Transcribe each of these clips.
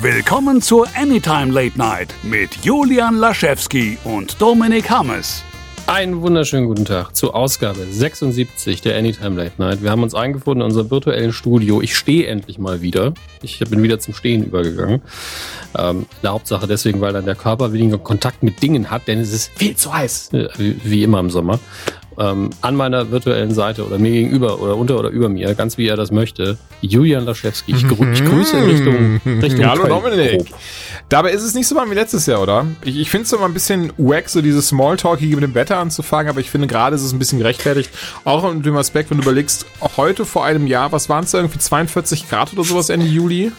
Willkommen zur Anytime Late Night mit Julian Laschewski und Dominik Hammes. Einen wunderschönen guten Tag zur Ausgabe 76 der Anytime Late Night. Wir haben uns eingefunden in unserem virtuellen Studio. Ich stehe endlich mal wieder. Ich bin wieder zum Stehen übergegangen. Ähm, der Hauptsache deswegen, weil dann der Körper weniger Kontakt mit Dingen hat, denn es ist viel zu heiß, äh, wie, wie immer im Sommer ähm, an meiner virtuellen Seite oder mir gegenüber oder unter oder über mir, ganz wie er das möchte, Julian Laschewski. Ich, grü ich grüße in Richtung, Richtung ja, Hallo Dominik. Dabei ist es nicht so warm wie letztes Jahr, oder? Ich, ich finde es immer ein bisschen wack, so dieses Smalltalkige mit dem Wetter anzufangen, aber ich finde gerade ist es ein bisschen gerechtfertigt. Auch unter dem Aspekt, wenn du überlegst, heute vor einem Jahr, was waren es irgendwie 42 Grad oder sowas Ende Juli?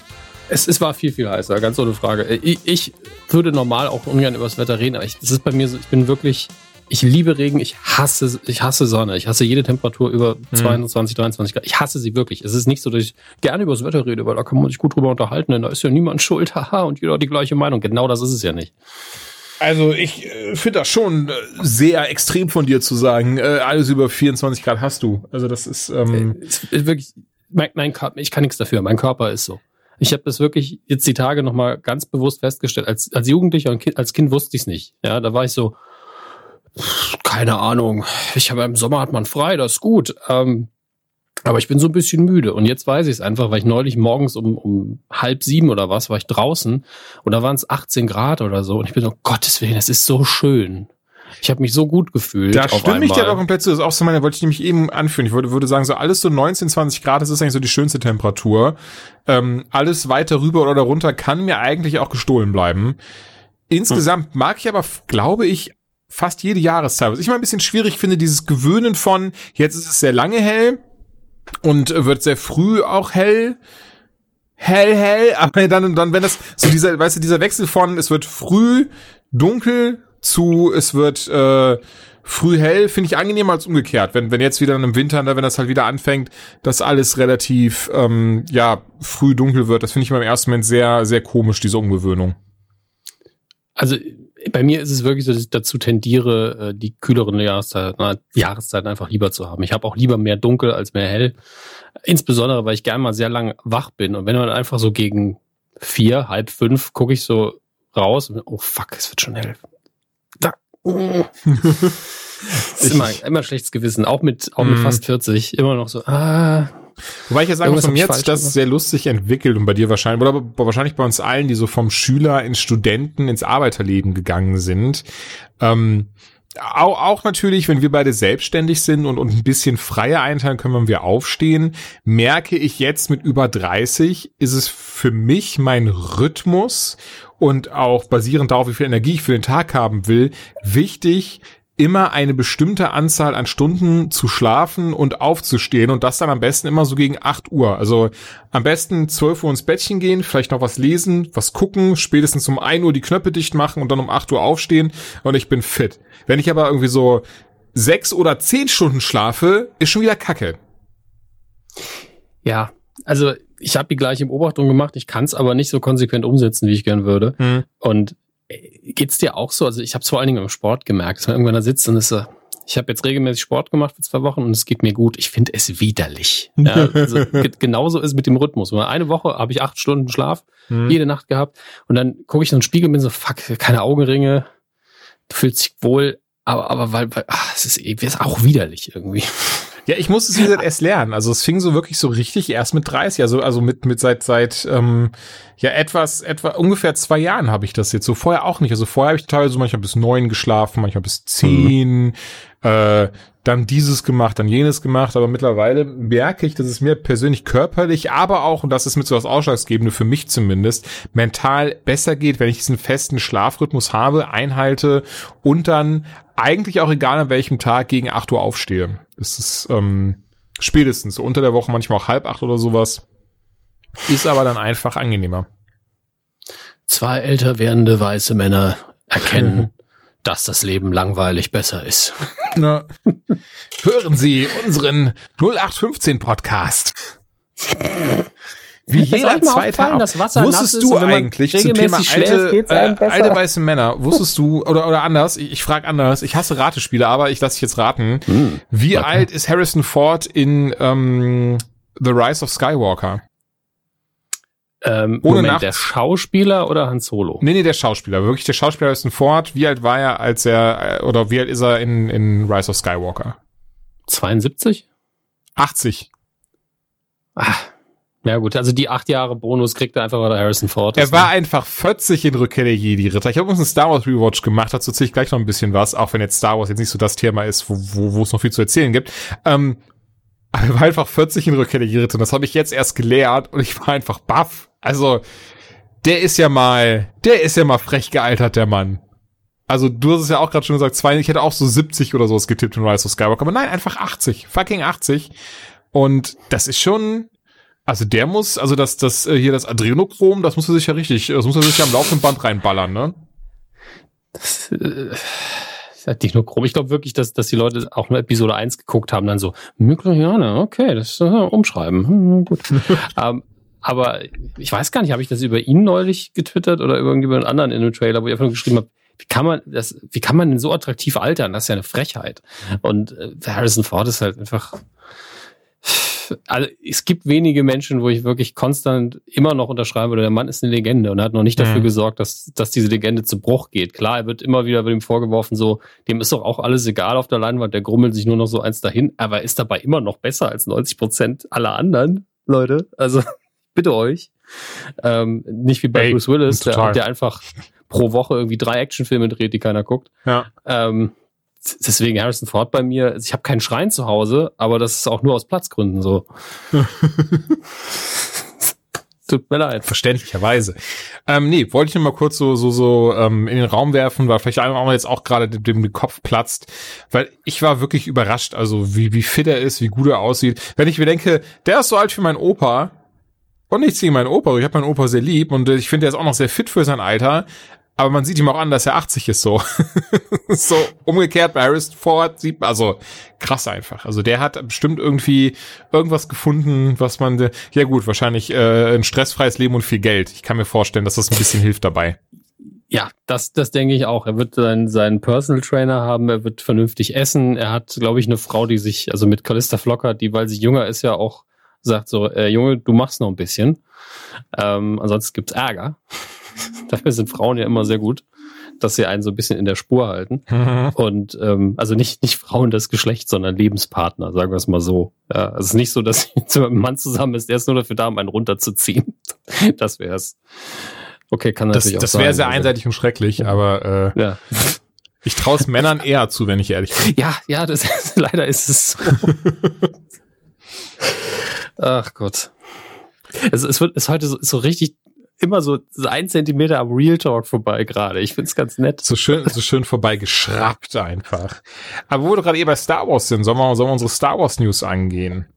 Es, es war viel, viel heißer, ganz ohne Frage. Ich, ich würde normal auch ungern über das Wetter reden, aber es ist bei mir so, ich bin wirklich ich liebe Regen, ich hasse, ich hasse Sonne, ich hasse jede Temperatur über mhm. 22, 23 Grad. Ich hasse sie wirklich. Es ist nicht so, dass ich gerne über das Wetter rede, weil da kann man sich gut drüber unterhalten, denn da ist ja niemand schuld, haha, und jeder hat die gleiche Meinung. Genau das ist es ja nicht. Also ich äh, finde das schon äh, sehr extrem von dir zu sagen, äh, alles über 24 Grad hast du. Also das ist, ähm äh, ist wirklich, mein, mein Körper, ich kann nichts dafür, mein Körper ist so. Ich habe das wirklich jetzt die Tage nochmal ganz bewusst festgestellt. Als, als Jugendlicher und kind, als Kind wusste ich es nicht. Ja, da war ich so, keine Ahnung. Ich habe im Sommer hat man frei, das ist gut. Ähm, aber ich bin so ein bisschen müde. Und jetzt weiß ich es einfach, weil ich neulich morgens um, um halb sieben oder was war ich draußen und da waren es 18 Grad oder so. Und ich bin so, Gottes Willen, es ist so schön. Ich habe mich so gut gefühlt. Da stimme ich dir aber komplett zu. Das ist auch so meine, wollte ich nämlich eben anführen. Ich würde, würde sagen, so alles so 19, 20 Grad, das ist eigentlich so die schönste Temperatur. Ähm, alles weiter rüber oder runter kann mir eigentlich auch gestohlen bleiben. Insgesamt mag ich aber, glaube ich, fast jede Jahreszeit. Was ich mal ein bisschen schwierig finde, dieses Gewöhnen von, jetzt ist es sehr lange hell und wird sehr früh auch hell. Hell, hell, aber dann, dann, wenn das, so dieser, weißt du, dieser Wechsel von, es wird früh dunkel zu, es wird, äh, früh hell, finde ich angenehmer als umgekehrt. Wenn, wenn jetzt wieder im Winter, ne, wenn das halt wieder anfängt, dass alles relativ, ähm, ja, früh dunkel wird, das finde ich beim ersten Moment sehr, sehr komisch, diese Umgewöhnung. Also bei mir ist es wirklich so, dass ich dazu tendiere, äh, die kühleren Jahreszeiten, Jahreszeiten einfach lieber zu haben. Ich habe auch lieber mehr dunkel als mehr hell. Insbesondere, weil ich gerne mal sehr lang wach bin. Und wenn man einfach so gegen vier, halb fünf gucke ich so raus und oh fuck, es wird schon hell. Da. ist immer, immer schlechtes Gewissen, auch mit, auch mit mm. fast 40, immer noch so, ah, Wobei ich ja sagen muss, hat sich das sehr lustig entwickelt und bei dir wahrscheinlich, oder wahrscheinlich bei uns allen, die so vom Schüler ins Studenten, ins Arbeiterleben gegangen sind. Ähm, auch, auch natürlich, wenn wir beide selbstständig sind und, und ein bisschen freier einteilen können, wenn wir aufstehen, merke ich jetzt mit über 30, ist es für mich mein Rhythmus und auch basierend darauf, wie viel Energie ich für den Tag haben will, wichtig, immer eine bestimmte Anzahl an Stunden zu schlafen und aufzustehen und das dann am besten immer so gegen 8 Uhr. Also am besten 12 Uhr ins Bettchen gehen, vielleicht noch was lesen, was gucken, spätestens um 1 Uhr die Knöpfe dicht machen und dann um 8 Uhr aufstehen und ich bin fit. Wenn ich aber irgendwie so sechs oder zehn Stunden schlafe, ist schon wieder Kacke. Ja, also ich habe die gleiche Beobachtung gemacht, ich kann es aber nicht so konsequent umsetzen, wie ich gern würde. Hm. Und geht's dir auch so? Also ich habe es vor allen Dingen im Sport gemerkt, dass man irgendwann da sitzt und ist so, ich habe jetzt regelmäßig Sport gemacht für zwei Wochen und es geht mir gut. Ich finde es widerlich. Ja, also, genauso ist mit dem Rhythmus. Eine Woche habe ich acht Stunden Schlaf mhm. jede Nacht gehabt und dann gucke ich in den Spiegel und bin so, fuck, keine Augenringe, du fühlst dich wohl, aber, aber weil, weil ach, es ist, es ist auch widerlich irgendwie. Ja, ich musste es wie gesagt erst lernen. Also es fing so wirklich so richtig erst mit 30, also also mit mit seit seit ähm, ja etwas etwa ungefähr zwei Jahren habe ich das jetzt. So vorher auch nicht. Also vorher habe ich teilweise manchmal bis neun geschlafen, manchmal bis zehn. Mhm. Äh, dann dieses gemacht, dann jenes gemacht, aber mittlerweile merke ich, dass es mir persönlich körperlich, aber auch, und das ist mit so das Ausschlaggebende für mich zumindest, mental besser geht, wenn ich diesen festen Schlafrhythmus habe, einhalte und dann eigentlich auch egal an welchem Tag gegen acht Uhr aufstehe. Es ist ähm, spätestens so unter der Woche, manchmal auch halb acht oder sowas. Ist aber dann einfach angenehmer. Zwei älter werdende weiße Männer erkennen, dass das Leben langweilig besser ist. Na, hören Sie unseren 0815 Podcast. Wie jeder zweite auch. Wusstest du eigentlich zum Thema alte, äh, alte weiße Männer, wusstest du, oder, oder anders, ich, ich frage anders, ich hasse Ratespiele, aber ich lasse dich jetzt raten. Hm, Wie okay. alt ist Harrison Ford in ähm, The Rise of Skywalker? Ähm, Ohne Moment, der Schauspieler oder Han Solo? Nee, nee, der Schauspieler. Wirklich, der Schauspieler ist ein Ford. Wie alt war er, als er, äh, oder wie alt ist er in, in Rise of Skywalker? 72? 80. Ah, ja gut, also die acht Jahre Bonus kriegt er einfach, weil er Harrison Ford ist. Er war ne? einfach 40 in Rückkehr der Jedi-Ritter. Ich habe uns einen Star Wars Rewatch gemacht, dazu ziehe ich gleich noch ein bisschen was, auch wenn jetzt Star Wars jetzt nicht so das Thema ist, wo, wo, wo es noch viel zu erzählen gibt. Ähm, aber er war einfach 40 in Rückkehr der Jedi-Ritter und das habe ich jetzt erst gelernt und ich war einfach baff. Also, der ist ja mal, der ist ja mal frech gealtert, der Mann. Also, du hast es ja auch gerade schon gesagt, zwei, ich hätte auch so 70 oder sowas getippt in Rise of Skywalker, aber nein, einfach 80. Fucking 80. Und das ist schon, also der muss, also das, das äh, hier das Adrenochrom, das muss er sich ja richtig, das muss er sich ja am laufenden Band reinballern, ne? Das, äh, ist halt nicht nur chrom. Ich glaube wirklich, dass, dass die Leute auch nur Episode 1 geguckt haben, dann so, Mykloiane, okay, das äh, umschreiben. Hm, gut. ähm, aber ich weiß gar nicht, habe ich das über ihn neulich getwittert oder über irgendjemand anderen in einem Trailer, wo ich einfach nur geschrieben habe, wie kann man das, wie kann man denn so attraktiv altern? Das ist ja eine Frechheit. Und äh, Harrison Ford ist halt einfach, also es gibt wenige Menschen, wo ich wirklich konstant immer noch unterschreiben würde, der Mann ist eine Legende und hat noch nicht dafür mhm. gesorgt, dass, dass diese Legende zu Bruch geht. Klar, er wird immer wieder bei ihm vorgeworfen, so, dem ist doch auch alles egal auf der Leinwand, der grummelt sich nur noch so eins dahin, aber ist dabei immer noch besser als 90 Prozent aller anderen Leute. Also, bitte euch. Ähm, nicht wie bei Ey, Bruce Willis, der, der, einfach pro Woche irgendwie drei Actionfilme dreht, die keiner guckt. Ja. Ähm, deswegen Harrison Ford bei mir. Ich habe keinen Schrein zu Hause, aber das ist auch nur aus Platzgründen so. Tut mir leid. Verständlicherweise. Ähm, nee, wollte ich nur mal kurz so, so, so ähm, in den Raum werfen, weil vielleicht einmal jetzt auch gerade dem, dem Kopf platzt, weil ich war wirklich überrascht, also wie, wie fit er ist, wie gut er aussieht. Wenn ich mir denke, der ist so alt wie mein Opa, und nichts gegen meinen Opa, ich habe meinen Opa sehr lieb und ich finde, er ist auch noch sehr fit für sein Alter, aber man sieht ihm auch an, dass er 80 ist so. so umgekehrt bei Harrison Ford sieht man, also krass einfach. Also der hat bestimmt irgendwie irgendwas gefunden, was man, ja gut, wahrscheinlich äh, ein stressfreies Leben und viel Geld. Ich kann mir vorstellen, dass das ein bisschen hilft dabei. Ja, das, das denke ich auch. Er wird seinen, seinen Personal Trainer haben, er wird vernünftig essen. Er hat, glaube ich, eine Frau, die sich, also mit Callista Flocker, die, weil sie jünger ist, ja auch sagt so, äh, Junge, du machst noch ein bisschen. Ähm, ansonsten gibt's Ärger. Dafür sind Frauen ja immer sehr gut, dass sie einen so ein bisschen in der Spur halten. Mhm. Und ähm, also nicht, nicht Frauen des Geschlechts, sondern Lebenspartner, sagen wir es mal so. Ja, also es ist nicht so, dass sie mit einem Mann zusammen ist, der ist nur dafür da, um einen runterzuziehen. Das wär's. Okay, kann natürlich das, auch Das wäre sehr also. einseitig und schrecklich, aber äh, ja. ich traue es Männern eher zu, wenn ich ehrlich bin. Ja, ja, das leider ist es so. Ach Gott. Es, es wird ist heute so, so richtig immer so ein Zentimeter am Real Talk vorbei gerade. Ich find's ganz nett. So schön, so schön vorbei geschraubt einfach. Aber wo wir gerade eh bei Star Wars sind, sollen wir, sollen wir unsere Star Wars News angehen?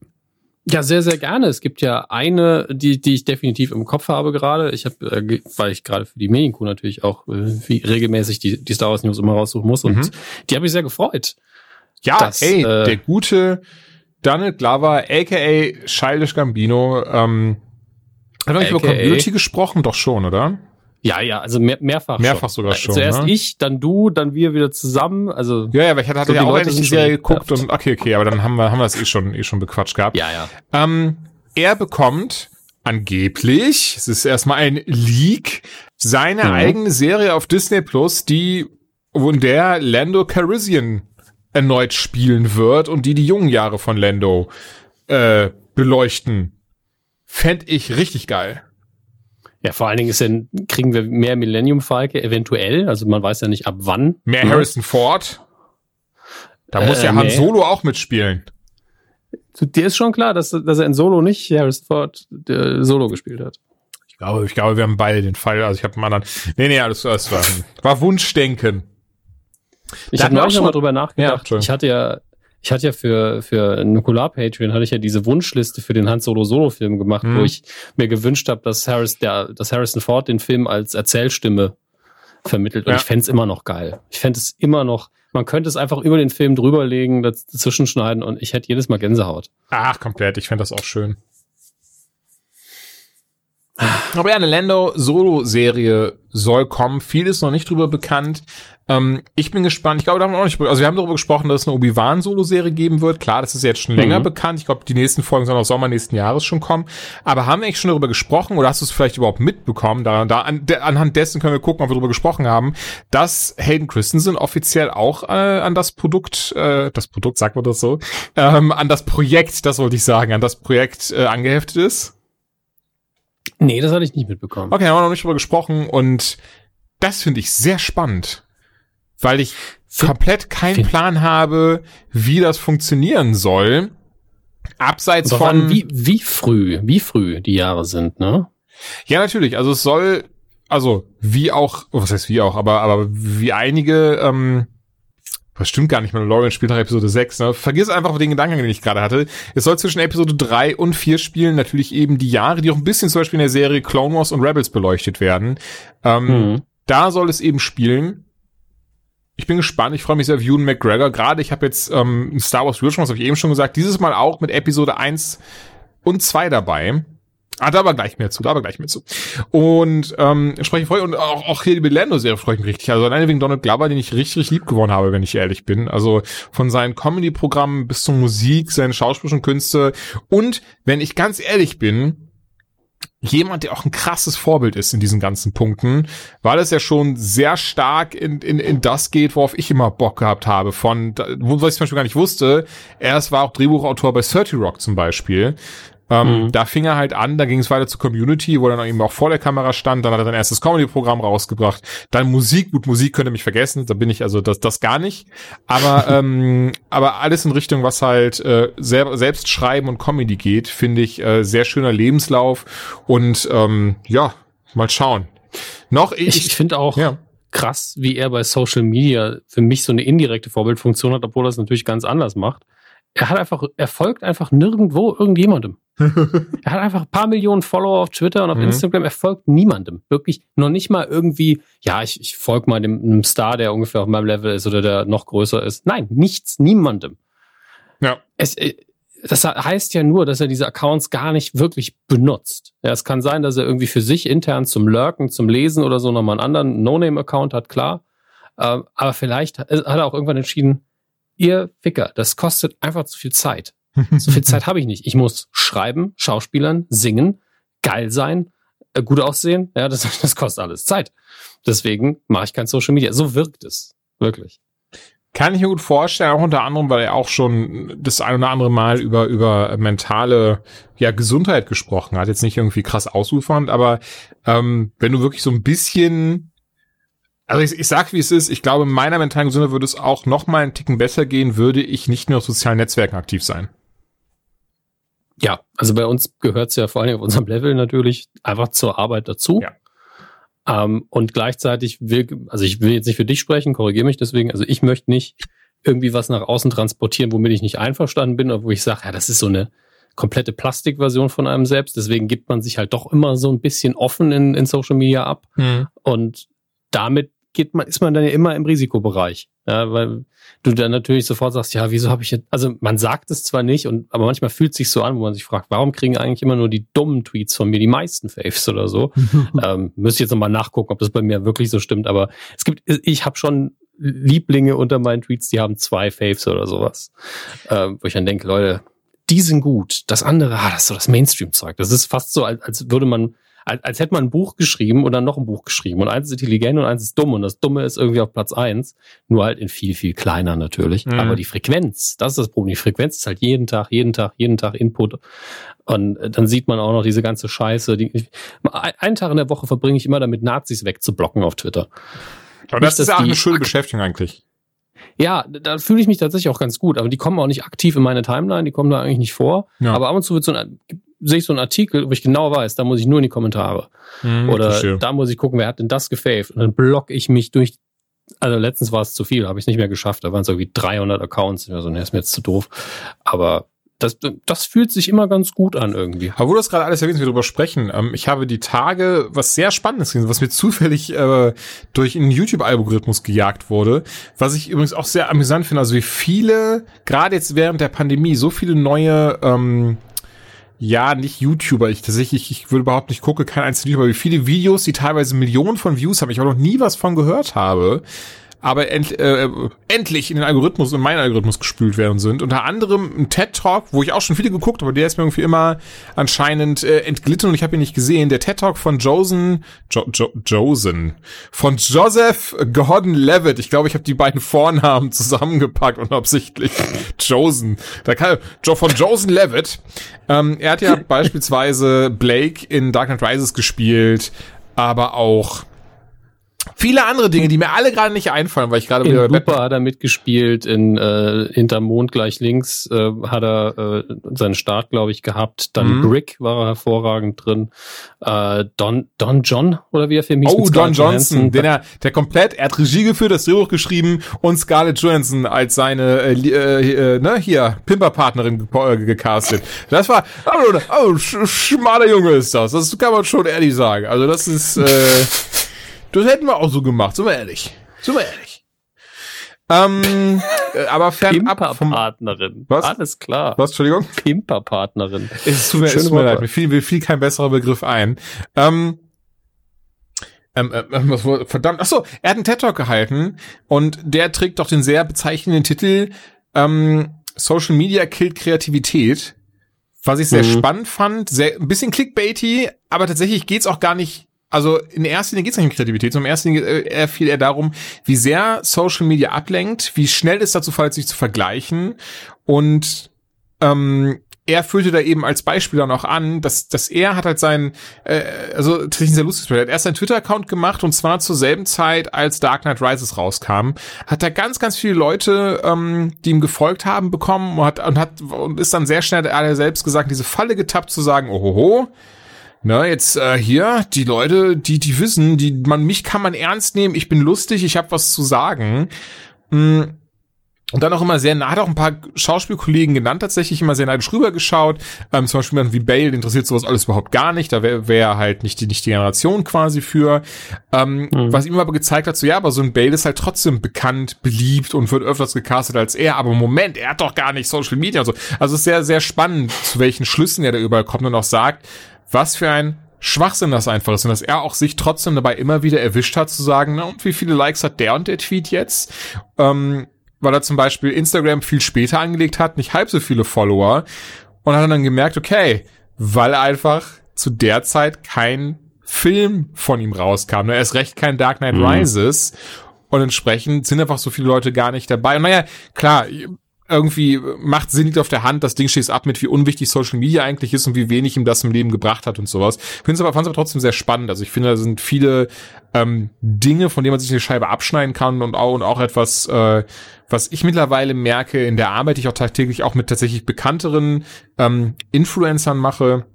Ja, sehr, sehr gerne. Es gibt ja eine, die, die ich definitiv im Kopf habe gerade. Ich habe, äh, weil ich gerade für die Medienkuh natürlich auch äh, wie regelmäßig die, die Star Wars News immer raussuchen muss. Und mhm. die habe ich sehr gefreut. Ja, dass, ey, äh, der gute Donald Glover, aka Childish Gambino, ähm, hat er nicht über Community gesprochen? Doch schon, oder? Ja, ja, also mehr, mehrfach. Mehrfach schon. sogar schon. Zuerst ne? ich, dann du, dann wir wieder zusammen. Also ja, ja, aber ich hatte, hatte so ja auch endlich die Serie geguckt und okay, okay, aber dann haben wir haben wir das eh schon eh schon bequatscht gehabt. Ja, ja. Ähm, er bekommt angeblich, es ist erstmal ein Leak, seine mhm. eigene Serie auf Disney Plus, die in der Lando Calrissian erneut spielen wird und die die jungen Jahre von Lando äh, beleuchten. Fände ich richtig geil. Ja, vor allen Dingen ist denn, kriegen wir mehr Millennium Falke eventuell, also man weiß ja nicht ab wann. Mehr mhm. Harrison Ford. Da muss äh, ja Han nee. Solo auch mitspielen. Dir ist schon klar, dass, dass er in Solo nicht Harrison Ford äh, Solo gespielt hat. Ich glaube, ich glaube, wir haben beide den Fall. Also ich habe einen anderen. Nee, nee, alles, alles war, war Wunschdenken. Ich habe neulich mal drüber nachgedacht. Ja, ich hatte ja, ich hatte ja für, für Nukular Patreon hatte ich ja diese Wunschliste für den Han Solo Solo Film gemacht, mhm. wo ich mir gewünscht habe, dass Harris, der, dass Harrison Ford den Film als Erzählstimme vermittelt. Und ja. ich fände es immer noch geil. Ich fände es immer noch, man könnte es einfach über den Film drüberlegen, dazwischen schneiden und ich hätte jedes Mal Gänsehaut. Ach, komplett. Ich fände das auch schön. Aber ja, eine Lando-Solo-Serie soll kommen. Viel ist noch nicht drüber bekannt. Ähm, ich bin gespannt. Ich glaube, da haben wir auch nicht, also wir haben darüber gesprochen, dass es eine Obi-Wan-Solo-Serie geben wird. Klar, das ist jetzt schon länger mhm. bekannt. Ich glaube, die nächsten Folgen sollen auch Sommer nächsten Jahres schon kommen. Aber haben wir eigentlich schon darüber gesprochen oder hast du es vielleicht überhaupt mitbekommen? Da, da an, de, anhand dessen können wir gucken, ob wir darüber gesprochen haben, dass Hayden Christensen offiziell auch äh, an das Produkt, äh, das Produkt, sagt man das so, ähm, an das Projekt, das wollte ich sagen, an das Projekt äh, angeheftet ist. Nee, das hatte ich nicht mitbekommen. Okay, haben wir noch nicht drüber gesprochen und das finde ich sehr spannend weil ich komplett keinen Plan habe, wie das funktionieren soll. Abseits von an, wie wie früh, wie früh die Jahre sind, ne? Ja, natürlich. Also es soll, also wie auch, was heißt wie auch, aber aber wie einige, ähm, das stimmt gar nicht, Mandalorian spielt nach Episode 6, ne? Vergiss einfach den Gedanken, den ich gerade hatte. Es soll zwischen Episode 3 und 4 spielen, natürlich eben die Jahre, die auch ein bisschen zum Beispiel in der Serie Clone Wars und Rebels beleuchtet werden. Ähm, mhm. Da soll es eben spielen ich bin gespannt. Ich freue mich sehr auf Ewan McGregor. Gerade ich habe jetzt ähm, Star Wars Vision, das habe ich eben schon gesagt, dieses Mal auch mit Episode 1 und 2 dabei. Ah, da war gleich mehr zu, da war gleich mehr zu. Und ähm, spreche ich freue und auch, auch hier die Lando-Serie freue ich mich richtig. Also alleine wegen Donald Glover, den ich richtig, richtig lieb gewonnen habe, wenn ich ehrlich bin. Also von seinen Comedy-Programmen bis zur Musik, seine schauspielerischen Künste. Und wenn ich ganz ehrlich bin, jemand, der auch ein krasses Vorbild ist in diesen ganzen Punkten, weil es ja schon sehr stark in, in, in das geht, worauf ich immer Bock gehabt habe. Von, was ich zum Beispiel gar nicht wusste, er war auch Drehbuchautor bei 30 Rock zum Beispiel. Ähm, mhm. Da fing er halt an, da ging es weiter zur Community, wo er dann eben auch vor der Kamera stand, dann hat er sein erstes Comedy-Programm rausgebracht, dann Musik, gut, Musik könnt ihr mich vergessen, da bin ich also das, das gar nicht, aber, ähm, aber alles in Richtung, was halt äh, selber, selbst schreiben und Comedy geht, finde ich äh, sehr schöner Lebenslauf und ähm, ja, mal schauen. Noch ich, ich finde auch ja. krass, wie er bei Social Media für mich so eine indirekte Vorbildfunktion hat, obwohl er es natürlich ganz anders macht. Er hat einfach, er folgt einfach nirgendwo irgendjemandem. er hat einfach ein paar Millionen Follower auf Twitter und auf mhm. Instagram. Er folgt niemandem. Wirklich noch nicht mal irgendwie, ja, ich, ich folge mal dem, einem Star, der ungefähr auf meinem Level ist oder der noch größer ist. Nein, nichts, niemandem. Ja. Es, äh, das heißt ja nur, dass er diese Accounts gar nicht wirklich benutzt. Ja, es kann sein, dass er irgendwie für sich intern zum Lurken, zum Lesen oder so nochmal einen anderen No-Name-Account hat, klar. Ähm, aber vielleicht hat er auch irgendwann entschieden, ihr Ficker, das kostet einfach zu viel Zeit. So viel Zeit habe ich nicht. Ich muss schreiben, schauspielern, singen, geil sein, äh, gut aussehen. Ja, das, das kostet alles Zeit. Deswegen mache ich kein Social Media. So wirkt es. Wirklich. Kann ich mir gut vorstellen, auch unter anderem, weil er auch schon das ein oder andere Mal über, über mentale ja, Gesundheit gesprochen hat. Jetzt nicht irgendwie krass ausufernd, aber ähm, wenn du wirklich so ein bisschen also ich, ich sag, wie es ist. Ich glaube, in meiner mentalen Gesundheit würde es auch noch mal einen Ticken besser gehen, würde ich nicht mehr auf sozialen Netzwerken aktiv sein. Ja, also bei uns gehört es ja vor allem auf unserem Level natürlich einfach zur Arbeit dazu. Ja. Ähm, und gleichzeitig will, also ich will jetzt nicht für dich sprechen, korrigiere mich deswegen. Also ich möchte nicht irgendwie was nach außen transportieren, womit ich nicht einverstanden bin, oder wo ich sage, ja, das ist so eine komplette Plastikversion von einem selbst. Deswegen gibt man sich halt doch immer so ein bisschen offen in, in Social Media ab. Mhm. Und damit geht man, ist man dann ja immer im Risikobereich. Ja, weil du dann natürlich sofort sagst, ja, wieso habe ich jetzt, also man sagt es zwar nicht, und aber manchmal fühlt es sich so an, wo man sich fragt, warum kriegen eigentlich immer nur die dummen Tweets von mir die meisten Faves oder so? ähm, müsste jetzt nochmal nachgucken, ob das bei mir wirklich so stimmt, aber es gibt, ich habe schon Lieblinge unter meinen Tweets, die haben zwei Faves oder sowas. Ähm, wo ich dann denke, Leute, die sind gut. Das andere, ah, das ist so das Mainstream-Zeug. Das ist fast so, als, als würde man als, als hätte man ein Buch geschrieben und dann noch ein Buch geschrieben. Und eins ist intelligent und eins ist dumm. Und das Dumme ist irgendwie auf Platz eins. Nur halt in viel, viel kleiner natürlich. Mhm. Aber die Frequenz, das ist das Problem. Die Frequenz ist halt jeden Tag, jeden Tag, jeden Tag Input. Und äh, dann sieht man auch noch diese ganze Scheiße. Die, ich, einen Tag in der Woche verbringe ich immer damit, Nazis wegzublocken auf Twitter. Aber das ist ja auch eine schöne Beschäftigung eigentlich. Ja, da fühle ich mich tatsächlich auch ganz gut. Aber die kommen auch nicht aktiv in meine Timeline, die kommen da eigentlich nicht vor. Ja. Aber ab und zu wird so ein, sehe ich so einen Artikel, wo ich genau weiß, da muss ich nur in die Kommentare. Mhm, Oder verstehe. da muss ich gucken, wer hat denn das gefaved? Und dann block ich mich durch. Also letztens war es zu viel, habe ich nicht mehr geschafft. Da waren es irgendwie 300 Accounts. Ich so, ne, ist mir jetzt zu doof. Aber das, das fühlt sich immer ganz gut an irgendwie. Aber wo du das gerade alles erwähnst, wir darüber sprechen. Ähm, ich habe die Tage was sehr Spannendes gesehen, was mir zufällig äh, durch einen YouTube-Algorithmus gejagt wurde. Was ich übrigens auch sehr amüsant finde, also wie viele, gerade jetzt während der Pandemie, so viele neue ähm, ja, nicht YouTuber. Ich tatsächlich, ich würde überhaupt nicht gucke, kein einziger YouTuber, wie viele Videos, die teilweise Millionen von Views haben, ich auch noch nie was von gehört habe aber end, äh, endlich in den Algorithmus, in meinen Algorithmus gespült werden sind. Unter anderem ein TED Talk, wo ich auch schon viele geguckt habe, der ist mir irgendwie immer anscheinend äh, entglitten und ich habe ihn nicht gesehen. Der TED Talk von Josen, jo, jo, Josen, von Joseph Gordon Levitt. Ich glaube, ich habe die beiden Vornamen zusammengepackt unabsichtlich. Josen. Da kann, von Josen Levitt. Ähm, er hat ja beispielsweise Blake in Dark Knight Rises gespielt, aber auch viele andere Dinge, die mir alle gerade nicht einfallen, weil ich gerade wieder bei hat er mitgespielt, in äh, Hinter Mond gleich links äh, hat er äh, seinen Start, glaube ich, gehabt. Dann mhm. Brick war er hervorragend drin. Äh, Don Don John oder wie er für mich Oh, Don Johnson, den er der komplett, er hat Regie geführt, das Drehbuch geschrieben und Scarlett Johansson als seine äh, äh, äh, ne hier Pimperpartnerin äh, gecastet. Das war oh, oh sch schmaler Junge ist das. Das kann man schon ehrlich sagen. Also das ist äh, das hätten wir auch so gemacht, sind wir ehrlich. Sind wir ehrlich. Ähm, äh, aber fernab vom... Partnerin. Was? Alles klar. Was, Entschuldigung? Pimperpartnerin. Es tut mir, es tut mir leid, mir fiel, mir fiel kein besserer Begriff ein. Ähm, ähm, ähm, ähm was, verdammt, ach so, er hat einen TED Talk gehalten und der trägt doch den sehr bezeichnenden Titel ähm, Social Media killt Kreativität, was ich sehr mhm. spannend fand, sehr ein bisschen clickbaity, aber tatsächlich geht's auch gar nicht also in erster Linie geht es nicht um Kreativität, sondern in erster Linie äh, fiel eher darum, wie sehr Social Media ablenkt, wie schnell es dazu fällt, sich zu vergleichen. Und ähm, er führte da eben als Beispiel dann auch an, dass, dass er hat halt sein, äh, also tatsächlich sehr lustiges Bild, er hat erst seinen Twitter-Account gemacht und zwar zur selben Zeit, als Dark Knight Rises rauskam, hat er ganz, ganz viele Leute, ähm, die ihm gefolgt haben, bekommen und hat, und hat und ist dann sehr schnell, er hat selbst gesagt, diese Falle getappt zu sagen, ohoho, na, jetzt äh, hier, die Leute, die, die wissen, die, man, mich kann man ernst nehmen, ich bin lustig, ich habe was zu sagen. Mm. Und dann auch immer sehr nah, hat auch ein paar Schauspielkollegen genannt, tatsächlich immer sehr neidisch rübergeschaut. Ähm, zum Beispiel jemand wie Bale, interessiert sowas alles überhaupt gar nicht. Da wäre wär halt nicht die, nicht die Generation quasi für. Ähm, mhm. Was ihm aber gezeigt hat, so ja, aber so ein Bale ist halt trotzdem bekannt, beliebt und wird öfters gecastet als er. Aber Moment, er hat doch gar nicht Social Media und so. Also es ist sehr, sehr spannend, zu welchen Schlüssen er da überall kommt und auch sagt, was für ein Schwachsinn das einfach ist und dass er auch sich trotzdem dabei immer wieder erwischt hat zu sagen, na und wie viele Likes hat der und der Tweet jetzt? Ähm, weil er zum Beispiel Instagram viel später angelegt hat, nicht halb so viele Follower und hat dann gemerkt, okay, weil einfach zu der Zeit kein Film von ihm rauskam, er ist recht kein Dark Knight mhm. Rises und entsprechend sind einfach so viele Leute gar nicht dabei. Und naja, klar, irgendwie macht Sinn liegt auf der Hand, das Ding schießt ab mit, wie unwichtig Social Media eigentlich ist und wie wenig ihm das im Leben gebracht hat und sowas. Finde es aber, aber trotzdem sehr spannend. Also ich finde, da sind viele ähm, Dinge, von denen man sich eine Scheibe abschneiden kann und auch, und auch etwas, äh, was ich mittlerweile merke in der Arbeit, die ich auch tagtäglich auch mit tatsächlich bekannteren ähm, Influencern mache,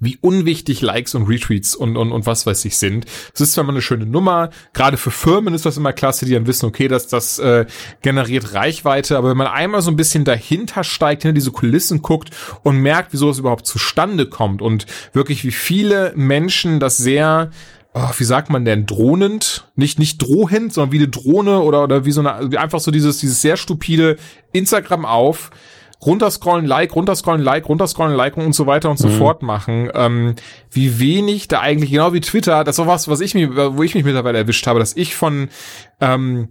wie unwichtig Likes und Retweets und, und, und was weiß ich sind. Es ist zwar mal eine schöne Nummer, gerade für Firmen ist das immer klasse, die dann wissen, okay, dass das äh, generiert Reichweite, aber wenn man einmal so ein bisschen dahinter steigt, hinter diese Kulissen guckt und merkt, wieso es überhaupt zustande kommt und wirklich wie viele Menschen das sehr Oh, wie sagt man denn, drohnend, nicht, nicht drohend, sondern wie eine Drohne oder, oder wie so eine, einfach so dieses, dieses sehr stupide Instagram auf, runterscrollen, like, runterscrollen, like, runterscrollen, like und so weiter und so mhm. fort machen. Ähm, wie wenig da eigentlich, genau wie Twitter, das ist auch was, was ich mir, wo ich mich mittlerweile erwischt habe, dass ich von ähm,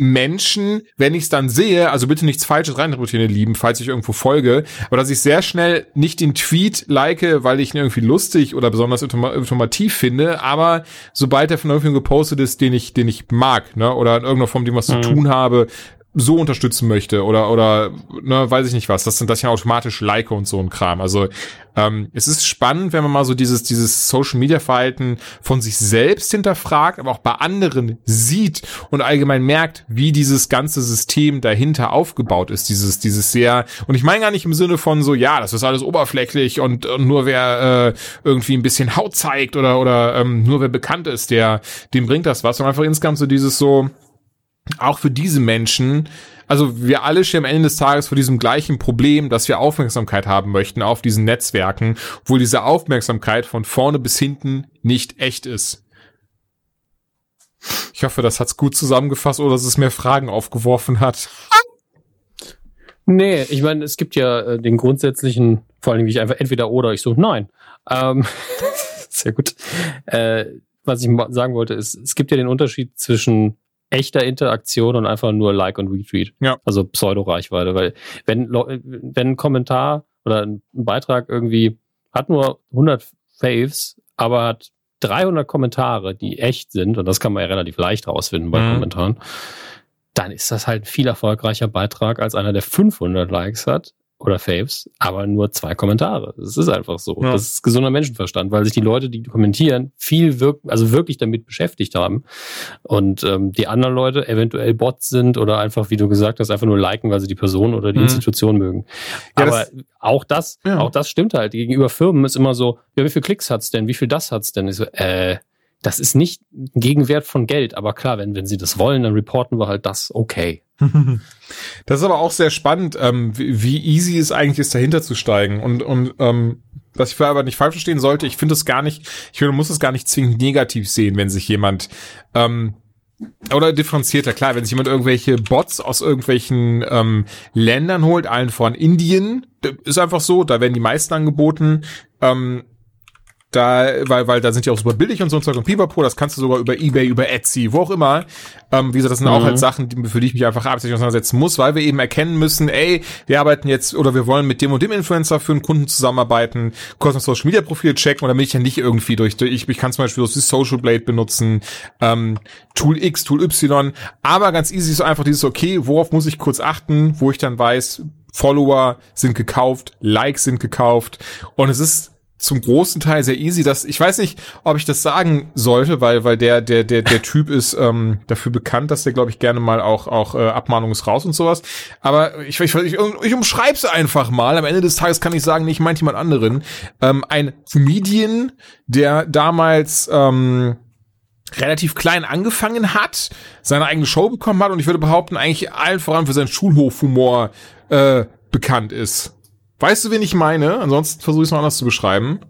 Menschen, wenn ich es dann sehe, also bitte nichts Falsches reinrekrutieren, ihr Lieben, falls ich irgendwo folge, aber dass ich sehr schnell nicht den Tweet like, weil ich ihn irgendwie lustig oder besonders informativ finde, aber sobald er von irgendjemandem gepostet ist, den ich, den ich mag, ne, oder in irgendeiner Form, dem was mhm. zu tun habe, so unterstützen möchte oder oder ne, weiß ich nicht was, das sind das ja automatisch Like und so ein Kram. Also ähm, es ist spannend, wenn man mal so dieses dieses Social Media Verhalten von sich selbst hinterfragt, aber auch bei anderen sieht und allgemein merkt, wie dieses ganze System dahinter aufgebaut ist. Dieses dieses sehr und ich meine gar nicht im Sinne von so ja, das ist alles oberflächlich und, und nur wer äh, irgendwie ein bisschen Haut zeigt oder oder ähm, nur wer bekannt ist, der dem bringt das was, sondern einfach insgesamt so dieses so auch für diese Menschen, also wir alle stehen am Ende des Tages vor diesem gleichen Problem, dass wir Aufmerksamkeit haben möchten auf diesen Netzwerken, obwohl diese Aufmerksamkeit von vorne bis hinten nicht echt ist. Ich hoffe, das hat's gut zusammengefasst oder dass es mehr Fragen aufgeworfen hat. Nee, ich meine, es gibt ja äh, den grundsätzlichen Vor allem, wie ich einfach entweder oder, ich so, nein. Ähm, sehr gut. Äh, was ich sagen wollte, ist, es gibt ja den Unterschied zwischen echter Interaktion und einfach nur Like und Retweet. Ja. Also Pseudo-Reichweite, weil wenn, wenn ein Kommentar oder ein Beitrag irgendwie hat nur 100 Faves, aber hat 300 Kommentare, die echt sind, und das kann man ja relativ leicht rausfinden bei mhm. Kommentaren, dann ist das halt ein viel erfolgreicher Beitrag als einer, der 500 Likes hat oder Faves, aber nur zwei Kommentare. Das ist einfach so. Ja. Das ist gesunder Menschenverstand, weil sich die Leute, die kommentieren, viel wirk also wirklich damit beschäftigt haben. Und ähm, die anderen Leute eventuell Bots sind oder einfach, wie du gesagt hast, einfach nur liken, weil sie die Person oder die mhm. Institution mögen. Ja, aber das, auch das, ja. auch das stimmt halt. Gegenüber Firmen ist immer so, ja, wie viel Klicks hat's denn? Wie viel das hat's denn? Ich so, äh, das ist nicht ein Gegenwert von Geld, aber klar, wenn, wenn sie das wollen, dann reporten wir halt das okay. Das ist aber auch sehr spannend, ähm, wie, wie easy es eigentlich ist, dahinter zu steigen. Und, und ähm, was ich vorher aber nicht falsch verstehen sollte, ich finde es gar nicht, ich finde, man muss es gar nicht zwingend negativ sehen, wenn sich jemand ähm, oder differenzierter, klar, wenn sich jemand irgendwelche Bots aus irgendwelchen ähm, Ländern holt, allen voran Indien, ist einfach so, da werden die meisten angeboten. Ähm, da, weil, weil da sind die auch super billig und so und Zeug und Pipapo, das kannst du sogar über Ebay, über Etsy, wo auch immer. Ähm, wie gesagt, das sind mhm. auch halt Sachen, die, für die ich mich einfach absichtlich auseinandersetzen muss, weil wir eben erkennen müssen, ey, wir arbeiten jetzt oder wir wollen mit dem und dem Influencer für einen Kunden zusammenarbeiten, kurz ein Social Media Profil checken und damit ich ja nicht irgendwie durch, durch ich, ich kann zum Beispiel das Social Blade benutzen, ähm, Tool X, Tool Y, aber ganz easy so einfach dieses, okay, worauf muss ich kurz achten, wo ich dann weiß, Follower sind gekauft, Likes sind gekauft und es ist zum großen Teil sehr easy. Das, ich weiß nicht, ob ich das sagen sollte, weil, weil der, der, der, der Typ ist ähm, dafür bekannt, dass der, glaube ich, gerne mal auch, auch äh, Abmahnung ist raus und sowas. Aber ich, ich, ich, ich umschreib's einfach mal. Am Ende des Tages kann ich sagen, nicht meint jemand anderen. Ähm, ein Comedian, der damals ähm, relativ klein angefangen hat, seine eigene Show bekommen hat und ich würde behaupten, eigentlich allen voran für seinen Schulhofhumor äh, bekannt ist. Weißt du, wen ich meine? Ansonsten versuche ich es mal anders zu beschreiben.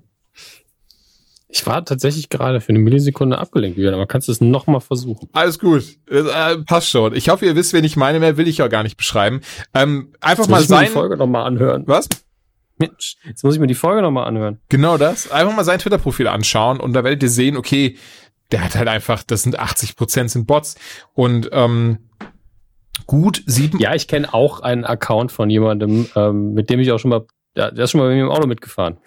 Ich war tatsächlich gerade für eine Millisekunde abgelenkt, aber kannst du es nochmal versuchen? Alles gut. Äh, passt schon. Ich hoffe, ihr wisst, wen ich meine. Mehr will ich ja gar nicht beschreiben. Ähm, einfach jetzt mal sein. die Folge nochmal anhören. Was? Mensch, jetzt muss ich mir die Folge nochmal anhören. Genau das. Einfach mal sein Twitter-Profil anschauen und da werdet ihr sehen, okay, der hat halt einfach, das sind 80 Prozent sind Bots und ähm, gut sieben. Ja, ich kenne auch einen Account von jemandem, ähm, mit dem ich auch schon mal, der, der ist schon mal mit mir im Auto mitgefahren.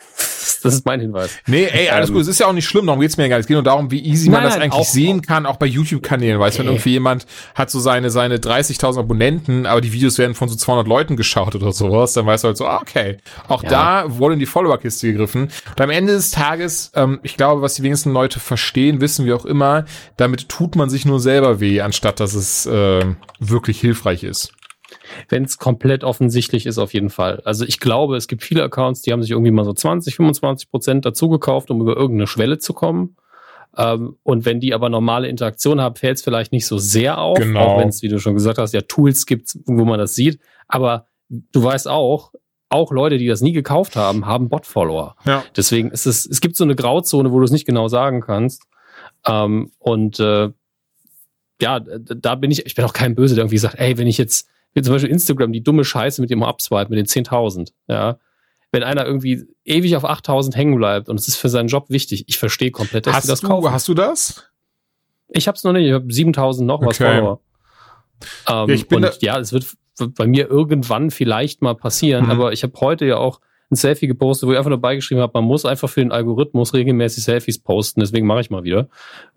Das ist mein Hinweis. Nee, ey, alles ähm, gut. Es ist ja auch nicht schlimm, darum geht's mir gar nicht. Es geht nur darum, wie easy nein, man das nein, eigentlich auch, sehen kann, auch bei YouTube-Kanälen. Weißt du, wenn irgendwie jemand hat so seine, seine 30.000 Abonnenten, aber die Videos werden von so 200 Leuten geschaut oder sowas, dann weißt du halt so, ah, okay. Auch ja. da wurde in die Follower-Kiste gegriffen. Und am Ende des Tages, ähm, ich glaube, was die wenigsten Leute verstehen, wissen wir auch immer, damit tut man sich nur selber weh, anstatt dass es äh, wirklich hilfreich ist wenn es komplett offensichtlich ist, auf jeden Fall. Also ich glaube, es gibt viele Accounts, die haben sich irgendwie mal so 20, 25 Prozent dazu gekauft, um über irgendeine Schwelle zu kommen. Ähm, und wenn die aber normale Interaktion haben, fällt es vielleicht nicht so sehr auf, genau. auch wenn es, wie du schon gesagt hast, ja Tools gibt, wo man das sieht. Aber du weißt auch, auch Leute, die das nie gekauft haben, haben Bot-Follower. Ja. Deswegen ist es, es gibt so eine Grauzone, wo du es nicht genau sagen kannst. Ähm, und äh, ja, da bin ich, ich bin auch kein Böse, der irgendwie sagt, ey, wenn ich jetzt wie zum Beispiel Instagram, die dumme Scheiße mit dem Upswipe, mit den 10.000, ja. Wenn einer irgendwie ewig auf 8.000 hängen bleibt und es ist für seinen Job wichtig, ich verstehe komplett, dass hast das du, kaufen. Hast du das? Ich hab's noch nicht, ich habe 7.000 noch okay. was Follower. Ähm, ja, ich bin und ja, es wird bei mir irgendwann vielleicht mal passieren, mhm. aber ich habe heute ja auch ein Selfie gepostet, wo ich einfach nur beigeschrieben habe, man muss einfach für den Algorithmus regelmäßig Selfies posten, deswegen mache ich mal wieder.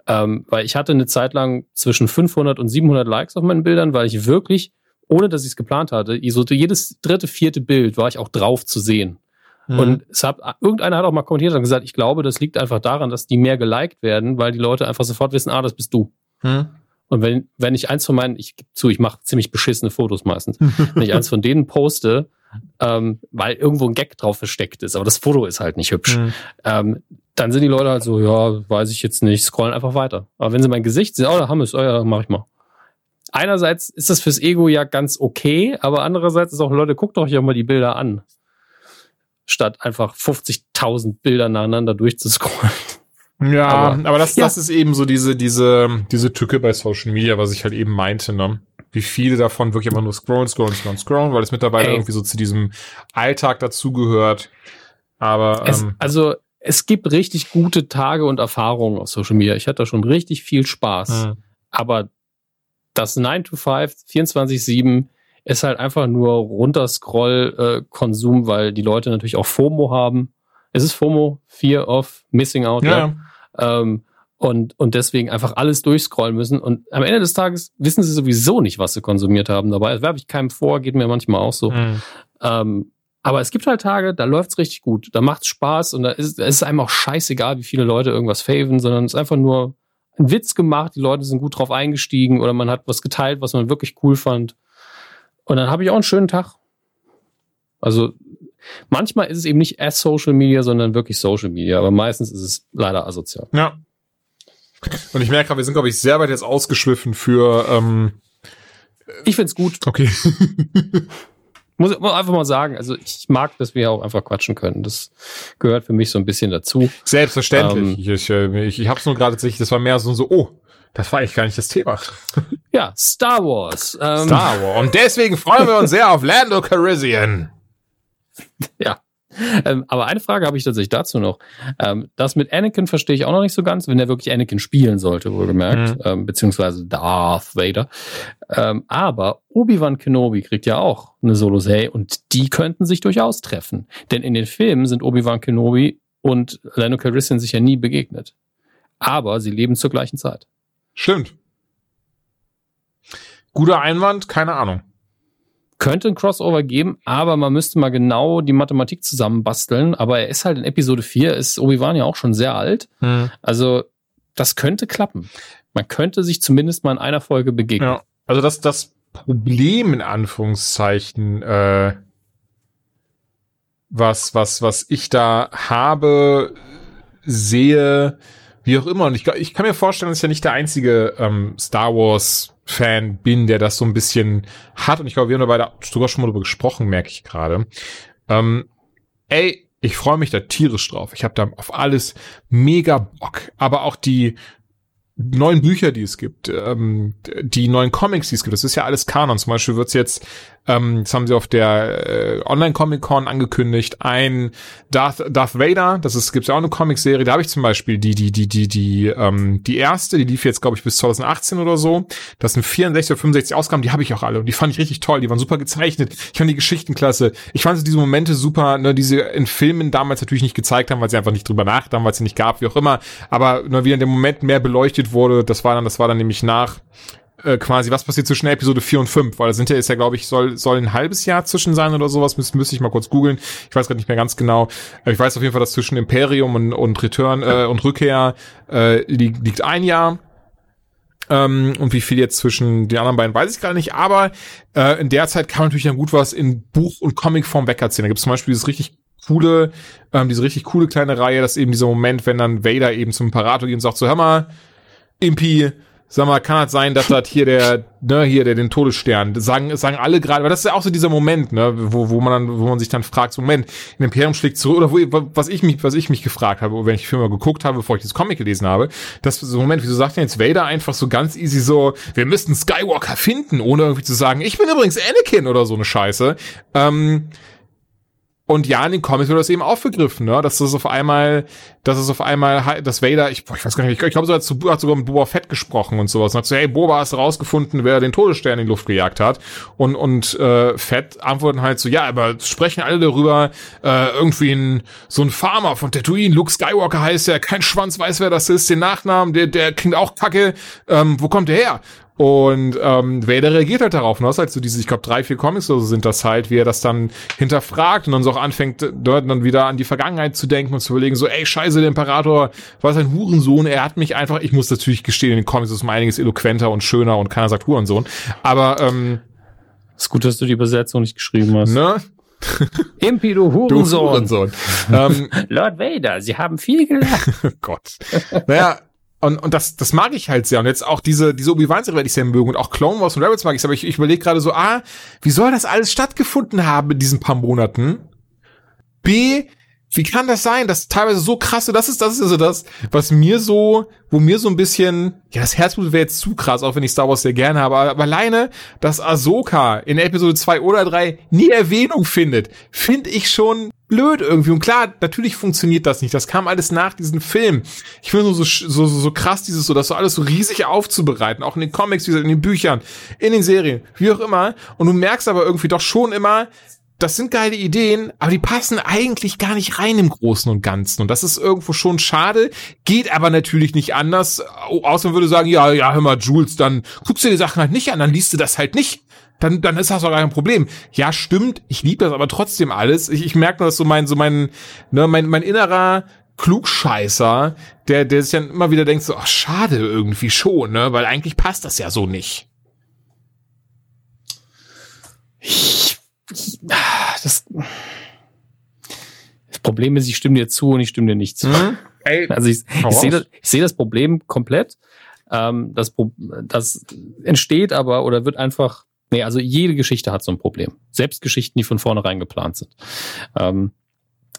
Ähm, weil ich hatte eine Zeit lang zwischen 500 und 700 Likes auf meinen Bildern, weil ich wirklich ohne dass ich es geplant hatte, so jedes dritte, vierte Bild war ich auch drauf zu sehen. Mhm. Und es hat, irgendeiner hat auch mal kommentiert und gesagt, ich glaube, das liegt einfach daran, dass die mehr geliked werden, weil die Leute einfach sofort wissen, ah, das bist du. Mhm. Und wenn, wenn ich eins von meinen, ich gebe zu, ich mache ziemlich beschissene Fotos meistens, wenn ich eins von denen poste, ähm, weil irgendwo ein Gag drauf versteckt ist, aber das Foto ist halt nicht hübsch, mhm. ähm, dann sind die Leute halt so, ja, weiß ich jetzt nicht, scrollen einfach weiter. Aber wenn sie mein Gesicht sehen, oh, da haben wir es, oh ja, mach ich mal einerseits ist das fürs Ego ja ganz okay, aber andererseits ist auch, Leute, guckt euch ja mal die Bilder an. Statt einfach 50.000 Bilder nacheinander durchzuscrollen. Ja, aber, aber das, ja. das ist eben so diese, diese, diese Tücke bei Social Media, was ich halt eben meinte, ne? Wie viele davon wirklich immer nur scrollen, scrollen, scrollen, scrollen, weil es mittlerweile Ey. irgendwie so zu diesem Alltag dazugehört. Aber es, ähm, also es gibt richtig gute Tage und Erfahrungen auf Social Media. Ich hatte da schon richtig viel Spaß. Mhm. Aber das 9 to 5, 24-7 ist halt einfach nur Runterscroll-Konsum, weil die Leute natürlich auch FOMO haben. Es ist FOMO, Fear of Missing Out. Ja. ja. Ähm, und, und deswegen einfach alles durchscrollen müssen. Und am Ende des Tages wissen sie sowieso nicht, was sie konsumiert haben dabei. Das werfe ich keinem vor, geht mir manchmal auch so. Mhm. Ähm, aber es gibt halt Tage, da läuft's richtig gut, da macht's Spaß und da ist, da ist einem auch scheißegal, wie viele Leute irgendwas faven, sondern es ist einfach nur ein Witz gemacht, die Leute sind gut drauf eingestiegen oder man hat was geteilt, was man wirklich cool fand. Und dann habe ich auch einen schönen Tag. Also manchmal ist es eben nicht as Social Media, sondern wirklich Social Media, aber meistens ist es leider asozial. Ja. Und ich merke gerade, wir sind, glaube ich, sehr weit jetzt ausgeschliffen für ähm Ich find's gut. Okay. muss, muss einfach mal sagen, also ich mag, dass wir auch einfach quatschen können. Das gehört für mich so ein bisschen dazu. Selbstverständlich. Ähm, ich ich, ich, ich habe es nur gerade tatsächlich, das war mehr so, so, oh, das war eigentlich gar nicht das Thema. Ja, Star Wars. Ähm, Star Wars. Und deswegen freuen wir uns sehr auf Lando Calrissian. Ja. Ähm, aber eine Frage habe ich tatsächlich dazu noch. Ähm, das mit Anakin verstehe ich auch noch nicht so ganz, wenn er wirklich Anakin spielen sollte, wohlgemerkt, mhm. ähm, beziehungsweise Darth Vader. Ähm, aber Obi-Wan Kenobi kriegt ja auch eine Solo-Serie und die könnten sich durchaus treffen. Denn in den Filmen sind Obi-Wan Kenobi und Lando Calrissian sich ja nie begegnet. Aber sie leben zur gleichen Zeit. Stimmt. Guter Einwand, keine Ahnung. Könnte ein Crossover geben, aber man müsste mal genau die Mathematik zusammenbasteln. Aber er ist halt in Episode 4, ist Obi-Wan ja auch schon sehr alt. Hm. Also, das könnte klappen. Man könnte sich zumindest mal in einer Folge begegnen. Ja, also das, das Problem in Anführungszeichen, äh, was, was, was ich da habe, sehe, wie auch immer. Und ich, ich kann mir vorstellen, dass ich ja nicht der einzige ähm, Star Wars Fan bin, der das so ein bisschen hat. Und ich glaube, wir haben da beide sogar schon mal drüber gesprochen, merke ich gerade. Ähm, ey, ich freue mich da tierisch drauf. Ich habe da auf alles mega Bock. Aber auch die neuen Bücher, die es gibt, ähm, die neuen Comics, die es gibt, das ist ja alles Kanon. Zum Beispiel wird's jetzt ähm, das haben sie auf der äh, Online-Comic-Con angekündigt. Ein Darth, Darth Vader, das ist, gibt's ja auch eine Comic-Serie, da habe ich zum Beispiel die, die, die, die, die, ähm, die erste, die lief jetzt, glaube ich, bis 2018 oder so. Das sind 64 oder 65 Ausgaben, die habe ich auch alle und die fand ich richtig toll, die waren super gezeichnet. Ich fand die Geschichten klasse. Ich fand diese Momente super, ne, die sie in Filmen damals natürlich nicht gezeigt haben, weil sie einfach nicht drüber nachdachten, weil es sie nicht gab, wie auch immer. Aber ne, wie in dem Moment mehr beleuchtet wurde, das war dann, das war dann nämlich nach äh, quasi, was passiert zwischen Episode 4 und 5, weil da sind ja, ist ja, glaube ich, soll, soll ein halbes Jahr zwischen sein oder sowas, müsste müsste ich mal kurz googeln. Ich weiß gerade nicht mehr ganz genau. Ich weiß auf jeden Fall, dass zwischen Imperium und, und Return äh, und Rückkehr äh, liegt, liegt ein Jahr. Ähm, und wie viel jetzt zwischen den anderen beiden, weiß ich gerade nicht. Aber äh, in der Zeit kann man natürlich dann gut was in Buch- und Comicform wegerzählen. Da gibt es zum Beispiel dieses richtig coole, ähm, diese richtig coole kleine Reihe, dass eben dieser Moment, wenn dann Vader eben zum Imperator geht und sagt so, hör mal, Impi, Sag mal, kann das sein, dass das hier der, ne, hier der den Todesstern, sagen, sagen alle gerade, weil das ist ja auch so dieser Moment, ne, wo, wo man dann, wo man sich dann fragt, so Moment, ein Imperium schlägt zurück, oder wo, was ich mich, was ich mich gefragt habe, wenn ich Filme geguckt habe, bevor ich das Comic gelesen habe, das so Moment, wieso sagt denn jetzt Vader einfach so ganz easy so, wir müssten Skywalker finden, ohne irgendwie zu sagen, ich bin übrigens Anakin oder so eine Scheiße. Ähm, und ja, in den Comics wird das eben aufgegriffen, ne? Dass das auf einmal, dass es auf einmal, dass Vader, ich, boah, ich weiß gar nicht, ich, ich glaube, so hat, zu, hat sogar mit Boba Fett gesprochen und sowas. Und hat so, hey, Boba hast rausgefunden, wer den Todesstern in die Luft gejagt hat. Und, und äh, Fett antworten halt so, ja, aber sprechen alle darüber, äh, irgendwie ein, so ein Farmer von Tatooine, Luke Skywalker heißt er, kein Schwanz weiß, wer das ist, den Nachnamen, der, der klingt auch kacke, ähm, wo kommt der her? Und ähm, Vader reagiert halt darauf. Und das halt so diese, ich glaube, drei, vier Comics oder so sind das halt, wie er das dann hinterfragt und dann so auch anfängt, dort dann wieder an die Vergangenheit zu denken und zu überlegen, so, ey, scheiße, der Imperator war sein Hurensohn, er hat mich einfach, ich muss natürlich gestehen, in den Comics ist um einiges eloquenter und schöner und keiner sagt Hurensohn. Aber ähm, ist gut, dass du die Übersetzung nicht geschrieben hast. Ne? Impi, du Hurensohn. Du Hurensohn. ähm, Lord Vader, Sie haben viel gelernt. Gott. Naja, und, und das, das mag ich halt sehr. Und jetzt auch diese, diese Obi-Wan-Serie werde ich sehr mögen. Und auch Clone Wars und Rebels mag ich. Aber ich, ich überlege gerade so, A, wie soll das alles stattgefunden haben in diesen paar Monaten? B, wie kann das sein, dass teilweise so krasse, das ist, das ist also das, was mir so, wo mir so ein bisschen, ja, das Herzblut wäre jetzt zu krass, auch wenn ich Star Wars sehr gerne habe, aber alleine, dass Ahsoka in Episode 2 oder 3 nie Erwähnung findet, finde ich schon blöd irgendwie. Und klar, natürlich funktioniert das nicht. Das kam alles nach diesem Film. Ich finde so, so, so, so krass, dieses so, das so alles so riesig aufzubereiten, auch in den Comics, wie gesagt, in den Büchern, in den Serien, wie auch immer. Und du merkst aber irgendwie doch schon immer, das sind geile Ideen, aber die passen eigentlich gar nicht rein im Großen und Ganzen. Und das ist irgendwo schon schade, geht aber natürlich nicht anders. Außer man würde sagen, ja, ja, hör mal, Jules, dann guckst du dir die Sachen halt nicht an, dann liest du das halt nicht. Dann, dann ist das doch gar kein Problem. Ja, stimmt, ich liebe das aber trotzdem alles. Ich, ich merke nur, dass so mein, so mein, ne, mein, mein innerer Klugscheißer, der, der sich dann immer wieder denkt, so, ach, schade irgendwie schon, ne, weil eigentlich passt das ja so nicht. Ich das, das Problem ist, ich stimme dir zu und ich stimme dir nicht zu. Mhm. Ey, also ich, ich sehe das, ich sehe das Problem komplett. Ähm, das, das entsteht aber oder wird einfach, nee, also jede Geschichte hat so ein Problem. Selbst Geschichten, die von vornherein geplant sind. Ähm,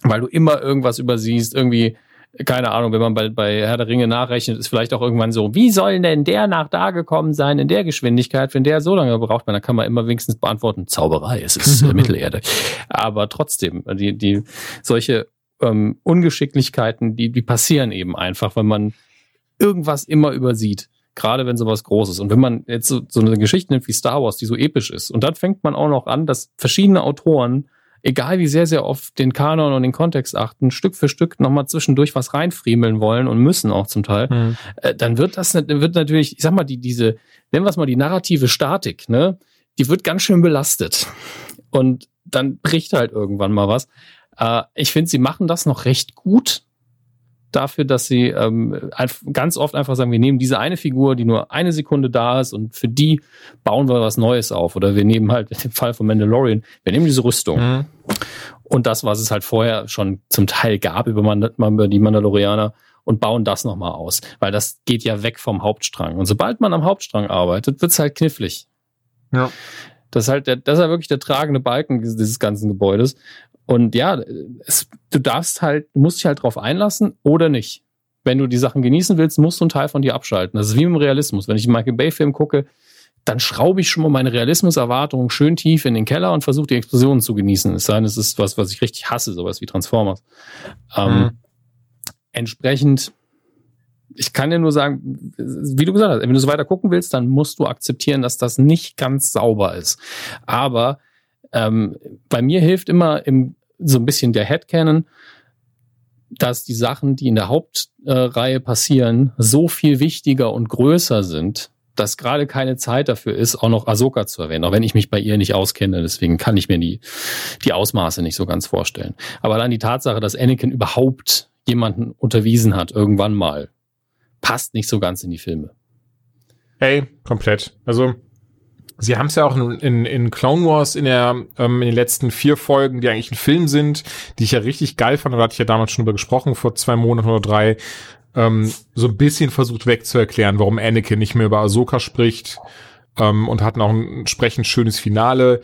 weil du immer irgendwas übersiehst, irgendwie keine Ahnung, wenn man bei, bei Herr der Ringe nachrechnet, ist vielleicht auch irgendwann so, wie soll denn der nach da gekommen sein in der Geschwindigkeit, wenn der so lange braucht? Man, dann kann man immer wenigstens beantworten, Zauberei, es ist äh, Mittelerde. Aber trotzdem, die, die, solche ähm, Ungeschicklichkeiten, die, die passieren eben einfach, wenn man irgendwas immer übersieht. Gerade wenn sowas Großes. Und wenn man jetzt so, so eine Geschichte nimmt wie Star Wars, die so episch ist, und dann fängt man auch noch an, dass verschiedene Autoren egal wie sehr sie auf den Kanon und den Kontext achten, Stück für Stück nochmal zwischendurch was reinfriemeln wollen und müssen auch zum Teil, mhm. äh, dann wird das wird natürlich, ich sag mal, die, diese, nennen wir es mal die narrative Statik, ne, die wird ganz schön belastet. Und dann bricht halt irgendwann mal was. Äh, ich finde, sie machen das noch recht gut dafür, dass sie ähm, ganz oft einfach sagen, wir nehmen diese eine Figur, die nur eine Sekunde da ist und für die bauen wir was Neues auf. Oder wir nehmen halt im Fall von Mandalorian, wir nehmen diese Rüstung. Mhm. Und das, was es halt vorher schon zum Teil gab über, über die Mandalorianer und bauen das nochmal aus. Weil das geht ja weg vom Hauptstrang. Und sobald man am Hauptstrang arbeitet, wird's halt knifflig. Ja. Das ist halt der, das ist halt wirklich der tragende Balken dieses ganzen Gebäudes. Und ja, es, du darfst halt, du musst dich halt drauf einlassen oder nicht. Wenn du die Sachen genießen willst, musst du einen Teil von dir abschalten. Das ist wie im Realismus. Wenn ich einen Michael Bay-Film gucke, dann schraube ich schon mal meine Realismuserwartungen schön tief in den Keller und versuche die Explosionen zu genießen. Es sei denn, es ist was, was ich richtig hasse, sowas wie Transformers. Ähm, mhm. Entsprechend, ich kann dir nur sagen, wie du gesagt hast, wenn du so weiter gucken willst, dann musst du akzeptieren, dass das nicht ganz sauber ist. Aber ähm, bei mir hilft immer im, so ein bisschen der Headcanon, dass die Sachen, die in der Hauptreihe äh, passieren, so viel wichtiger und größer sind, dass gerade keine Zeit dafür ist, auch noch Ahsoka zu erwähnen, auch wenn ich mich bei ihr nicht auskenne, deswegen kann ich mir die, die Ausmaße nicht so ganz vorstellen. Aber dann die Tatsache, dass Anakin überhaupt jemanden unterwiesen hat, irgendwann mal, passt nicht so ganz in die Filme. Hey, komplett. Also Sie haben es ja auch in, in, in Clone Wars in, der, ähm, in den letzten vier Folgen, die eigentlich ein Film sind, die ich ja richtig geil fand, da hatte ich ja damals schon über gesprochen, vor zwei Monaten oder drei, ähm, so ein bisschen versucht wegzuerklären, warum Anakin nicht mehr über Ahsoka spricht ähm, und hatten auch ein entsprechend schönes Finale.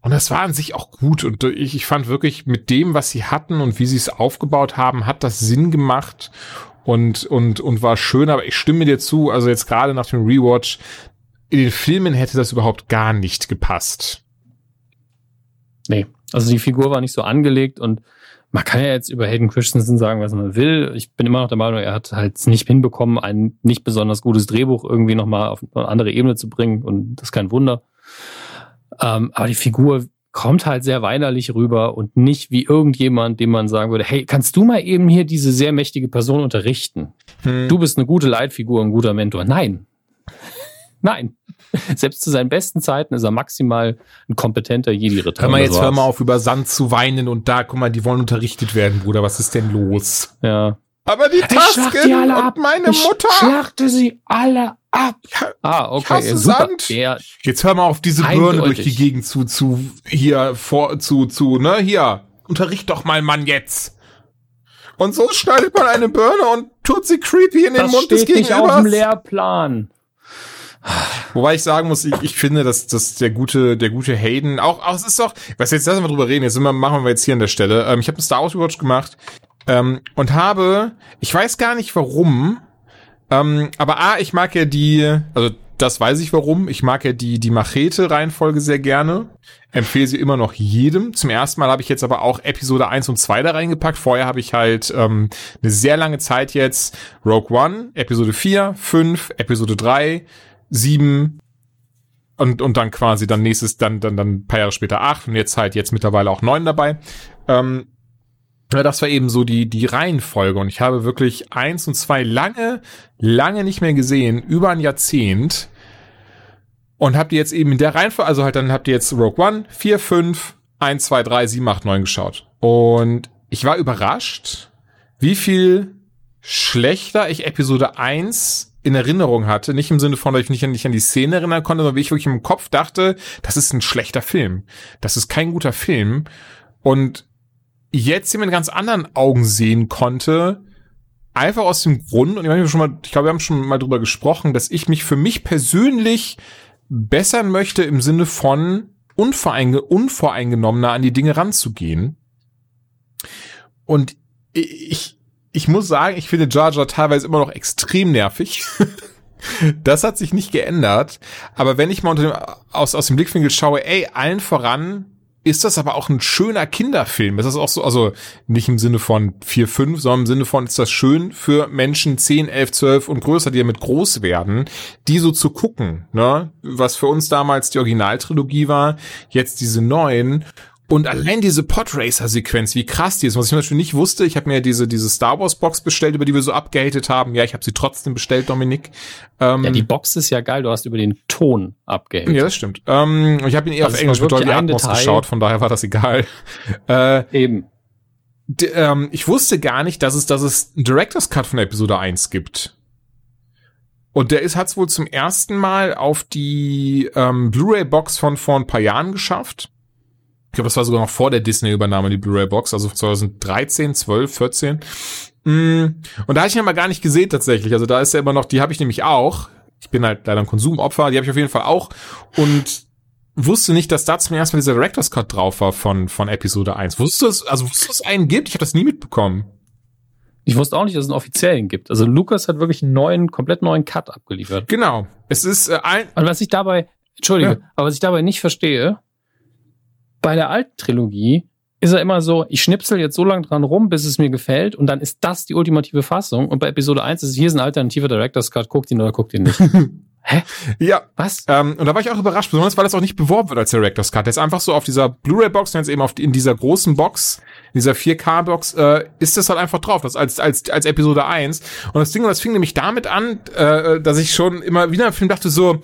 Und das war an sich auch gut. Und ich, ich fand wirklich mit dem, was sie hatten und wie sie es aufgebaut haben, hat das Sinn gemacht und, und, und war schön. Aber ich stimme dir zu, also jetzt gerade nach dem Rewatch, in den Filmen hätte das überhaupt gar nicht gepasst. Nee, also die Figur war nicht so angelegt und man kann ja jetzt über Hayden Christensen sagen, was man will. Ich bin immer noch der Meinung, er hat halt nicht hinbekommen, ein nicht besonders gutes Drehbuch irgendwie nochmal auf eine andere Ebene zu bringen und das ist kein Wunder. Ähm, aber die Figur kommt halt sehr weinerlich rüber und nicht wie irgendjemand, dem man sagen würde, hey, kannst du mal eben hier diese sehr mächtige Person unterrichten? Hm. Du bist eine gute Leitfigur, ein guter Mentor. Nein. Nein. Selbst zu seinen besten Zeiten ist er maximal ein kompetenter Jedi-Ritter. Hör mal jetzt, hör mal auf, über Sand zu weinen und da, guck mal, die wollen unterrichtet werden, Bruder. Was ist denn los? Ja. Aber die Tasken alle ab. meine ich Mutter. schlachte sie alle ab. Ah, okay. Ich super. Sand. Der jetzt hör mal auf, diese Birne durch die Gegend zu, zu, hier, vor, zu, zu, ne, hier. Unterricht doch mal, Mann, jetzt. Und so schneidet man eine Birne und tut sie creepy in den das Mund steht des Gegenübers. Nicht auf dem Lehrplan. Wobei ich sagen muss, ich, ich finde, dass, dass der gute, der gute Hayden, auch, auch es ist doch, was jetzt lassen wir drüber reden, jetzt immer, machen wir jetzt hier an der Stelle. Ähm, ich habe einen Star Wars Watch gemacht ähm, und habe, ich weiß gar nicht warum, ähm, aber A, ich mag ja die, also das weiß ich warum. Ich mag ja die, die Machete-Reihenfolge sehr gerne. Empfehle sie immer noch jedem. Zum ersten Mal habe ich jetzt aber auch Episode 1 und 2 da reingepackt. Vorher habe ich halt ähm, eine sehr lange Zeit jetzt Rogue One, Episode 4, 5, Episode 3, 7 und, und dann quasi dann nächstes, dann, dann, dann ein paar Jahre später 8 und jetzt halt jetzt mittlerweile auch 9 dabei. Ähm, das war eben so die, die Reihenfolge und ich habe wirklich eins und zwei lange, lange nicht mehr gesehen, über ein Jahrzehnt. Und habt ihr jetzt eben in der Reihenfolge, also halt dann habt ihr jetzt Rogue One, 4, 5, 1, 2, 3, 7, 8, 9 geschaut. Und ich war überrascht, wie viel schlechter ich Episode 1 in Erinnerung hatte. Nicht im Sinne von, dass ich mich nicht an die Szene erinnern konnte, sondern wie ich wirklich im Kopf dachte, das ist ein schlechter Film. Das ist kein guter Film. Und jetzt hier mit ganz anderen Augen sehen konnte, einfach aus dem Grund, und ich, meine, schon mal, ich glaube, wir haben schon mal drüber gesprochen, dass ich mich für mich persönlich bessern möchte im Sinne von unvoreinge unvoreingenommener an die Dinge ranzugehen. Und ich, ich muss sagen, ich finde Jar Jar teilweise immer noch extrem nervig. das hat sich nicht geändert. Aber wenn ich mal dem, aus, aus dem Blickwinkel schaue, ey, allen voran ist das aber auch ein schöner Kinderfilm. Ist das auch so, also nicht im Sinne von 4, 5, sondern im Sinne von, ist das schön für Menschen 10, 11, 12 und größer, die damit groß werden, die so zu gucken, ne? Was für uns damals die Originaltrilogie war, jetzt diese neuen. Und allein diese Podracer-Sequenz, wie krass die ist, was ich natürlich nicht wusste, ich habe mir diese, diese Star Wars-Box bestellt, über die wir so abgehatet haben. Ja, ich habe sie trotzdem bestellt, Dominik. Ähm, ja, die Box ist ja geil, du hast über den Ton abgehatet. Ja, das stimmt. Ähm, ich habe ihn eher also auf Englisch mit Dolby Atmos geschaut, von daher war das egal. Äh, Eben. Ähm, ich wusste gar nicht, dass es, dass es einen Director's Cut von Episode 1 gibt. Und der ist hat's wohl zum ersten Mal auf die ähm, Blu-ray-Box von vor ein paar Jahren geschafft. Ich glaube, das war sogar noch vor der Disney-Übernahme, die Blu-ray-Box, also 2013, 12, 14. Und da habe ich ihn aber gar nicht gesehen tatsächlich. Also da ist ja immer noch, die habe ich nämlich auch. Ich bin halt leider ein Konsumopfer, die habe ich auf jeden Fall auch. Und wusste nicht, dass da zum ersten Mal dieser Director's Cut drauf war von, von Episode 1. Wusstest du es, also wusstest du es einen gibt? Ich habe das nie mitbekommen. Ich wusste auch nicht, dass es einen offiziellen gibt. Also Lukas hat wirklich einen neuen, komplett neuen Cut abgeliefert. Genau. Es ist äh, ein. Und was ich dabei, Entschuldige, ja. aber was ich dabei nicht verstehe, bei der alten Trilogie ist er immer so, ich schnipsel jetzt so lange dran rum, bis es mir gefällt und dann ist das die ultimative Fassung. Und bei Episode 1 ist es, hier ist ein alternativer Director's Cut, guckt ihn oder guckt ihn nicht. Hä? Ja. Was? Ähm, und da war ich auch überrascht, besonders weil das auch nicht beworben wird als Director's Cut. Der ist einfach so auf dieser Blu-ray-Box, jetzt eben auf in dieser großen Box, in dieser 4K-Box, äh, ist das halt einfach drauf, das als, als, als Episode 1. Und das Ding, das fing nämlich damit an, äh, dass ich schon immer wieder im Film dachte so,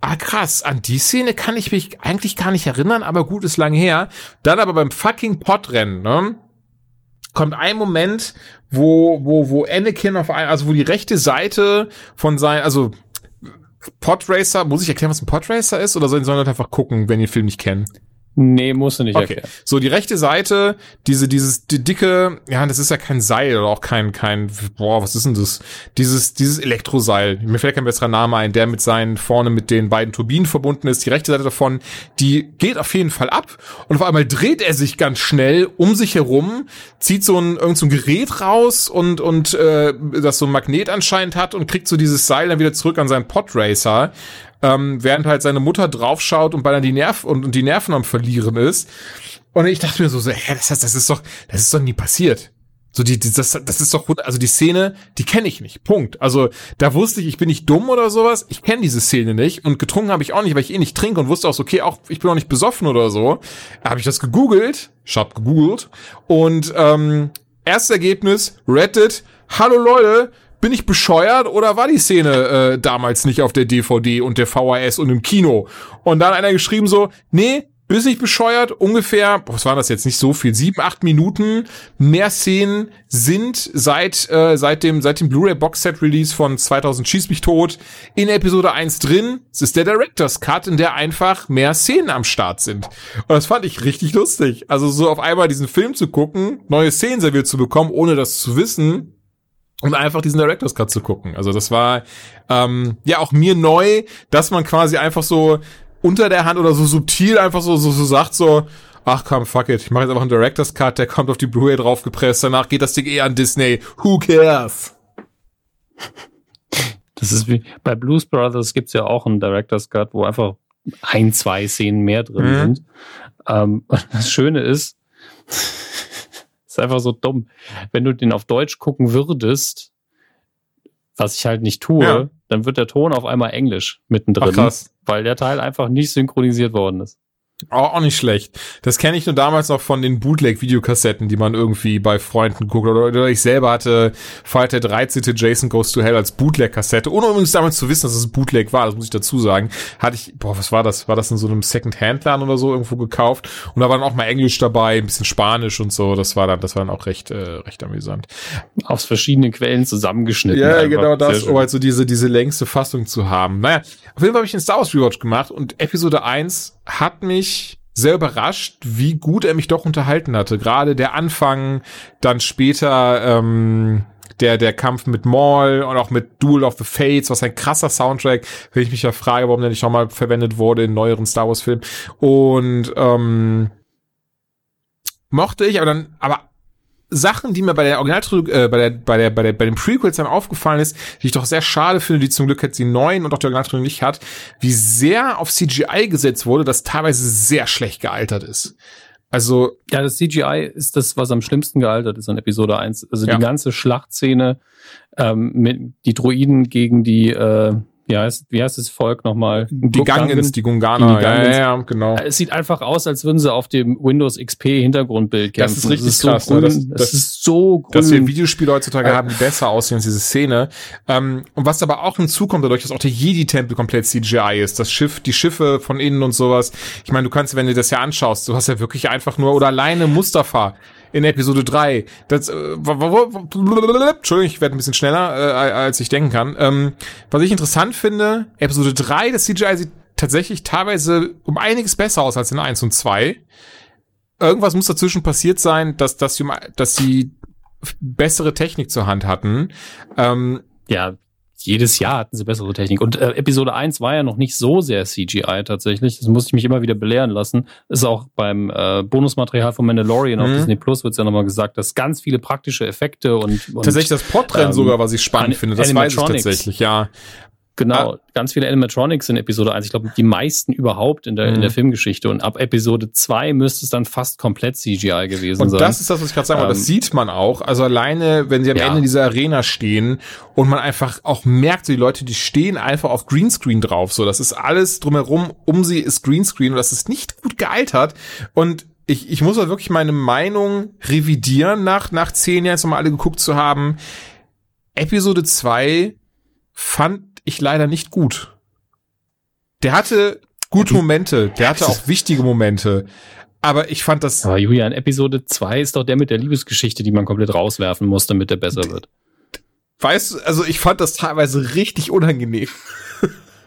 ah krass, an die Szene kann ich mich eigentlich gar nicht erinnern, aber gut, ist lang her. Dann aber beim fucking Podrennen, ne? kommt ein Moment, wo, wo, wo Anakin auf ein, also wo die rechte Seite von sein, also Podracer, muss ich erklären, was ein Podracer ist, oder sollen, sollen einfach gucken, wenn ihr den Film nicht kennen? Nee, musst du nicht okay. erklären. So, die rechte Seite, diese, dieses die dicke, ja, das ist ja kein Seil oder auch kein, kein, boah, was ist denn das? Dieses, dieses Elektroseil. Mir fällt kein besserer Name ein, der mit seinen, vorne mit den beiden Turbinen verbunden ist. Die rechte Seite davon, die geht auf jeden Fall ab und auf einmal dreht er sich ganz schnell um sich herum, zieht so ein, irgend so ein Gerät raus und, und, äh, das so ein Magnet anscheinend hat und kriegt so dieses Seil dann wieder zurück an seinen Podracer ähm, während halt seine Mutter draufschaut und beinahe die Nerven und, und die Nerven am verlieren ist. Und ich dachte mir so, so hä, das, das ist doch, das ist doch nie passiert. So die, die das, das ist doch also die Szene, die kenne ich nicht. Punkt. Also da wusste ich, ich bin nicht dumm oder sowas. Ich kenne diese Szene nicht und getrunken habe ich auch nicht, weil ich eh nicht trinke und wusste auch so, okay, auch ich bin auch nicht besoffen oder so. Habe ich das gegoogelt, ich hab gegoogelt und ähm, erstes Ergebnis Reddit. Hallo Leute, bin ich bescheuert oder war die Szene äh, damals nicht auf der DVD und der VHS und im Kino? Und dann einer geschrieben so, nee, bist nicht bescheuert, ungefähr, was war das jetzt nicht so viel, sieben, acht Minuten mehr Szenen sind seit, äh, seit dem, seit dem Blu-ray Boxset Release von 2000 Schieß mich tot in Episode 1 drin. Es ist der Director's Cut, in der einfach mehr Szenen am Start sind. Und das fand ich richtig lustig. Also so auf einmal diesen Film zu gucken, neue Szenen serviert zu bekommen, ohne das zu wissen, und einfach diesen Director's Cut zu gucken. Also das war ähm, ja auch mir neu, dass man quasi einfach so unter der Hand oder so subtil einfach so so, so sagt so ach komm, fuck it, ich mache jetzt einfach einen Director's Cut, der kommt auf die Blu-ray draufgepresst, danach geht das Ding eh an Disney. Who cares? Das ist wie bei Blues Brothers gibt's ja auch einen Director's Cut, wo einfach ein, zwei Szenen mehr drin mhm. sind. Ähm, das Schöne ist, ist einfach so dumm. Wenn du den auf Deutsch gucken würdest, was ich halt nicht tue, ja. dann wird der Ton auf einmal Englisch mittendrin, Ach, weil der Teil einfach nicht synchronisiert worden ist. Auch, auch nicht schlecht. Das kenne ich nur damals noch von den Bootleg-Videokassetten, die man irgendwie bei Freunden guckt. Oder, ich selber hatte Fighter 13. Jason Goes to Hell als Bootleg-Kassette. Ohne übrigens damals zu wissen, dass es Bootleg war, das muss ich dazu sagen. Hatte ich, boah, was war das? War das in so einem Second-Hand-Laden oder so irgendwo gekauft? Und da war dann auch mal Englisch dabei, ein bisschen Spanisch und so. Das war dann, das war dann auch recht, äh, recht amüsant. Aus verschiedenen Quellen zusammengeschnitten. Ja, einfach. genau das, um halt so diese, diese längste Fassung zu haben. Naja, auf jeden Fall habe ich einen Star Wars Rewatch gemacht und Episode 1 hat mich sehr überrascht, wie gut er mich doch unterhalten hatte. Gerade der Anfang, dann später ähm, der der Kampf mit Maul und auch mit Duel of the Fates, was ein krasser Soundtrack, wenn ich mich ja frage, warum der nicht nochmal verwendet wurde in neueren Star Wars Filmen. Und ähm, mochte ich, aber dann, aber Sachen, die mir bei der Originaltrilogie, äh, bei der, bei der, bei der, bei den Prequels dann aufgefallen ist, die ich doch sehr schade finde, die zum Glück jetzt die neuen und auch die Originaltrilogie nicht hat, wie sehr auf CGI gesetzt wurde, das teilweise sehr schlecht gealtert ist. Also. Ja, das CGI ist das, was am schlimmsten gealtert ist an Episode 1. Also ja. die ganze Schlachtszene, ähm, mit die Droiden gegen die, äh, wie heißt, wie heißt das Volk nochmal? Die Gangens, die Gungana, die Ja, ja, ja, genau. Es sieht einfach aus, als würden sie auf dem Windows XP Hintergrundbild kämpfen. Das ist richtig das ist krass. So ne? grün, das, das, ist so grün. Dass wir Videospiele heutzutage äh, haben, die besser aussehen als diese Szene. Ähm, und was aber auch hinzukommt, dadurch, dass auch der Jedi-Tempel komplett CGI ist, das Schiff, die Schiffe von innen und sowas. Ich meine, du kannst, wenn du das ja anschaust, du hast ja wirklich einfach nur, oder alleine Mustafa in Episode 3. Das, äh, Entschuldigung, ich werde ein bisschen schneller, äh, als ich denken kann. Ähm, was ich interessant finde, Episode 3, das CGI sieht tatsächlich teilweise um einiges besser aus als in 1 und 2. Irgendwas muss dazwischen passiert sein, dass, dass, sie, dass sie bessere Technik zur Hand hatten. Ähm, ja, jedes Jahr hatten sie bessere Technik. Und äh, Episode 1 war ja noch nicht so sehr CGI tatsächlich. Das muss ich mich immer wieder belehren lassen. Ist auch beim äh, Bonusmaterial von Mandalorian mhm. auf Disney Plus wird ja nochmal gesagt, dass ganz viele praktische Effekte und, und tatsächlich das Portrennen ähm, sogar, was ich spannend finde. Das weiß ich tatsächlich, ja. Genau, ah. ganz viele Animatronics in Episode 1. Ich glaube, die meisten überhaupt in der, mhm. in der mhm. Filmgeschichte. Und ab Episode 2 müsste es dann fast komplett CGI gewesen und sein. Und das ist das, was ich gerade sagen wollte. Ähm, das sieht man auch. Also alleine, wenn sie am ja. Ende dieser Arena stehen und man einfach auch merkt, so die Leute, die stehen einfach auf Greenscreen drauf. So, das ist alles drumherum, um sie ist Greenscreen und das ist nicht gut gealtert. Und ich, ich muss auch wirklich meine Meinung revidieren nach, nach zehn Jahren, jetzt nochmal alle geguckt zu haben. Episode 2 fand ich leider nicht gut. Der hatte gute Momente, der hatte auch wichtige Momente. Aber ich fand das. Aber Julian, Episode 2 ist doch der mit der Liebesgeschichte, die man komplett rauswerfen muss, damit der besser wird. Weißt du, also ich fand das teilweise richtig unangenehm.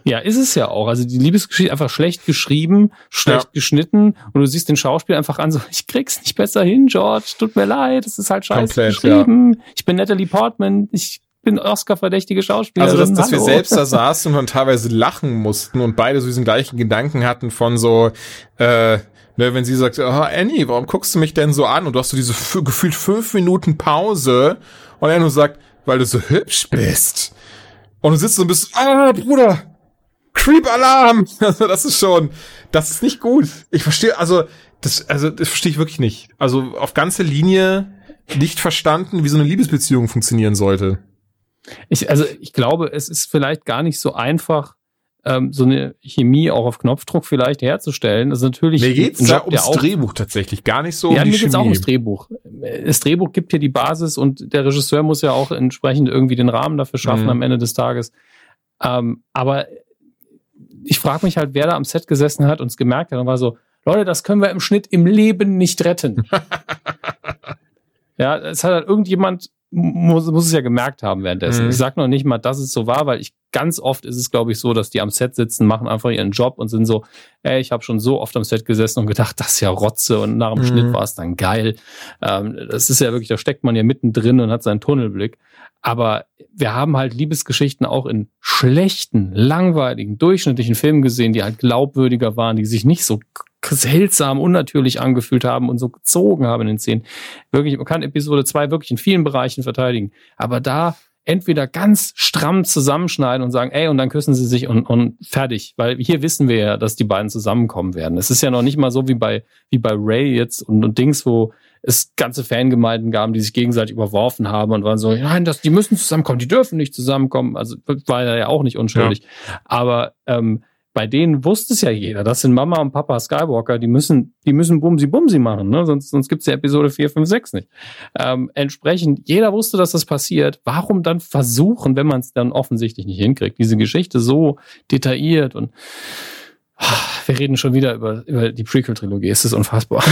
Ja, ist es ja auch. Also die Liebesgeschichte einfach schlecht geschrieben, schlecht ja. geschnitten und du siehst den Schauspieler einfach an so, ich krieg's nicht besser hin, George, tut mir leid, es ist halt scheiße Komplett, geschrieben. Ja. Ich bin Natalie Portman, ich bin Oscar-verdächtige Schauspieler. Also, dass, dass wir selbst da saßen und teilweise lachen mussten und beide so diesen gleichen Gedanken hatten von so, äh, ne, wenn sie sagt, oh, Annie, warum guckst du mich denn so an? Und du hast so diese gefühlt fünf Minuten Pause und er nur sagt, weil du so hübsch bist. Und du sitzt so ein bisschen, ah, Bruder, Creep-Alarm! Also, das ist schon, das ist nicht gut. Ich verstehe, also, das, also, das verstehe ich wirklich nicht. Also, auf ganze Linie nicht verstanden, wie so eine Liebesbeziehung funktionieren sollte. Ich, also ich glaube, es ist vielleicht gar nicht so einfach, ähm, so eine Chemie auch auf Knopfdruck vielleicht herzustellen. Das ist natürlich. Mir geht's da ums Drehbuch tatsächlich, gar nicht so ja, um die mir Chemie. geht's auch ums Drehbuch. Das Drehbuch gibt ja die Basis und der Regisseur muss ja auch entsprechend irgendwie den Rahmen dafür schaffen mhm. am Ende des Tages. Ähm, aber ich frage mich halt, wer da am Set gesessen hat und es gemerkt hat und war so, Leute, das können wir im Schnitt im Leben nicht retten. ja, es hat halt irgendjemand muss, muss es ja gemerkt haben währenddessen. Mhm. Ich sag noch nicht mal, dass es so war, weil ich ganz oft ist es, glaube ich, so, dass die am Set sitzen, machen einfach ihren Job und sind so, ey, ich habe schon so oft am Set gesessen und gedacht, das ist ja Rotze und nach dem mhm. Schnitt war es dann geil. Ähm, das ist ja wirklich, da steckt man ja mittendrin und hat seinen Tunnelblick. Aber wir haben halt Liebesgeschichten auch in schlechten, langweiligen, durchschnittlichen Filmen gesehen, die halt glaubwürdiger waren, die sich nicht so seltsam, unnatürlich angefühlt haben und so gezogen haben in den Szenen. Wirklich, man kann Episode 2 wirklich in vielen Bereichen verteidigen. Aber da entweder ganz stramm zusammenschneiden und sagen, ey, und dann küssen sie sich und, und fertig. Weil hier wissen wir ja, dass die beiden zusammenkommen werden. Es ist ja noch nicht mal so wie bei, wie bei Ray jetzt und, und Dings, wo es ganze Fangemeinden gaben, die sich gegenseitig überworfen haben und waren so, nein, das, die müssen zusammenkommen, die dürfen nicht zusammenkommen. Also war ja auch nicht unschuldig. Ja. Aber ähm, bei denen wusste es ja jeder, das sind Mama und Papa Skywalker, die müssen, die müssen Bumsi Bumsi machen, ne? sonst, sonst gibt's ja Episode 4, 5, 6 nicht. Ähm, entsprechend, jeder wusste, dass das passiert. Warum dann versuchen, wenn man es dann offensichtlich nicht hinkriegt, diese Geschichte so detailliert und wir reden schon wieder über, über die Prequel-Trilogie. Es ist unfassbar.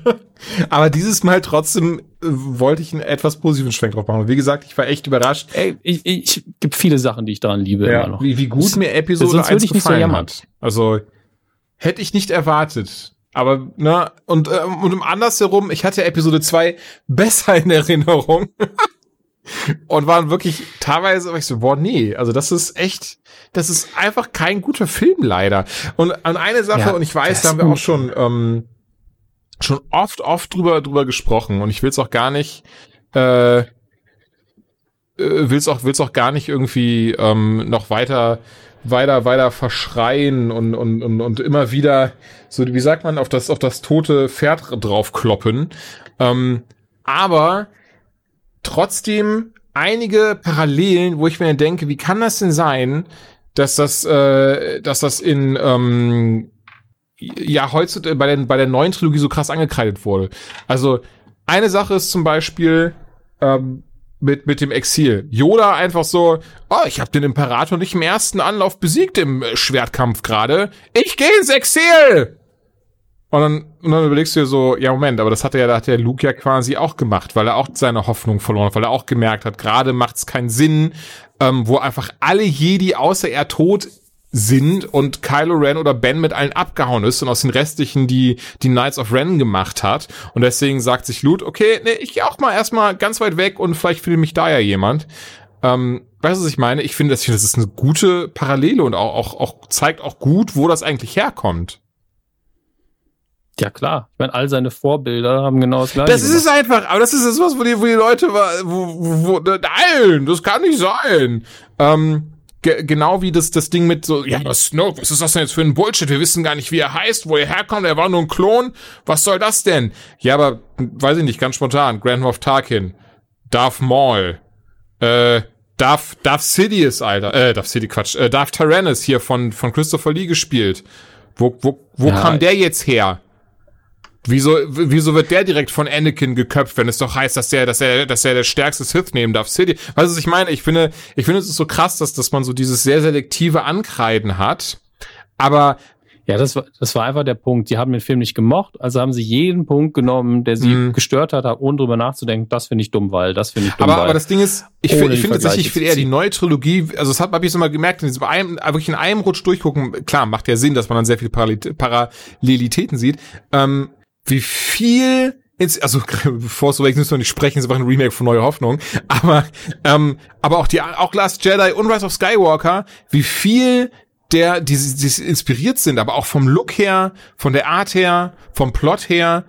Aber dieses Mal trotzdem äh, wollte ich einen etwas positiven Schwenk drauf machen. Wie gesagt, ich war echt überrascht. Ey, ich, ich gibt viele Sachen, die ich daran liebe ja, immer noch. Wie, wie gut das, mir Episode 1 gefallen so hat. Also hätte ich nicht erwartet. Aber, ne, und, ähm, und andersherum, ich hatte Episode 2 besser in Erinnerung. und waren wirklich teilweise, ich so, boah, nee, also das ist echt, das ist einfach kein guter Film leider. Und an eine Sache, ja, und ich weiß, da haben wir auch schon, ähm, schon oft, oft drüber, drüber gesprochen und ich will es auch gar nicht, äh, äh will's auch, will's auch gar nicht irgendwie ähm, noch weiter, weiter, weiter verschreien und, und, und, und immer wieder, so wie sagt man, auf das, auf das tote Pferd draufkloppen. Ähm, aber trotzdem einige Parallelen, wo ich mir denke, wie kann das denn sein, dass das, äh, dass das in ähm, ja heutzutage bei der, bei der neuen Trilogie so krass angekreidet wurde. Also eine Sache ist zum Beispiel ähm, mit mit dem Exil. Yoda einfach so, oh, ich habe den Imperator nicht im ersten Anlauf besiegt im Schwertkampf gerade. Ich gehe ins Exil. Und dann, und dann überlegst du dir so, ja Moment, aber das hat er ja, hat der Luke ja quasi auch gemacht, weil er auch seine Hoffnung verloren hat, weil er auch gemerkt hat, gerade macht es keinen Sinn, ähm, wo einfach alle Jedi außer er tot sind und Kylo Ren oder Ben mit allen abgehauen ist und aus den restlichen die die Knights of Ren gemacht hat und deswegen sagt sich Luke, okay, nee, ich geh auch mal erstmal ganz weit weg und vielleicht findet mich da ja jemand. Ähm, weißt du, was ich meine? Ich finde, das, das ist eine gute Parallele und auch, auch, auch zeigt auch gut, wo das eigentlich herkommt. Ja klar, ich meine, all seine Vorbilder haben genau das gleiche. Das ist es einfach, aber das ist es was, wo die, wo die Leute, wo, wo, wo, nein, das kann nicht sein. Ähm, ge genau wie das, das Ding mit so, ja, was Snoke, was ist das denn jetzt für ein Bullshit? Wir wissen gar nicht, wie er heißt, wo er herkommt, er war nur ein Klon. Was soll das denn? Ja, aber, weiß ich nicht, ganz spontan, Grand Moff Tarkin, Darth Maul, äh, Darth, Darth Sidious, Alter, äh, Darth Sidious, Quatsch, äh, Darth Tyrannus hier von, von Christopher Lee gespielt. Wo, wo, wo ja, kam der jetzt her? Wieso, wieso wird der direkt von Anakin geköpft, wenn es doch heißt, dass der, dass er, dass er der stärkste Sith nehmen darf? Weißt du, was ich meine? Ich finde, ich finde, es ist so krass, dass, dass man so dieses sehr selektive Ankreiden hat. Aber ja, das war, das war einfach der Punkt. Die haben den Film nicht gemocht, also haben sie jeden Punkt genommen, der sie mm. gestört hat, ohne drüber nachzudenken. Das finde ich dumm, weil das finde ich dumm. Aber, weil, aber das Ding ist, ich finde, ich finde tatsächlich, ich finde eher die neue Trilogie, also das habe ich so mal gemerkt, in diesem einem, wirklich in einem Rutsch durchgucken, klar, macht ja Sinn, dass man dann sehr viele Parallelitäten sieht. Ähm, wie viel ins, also Force Awakens müssen wir nicht sprechen, ist einfach ein Remake von Neue Hoffnung, aber ähm, aber auch die auch Last Jedi und Rise of Skywalker, wie viel der die, die inspiriert sind, aber auch vom Look her, von der Art her, vom Plot her.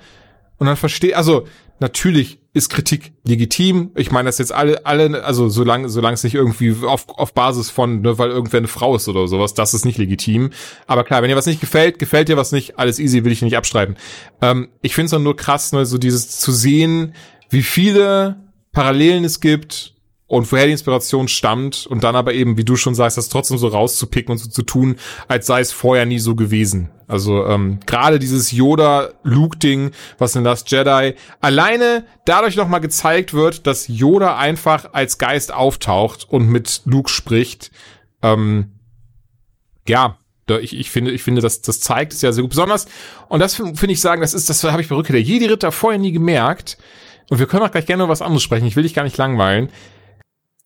Und dann verstehe also natürlich ist Kritik legitim. Ich meine, das jetzt alle, alle, also solange, solange es nicht irgendwie auf, auf Basis von, ne, weil irgendwer eine Frau ist oder sowas, das ist nicht legitim. Aber klar, wenn dir was nicht gefällt, gefällt dir was nicht, alles easy, will ich nicht abstreiten. Ähm, ich finde es nur krass, ne, so dieses zu sehen, wie viele Parallelen es gibt und woher die Inspiration stammt und dann aber eben, wie du schon sagst, das trotzdem so rauszupicken und so zu tun, als sei es vorher nie so gewesen. Also ähm, gerade dieses Yoda-Luke-Ding, was in Last Jedi alleine dadurch nochmal gezeigt wird, dass Yoda einfach als Geist auftaucht und mit Luke spricht. Ähm, ja, ich, ich finde, ich finde, das, das zeigt es ja sehr gut. Besonders, und das finde ich sagen, das ist, das habe ich bei Rückkehr der Jedi-Ritter vorher nie gemerkt, und wir können auch gleich gerne über was anderes sprechen, ich will dich gar nicht langweilen,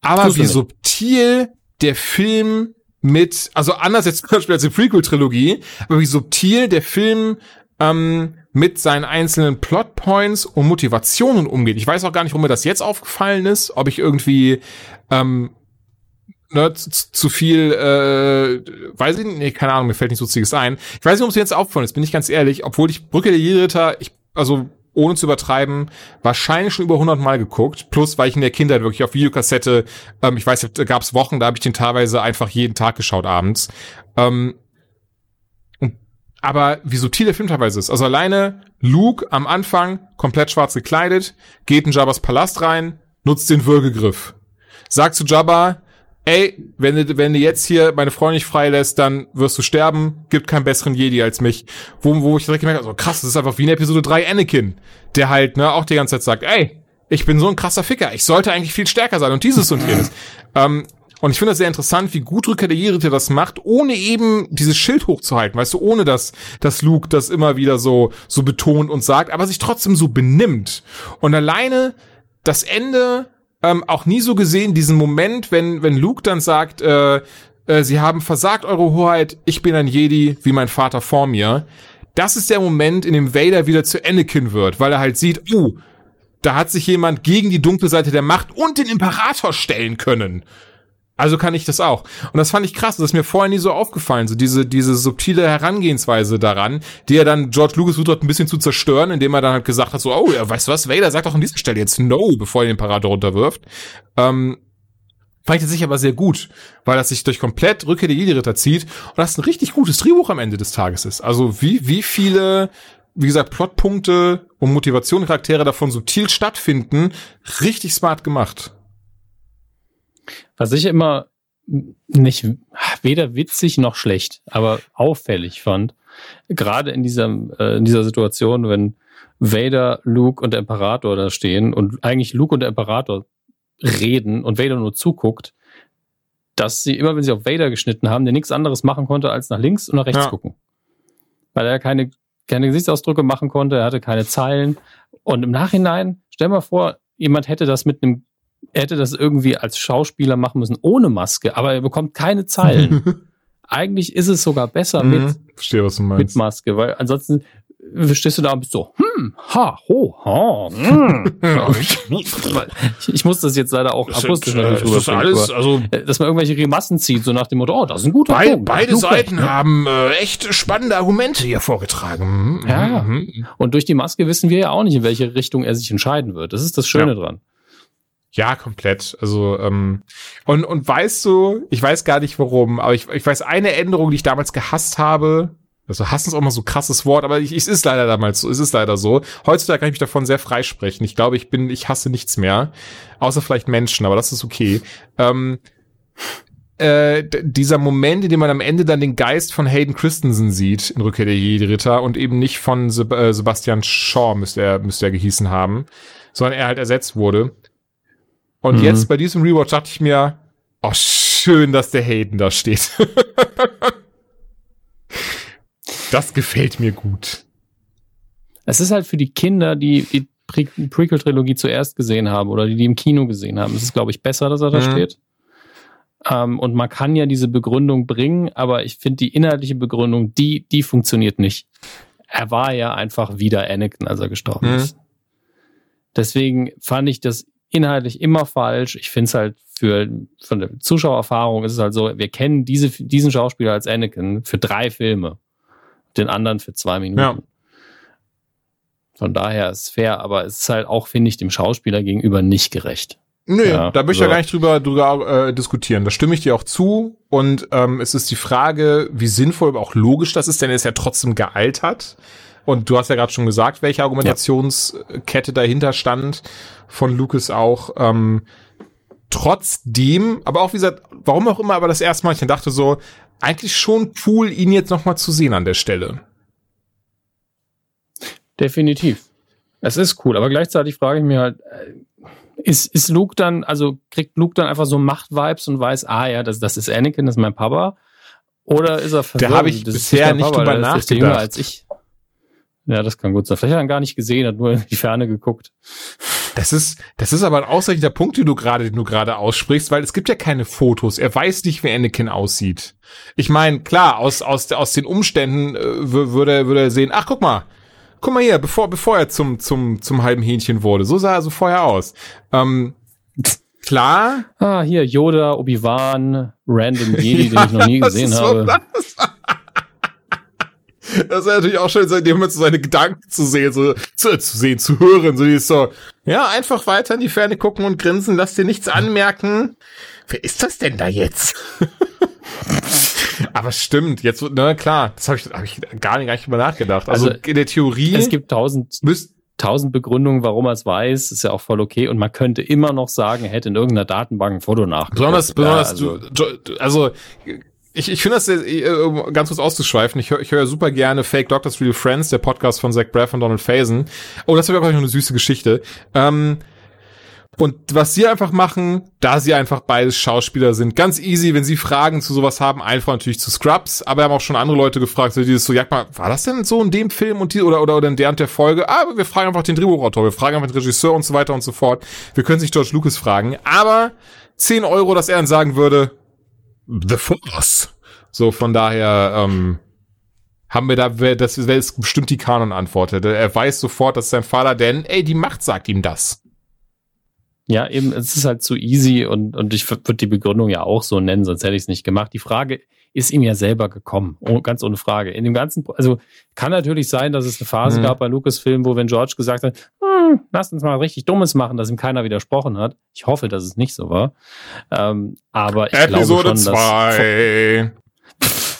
aber wie subtil der Film mit, also anders jetzt zum Beispiel als die Prequel-Trilogie, aber wie subtil der Film ähm, mit seinen einzelnen Plotpoints und Motivationen umgeht. Ich weiß auch gar nicht, warum mir das jetzt aufgefallen ist, ob ich irgendwie ähm, ne, zu, zu viel, äh, weiß ich nicht, nee, keine Ahnung, mir fällt nichts Lustiges ein. Ich weiß nicht, warum es mir jetzt aufgefallen ist, bin ich ganz ehrlich, obwohl ich Brücke der Jeritter, ich, also ohne zu übertreiben, wahrscheinlich schon über 100 Mal geguckt. Plus, weil ich in der Kindheit wirklich auf Videokassette, ähm, ich weiß, da gab es Wochen, da habe ich den teilweise einfach jeden Tag geschaut abends. Ähm, aber wie subtil der Film teilweise ist. Also alleine Luke am Anfang komplett schwarz gekleidet, geht in Jabba's Palast rein, nutzt den Würgegriff. Sagt zu Jabba, ey, wenn du, wenn du jetzt hier meine Freundin nicht freilässt, dann wirst du sterben, gibt keinen besseren Jedi als mich. Wo, wo ich direkt gemerkt habe, so krass, das ist einfach wie in Episode 3 Anakin, der halt, ne, auch die ganze Zeit sagt, ey, ich bin so ein krasser Ficker, ich sollte eigentlich viel stärker sein und dieses und jenes. ähm, und ich finde das sehr interessant, wie gut Rückkehr der Jedi das macht, ohne eben dieses Schild hochzuhalten, weißt du, ohne dass, dass Luke das immer wieder so, so betont und sagt, aber sich trotzdem so benimmt. Und alleine das Ende, ähm, auch nie so gesehen, diesen Moment, wenn, wenn Luke dann sagt, äh, äh, sie haben versagt, eure Hoheit, ich bin ein Jedi, wie mein Vater vor mir. Das ist der Moment, in dem Vader wieder zu Anakin wird, weil er halt sieht, uh, da hat sich jemand gegen die dunkle Seite der Macht und den Imperator stellen können. Also kann ich das auch. Und das fand ich krass. Das ist mir vorher nie so aufgefallen. So diese, diese subtile Herangehensweise daran, die er dann George Lucas versucht ein bisschen zu zerstören, indem er dann halt gesagt hat, so, oh, ja, weißt du was, Vader sagt doch an dieser Stelle jetzt No, bevor er den Imperator runterwirft. Ähm, fand ich das sicher aber sehr gut, weil das sich durch komplett Rückkehr der Jedi-Ritter zieht und das ein richtig gutes Drehbuch am Ende des Tages ist. Also wie, wie viele, wie gesagt, Plotpunkte und Motivationscharaktere davon subtil stattfinden, richtig smart gemacht. Was ich immer nicht weder witzig noch schlecht, aber auffällig fand, gerade in dieser, äh, in dieser Situation, wenn Vader, Luke und der Imperator da stehen und eigentlich Luke und der Imperator reden und Vader nur zuguckt, dass sie immer, wenn sie auf Vader geschnitten haben, der nichts anderes machen konnte, als nach links und nach rechts ja. gucken. Weil er keine, keine Gesichtsausdrücke machen konnte, er hatte keine Zeilen. Und im Nachhinein, stell mal vor, jemand hätte das mit einem er hätte das irgendwie als Schauspieler machen müssen ohne Maske, aber er bekommt keine Zeilen. Eigentlich ist es sogar besser mhm. mit, Verstehe, was du meinst. mit Maske, weil ansonsten stehst du da und bist so, hm, ha, ho, ha, hm. ich, ich muss das jetzt leider auch das akustisch sind, natürlich das alles, also, äh, dass man irgendwelche Remassen zieht, so nach dem Motto, oh, das ist ein guter Be Punkt. Beide Seiten ne? haben äh, echt spannende Argumente hier vorgetragen. Mhm. Ja, mhm. und durch die Maske wissen wir ja auch nicht, in welche Richtung er sich entscheiden wird. Das ist das Schöne ja. dran. Ja, komplett. Also, ähm, und, und weißt du, ich weiß gar nicht warum, aber ich, ich weiß eine Änderung, die ich damals gehasst habe. Also hassen ist auch mal so ein krasses Wort, aber ich, es ist leider damals so, es ist leider so. Heutzutage kann ich mich davon sehr freisprechen. Ich glaube, ich bin, ich hasse nichts mehr. Außer vielleicht Menschen, aber das ist okay. Ähm, äh, dieser Moment, in dem man am Ende dann den Geist von Hayden Christensen sieht in Rückkehr der Jedi-Ritter und eben nicht von Seb äh, Sebastian Shaw müsste er, müsste er gehießen haben, sondern er halt ersetzt wurde. Und mhm. jetzt bei diesem Rewatch dachte ich mir, oh, schön, dass der Hayden da steht. das gefällt mir gut. Es ist halt für die Kinder, die die Pre Prequel-Trilogie zuerst gesehen haben oder die die im Kino gesehen haben, es ist, glaube ich, besser, dass er da mhm. steht. Ähm, und man kann ja diese Begründung bringen, aber ich finde die inhaltliche Begründung, die, die funktioniert nicht. Er war ja einfach wieder Anakin, als er gestorben mhm. ist. Deswegen fand ich das inhaltlich immer falsch. Ich finde es halt für von der Zuschauererfahrung ist es halt so, wir kennen diese, diesen Schauspieler als Anakin für drei Filme, den anderen für zwei Minuten. Ja. Von daher ist es fair, aber es ist halt auch, finde ich, dem Schauspieler gegenüber nicht gerecht. Nö, ja, da möchte ich so. ja gar nicht drüber, drüber äh, diskutieren. Da stimme ich dir auch zu. Und ähm, es ist die Frage, wie sinnvoll, aber auch logisch das ist, denn er ist ja trotzdem gealtert. Und du hast ja gerade schon gesagt, welche Argumentationskette ja. dahinter stand von Lucas auch. Ähm, trotzdem, aber auch wie gesagt, warum auch immer, aber das erste Mal, ich dachte so, eigentlich schon cool, ihn jetzt noch mal zu sehen an der Stelle. Definitiv. Es ist cool, aber gleichzeitig frage ich mich halt, äh, ist, ist Luke dann, also kriegt Luke dann einfach so Macht-Vibes und weiß, ah ja, das, das ist Anakin, das ist mein Papa? Oder ist er verwirrt? Da habe ich bisher nicht Papa, drüber nachgedacht. Jünger als ich. Ja, das kann gut sein. Vielleicht hat er ihn gar nicht gesehen, hat nur in die Ferne geguckt. Das ist, das ist aber ein ausreichender Punkt, den du gerade, den du gerade aussprichst, weil es gibt ja keine Fotos. Er weiß nicht, wie Anakin aussieht. Ich meine, klar, aus, aus, aus den Umständen äh, würde, würde er sehen, ach, guck mal, guck mal hier, bevor, bevor er zum, zum, zum halben Hähnchen wurde. So sah er so vorher aus. Ähm, klar. Ah, hier, Yoda, Obi-Wan, Random Jedi, den ich noch nie gesehen habe. Das ist natürlich auch schön, in dem Moment so seine Gedanken zu sehen, so zu, zu sehen, zu hören, so die ist so, ja, einfach weiter in die Ferne gucken und grinsen, lass dir nichts anmerken. Wer ist das denn da jetzt? Aber stimmt, jetzt, na klar, das habe ich, hab ich gar nicht, gar nicht drüber nachgedacht. Also, also in der Theorie. Es gibt tausend, tausend Begründungen, warum er es weiß, ist ja auch voll okay. Und man könnte immer noch sagen, er hätte in irgendeiner Datenbank ein Foto nachgeguckt. Besonders, besonders ja, also, du, also ich, ich finde das äh, ganz kurz auszuschweifen. Ich höre ich hör super gerne Fake Doctors Real Friends, der Podcast von Zach Braff und Donald Faison. Oh, das wäre auch noch eine süße Geschichte. Ähm, und was sie einfach machen, da sie einfach beides Schauspieler sind, ganz easy, wenn sie Fragen zu sowas haben, einfach natürlich zu Scrubs, aber haben auch schon andere Leute gefragt, so dieses so, ja mal, war das denn so in dem Film und die, oder, oder, oder in der und der Folge? Aber ah, wir fragen einfach den Drehbuchautor, wir fragen einfach den Regisseur und so weiter und so fort. Wir können sich George Lucas fragen, aber 10 Euro, dass er dann sagen würde, The Force. So, von daher, ähm, haben wir da, das wäre bestimmt die Kanon-Antwort. Er weiß sofort, dass sein Vater, denn, ey, die Macht sagt ihm das. Ja, eben, es ist halt zu easy und, und ich würde die Begründung ja auch so nennen, sonst hätte ich es nicht gemacht. Die Frage ist ihm ja selber gekommen, oh, ganz ohne Frage. In dem ganzen, also kann natürlich sein, dass es eine Phase mhm. gab bei Lucasfilm, wo wenn George gesagt hat, hm, lasst uns mal richtig Dummes machen, dass ihm keiner widersprochen hat. Ich hoffe, dass es nicht so war. Ähm, aber ich Episode glaube schon, zwei.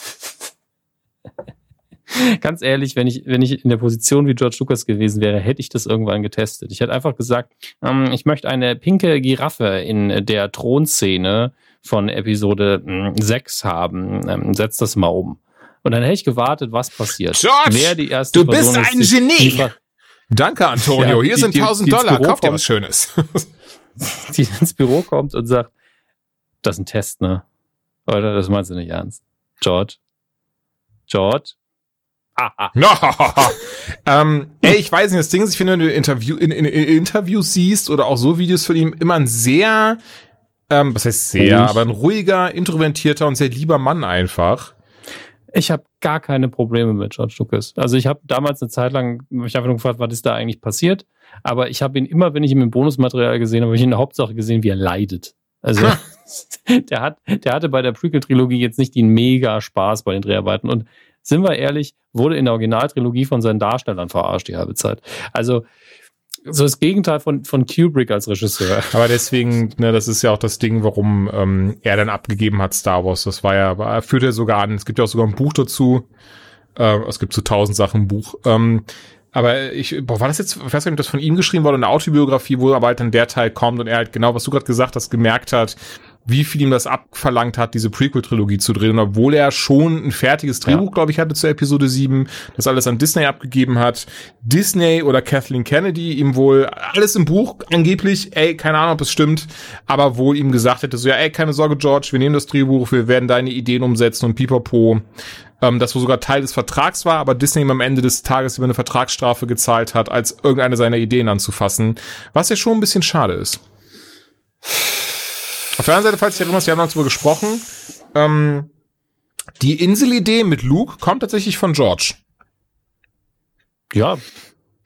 Ganz ehrlich, wenn ich, wenn ich in der Position wie George Lucas gewesen wäre, hätte ich das irgendwann getestet. Ich hätte einfach gesagt, ähm, ich möchte eine pinke Giraffe in der Thronszene von Episode 6 hm, haben. Ähm, setz das mal um. Und dann hätte ich gewartet, was passiert. George, du Person bist ein ist, Genie. Die, Danke, Antonio. Ja, Hier die, sind 1000 Dollar. Kauf dir was Schönes. die ins Büro kommt und sagt, das ist ein Test, ne? Oder das meinst du nicht ernst? George? George? ähm, ey, ich weiß nicht, das Ding ist, ich finde, wenn du Interview, in, in, in Interviews siehst oder auch so Videos von ihm, immer ein sehr, ähm, was heißt sehr, Ruhig. aber ein ruhiger, introvertierter und sehr lieber Mann einfach. Ich habe gar keine Probleme mit George Lucas. Also ich habe damals eine Zeit lang mich einfach nur gefragt, was ist da eigentlich passiert. Aber ich habe ihn immer, wenn ich ihn im Bonusmaterial gesehen habe, habe ich in der Hauptsache gesehen, wie er leidet. Also der hat, der hatte bei der Prequel-Trilogie jetzt nicht den mega Spaß bei den Dreharbeiten. Und sind wir ehrlich, wurde in der Originaltrilogie von seinen Darstellern verarscht die halbe Zeit. Also so das Gegenteil von, von Kubrick als Regisseur. Aber deswegen, ne, das ist ja auch das Ding, warum ähm, er dann abgegeben hat, Star Wars. Das war ja, er führt er sogar an. Es gibt ja auch sogar ein Buch dazu. Äh, es gibt so tausend Sachen im Buch. Ähm, aber ich, boah, war das jetzt, ich weiß nicht, ob das von ihm geschrieben wurde, eine Autobiografie, wo aber halt dann der Teil kommt und er halt genau, was du gerade gesagt hast, gemerkt hat, wie viel ihm das abverlangt hat, diese Prequel-Trilogie zu drehen. Und obwohl er schon ein fertiges Drehbuch, ja. glaube ich, hatte zu Episode 7, das alles an Disney abgegeben hat, Disney oder Kathleen Kennedy ihm wohl alles im Buch angeblich, ey, keine Ahnung, ob es stimmt, aber wohl ihm gesagt hätte, so, ja, ey, keine Sorge, George, wir nehmen das Drehbuch, wir werden deine Ideen umsetzen und pipapo. Ähm, das wo sogar Teil des Vertrags war, aber Disney ihm am Ende des Tages über eine Vertragsstrafe gezahlt hat, als irgendeine seiner Ideen anzufassen, was ja schon ein bisschen schade ist. Auf der anderen Seite, falls du dich erinnerst, wir haben darüber gesprochen, ähm, die Inselidee mit Luke kommt tatsächlich von George. Ja,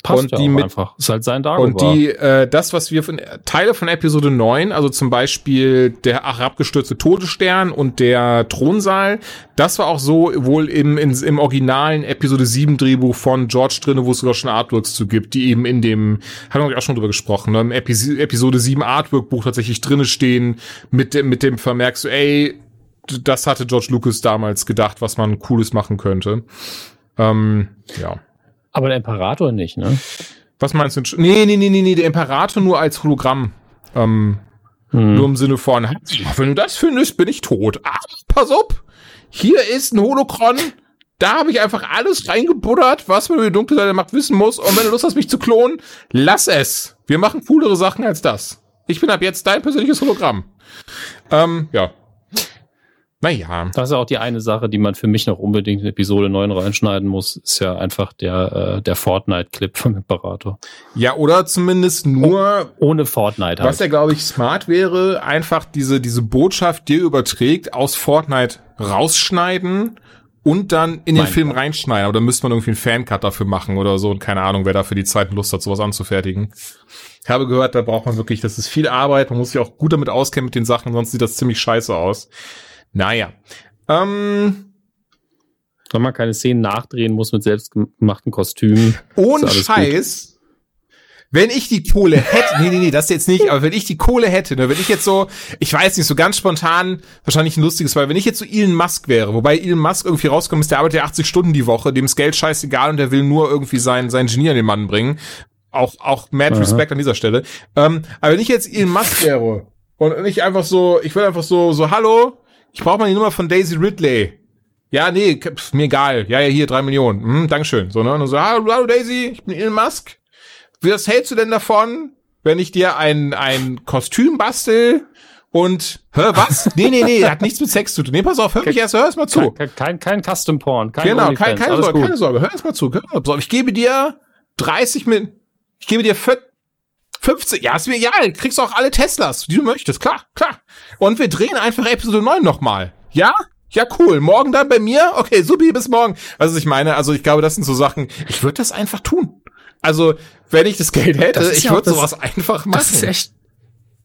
passt und ja die mit, einfach. Ist halt sein Dagobah. Und die, äh, das, was wir von Teile von Episode 9, also zum Beispiel der herabgestürzte Todesstern und der Thronsaal, das war auch so wohl im, in, im originalen Episode 7 Drehbuch von George drinne, wo es sogar schon Artworks zu gibt, die eben in dem, haben wir auch schon drüber gesprochen, ne, im Epi Episode 7 Artwork Buch tatsächlich drinne stehen, mit dem, mit dem Vermerk so, ey, das hatte George Lucas damals gedacht, was man Cooles machen könnte. Ähm, ja. Aber der Imperator nicht, ne? Was meinst du? Nee, nee, nee, nee, nee, der Imperator nur als Hologramm. Ähm, hm. Nur im Sinne von, wenn du das findest, bin ich tot. Ach, pass auf! Hier ist ein Holocron. Da habe ich einfach alles reingebuddert, was man über die Dunkelseite der Macht wissen muss. Und wenn du Lust hast, mich zu klonen, lass es. Wir machen coolere Sachen als das. Ich bin ab jetzt dein persönliches Hologramm. Ähm, ja. Naja. Das ist ja auch die eine Sache, die man für mich noch unbedingt in Episode 9 reinschneiden muss, ist ja einfach der, äh, der Fortnite-Clip vom Imperator. Ja, oder zumindest nur. Oh, ohne Fortnite halt. Was ja, glaube ich, smart wäre, einfach diese, diese Botschaft, die überträgt, aus Fortnite rausschneiden und dann in den mein Film Gott. reinschneiden. Aber da müsste man irgendwie einen Fancut dafür machen oder so und keine Ahnung, wer dafür die Zeit und Lust hat, sowas anzufertigen. Ich habe gehört, da braucht man wirklich, das ist viel Arbeit, man muss sich auch gut damit auskennen mit den Sachen, sonst sieht das ziemlich scheiße aus. Naja. Ähm, wenn man keine Szenen nachdrehen muss mit selbstgemachten Kostümen. Ohne Scheiß. Gut. Wenn ich die Kohle hätte, nee, nee, nee, das jetzt nicht, aber wenn ich die Kohle hätte, ne, wenn ich jetzt so, ich weiß nicht, so ganz spontan, wahrscheinlich ein lustiges, weil wenn ich jetzt so Elon Musk wäre, wobei Elon Musk irgendwie rauskommt, ist, der arbeitet ja 80 Stunden die Woche, dem ist Geld scheißegal und der will nur irgendwie sein, sein Genie an den Mann bringen. Auch, auch mad Aha. Respect an dieser Stelle. Ähm, aber wenn ich jetzt Elon Musk wäre und nicht einfach so, ich will einfach so, so, hallo, ich brauche mal die Nummer von Daisy Ridley. Ja, nee, pf, mir egal. Ja, ja, hier, drei Millionen. Hm, Dankeschön. So, ne? Und so, hallo, hallo Daisy, ich bin Elon Musk. Was hältst du denn davon, wenn ich dir ein, ein Kostüm bastel und, hör, was? nee, nee, nee, hat nichts mit Sex zu tun. Nee, pass auf, hör mich erst, hör erst mal zu. Kein, kein, kein Custom Porn, kein Genau, kein, keine Sorge, keine Sorge, hör erst mal zu. Ich gebe dir 30 mit, ich gebe dir 50, ja, ist mir egal, kriegst auch alle Teslas, die du möchtest, klar, klar. Und wir drehen einfach Episode 9 nochmal. Ja? Ja, cool. Morgen dann bei mir? Okay, supi, bis morgen. Was ich meine, also ich glaube, das sind so Sachen, ich würde das einfach tun. Also, wenn ich das Geld hätte, ich ja würde sowas einfach machen. Das ist echt,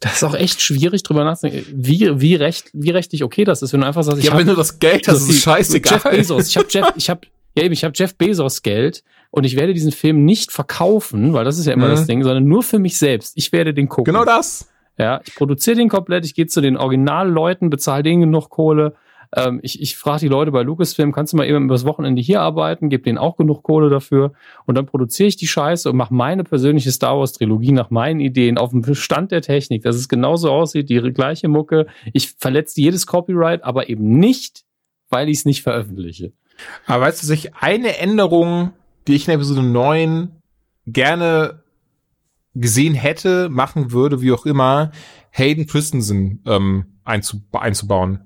das ist auch echt schwierig drüber nachzudenken, wie, wie recht, wie rechtlich okay das ist, wenn du einfach sagst, ich ja, hab, wenn du das Geld hast, ist es scheißegal. Jeff Bezos, ich habe Jeff, ich habe ja eben, ich habe Jeff Bezos Geld und ich werde diesen Film nicht verkaufen, weil das ist ja immer mhm. das Ding, sondern nur für mich selbst. Ich werde den gucken. Genau das. Ja, ich produziere den komplett, ich gehe zu den Originalleuten, bezahle denen genug Kohle. Ähm, ich ich frage die Leute bei Lucasfilm, kannst du mal eben übers Wochenende hier arbeiten, gebe denen auch genug Kohle dafür und dann produziere ich die Scheiße und mache meine persönliche Star Wars Trilogie nach meinen Ideen auf dem Stand der Technik, dass es genauso aussieht, die gleiche Mucke. Ich verletze jedes Copyright, aber eben nicht, weil ich es nicht veröffentliche. Aber weißt du, sich eine Änderung die ich in Episode 9 gerne gesehen hätte, machen würde, wie auch immer, Hayden Christensen ähm, einzub einzubauen.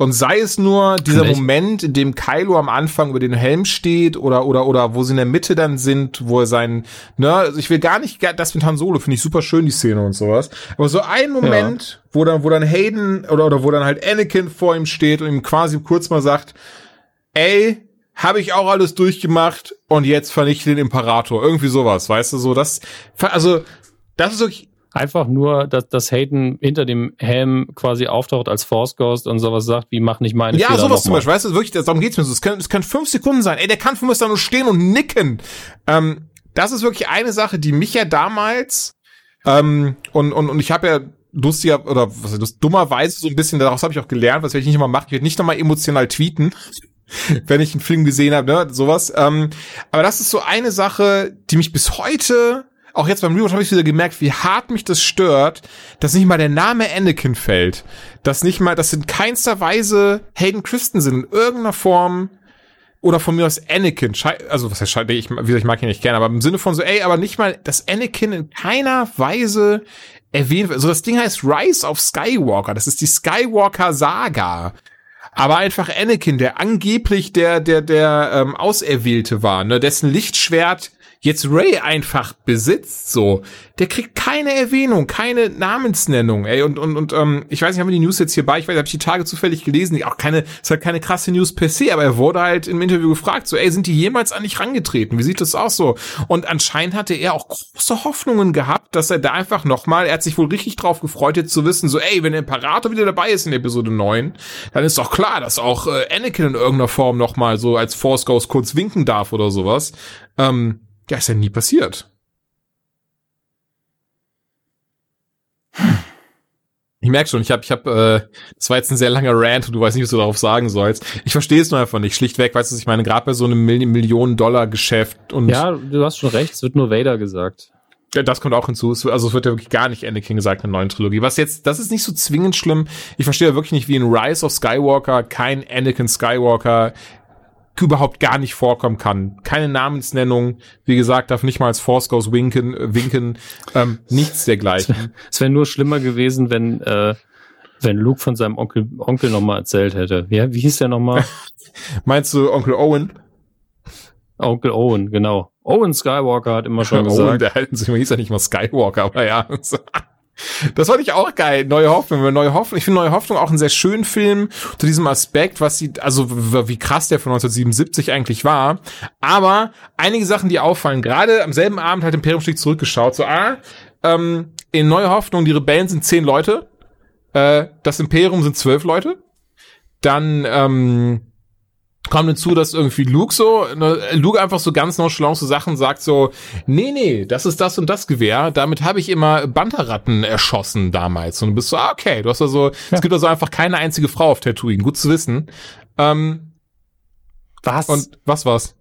Und sei es nur dieser Vielleicht. Moment, in dem Kylo am Anfang über den Helm steht oder oder oder wo sie in der Mitte dann sind, wo er sein, ne, also ich will gar nicht, das mit Han Solo finde ich super schön die Szene und sowas. Aber so ein Moment, ja. wo dann wo dann Hayden oder oder wo dann halt Anakin vor ihm steht und ihm quasi kurz mal sagt, ey, habe ich auch alles durchgemacht und jetzt vernichte den Imperator. Irgendwie sowas, weißt du, so das, also, das ist wirklich, Einfach nur, dass, dass Hayden hinter dem Helm quasi auftaucht als Force Ghost und sowas sagt, wie mach nicht meine Ja, Fehler sowas zum Beispiel, weißt du, wirklich, darum geht's mir so. Es können, es können fünf Sekunden sein. Ey, der kann für mich da nur stehen und nicken. Ähm, das ist wirklich eine Sache, die mich ja damals, ähm, und, und, und ich habe ja lustiger, oder was ist das, dummerweise so ein bisschen, daraus habe ich auch gelernt, was werde ich nicht immer machen, ich werde nicht nochmal emotional tweeten. wenn ich einen Film gesehen habe, ne, sowas. Ähm, aber das ist so eine Sache, die mich bis heute, auch jetzt beim Rewatch habe ich wieder gemerkt, wie hart mich das stört, dass nicht mal der Name Anakin fällt. Dass nicht mal, dass in keinster Weise Hayden Christensen in irgendeiner Form oder von mir aus Anakin, also was heißt ich, wie gesagt, ich mag ihn nicht gerne, aber im Sinne von so, ey, aber nicht mal, dass Anakin in keiner Weise erwähnt wird. Also das Ding heißt Rise of Skywalker, das ist die Skywalker Saga aber einfach Anakin, der angeblich der der der ähm, Auserwählte war, ne, dessen Lichtschwert jetzt Ray einfach besitzt, so, der kriegt keine Erwähnung, keine Namensnennung, ey, und, und, und, ähm, ich weiß nicht, haben wir die News jetzt hier bei, ich weiß, habe ich die Tage zufällig gelesen, auch keine, ist halt keine krasse News per se, aber er wurde halt im Interview gefragt, so, ey, sind die jemals an dich rangetreten? Wie sieht das aus so? Und anscheinend hatte er auch große Hoffnungen gehabt, dass er da einfach nochmal, er hat sich wohl richtig drauf gefreut, jetzt zu wissen, so, ey, wenn der Imperator wieder dabei ist in Episode 9, dann ist doch klar, dass auch äh, Anakin in irgendeiner Form nochmal so als Force Ghost kurz winken darf oder sowas. Ähm, ja, ist ja nie passiert. Ich merke schon, ich habe, ich habe, äh, das war jetzt ein sehr langer Rant und du weißt nicht, was du darauf sagen sollst. Ich verstehe es nur einfach nicht. Schlichtweg, weißt du, ich meine, gerade bei so einem Millionen-Dollar-Geschäft und. Ja, du hast schon recht, es wird nur Vader gesagt. Ja, das kommt auch hinzu. Also es wird ja wirklich gar nicht Anakin gesagt in der neuen Trilogie. Was jetzt, das ist nicht so zwingend schlimm. Ich verstehe ja wirklich nicht, wie in Rise of Skywalker kein Anakin Skywalker überhaupt gar nicht vorkommen kann. Keine Namensnennung, wie gesagt, darf nicht mal als Force Ghost winken, winken, ähm, nichts dergleichen. Es wäre wär nur schlimmer gewesen, wenn äh, Wenn Luke von seinem Onkel, Onkel nochmal erzählt hätte. Wie, wie hieß der nochmal? Meinst du Onkel Owen? Onkel Owen, genau. Owen Skywalker hat immer schon gesagt. Owen, der halten sich, hieß ja nicht mal Skywalker, aber ja. Das fand ich auch geil. Neue Hoffnung. Neue Hoffnung. Ich finde Neue Hoffnung auch einen sehr schönen Film zu diesem Aspekt, was sie, also wie krass der von 1977 eigentlich war. Aber einige Sachen, die auffallen, gerade am selben Abend hat Imperium Stieg zurückgeschaut. So, ah, ähm, in Neue Hoffnung, die Rebellen sind zehn Leute. Äh, das Imperium sind zwölf Leute. Dann, ähm, kam hinzu, dass irgendwie Luke so, ne, Luke einfach so ganz nonchalant so Sachen sagt so, nee, nee, das ist das und das Gewehr, damit habe ich immer Banterratten erschossen damals. Und du bist so, ah, okay, du hast also, ja. es gibt also einfach keine einzige Frau auf Tatooine, gut zu wissen. Ähm, was? Und was war's?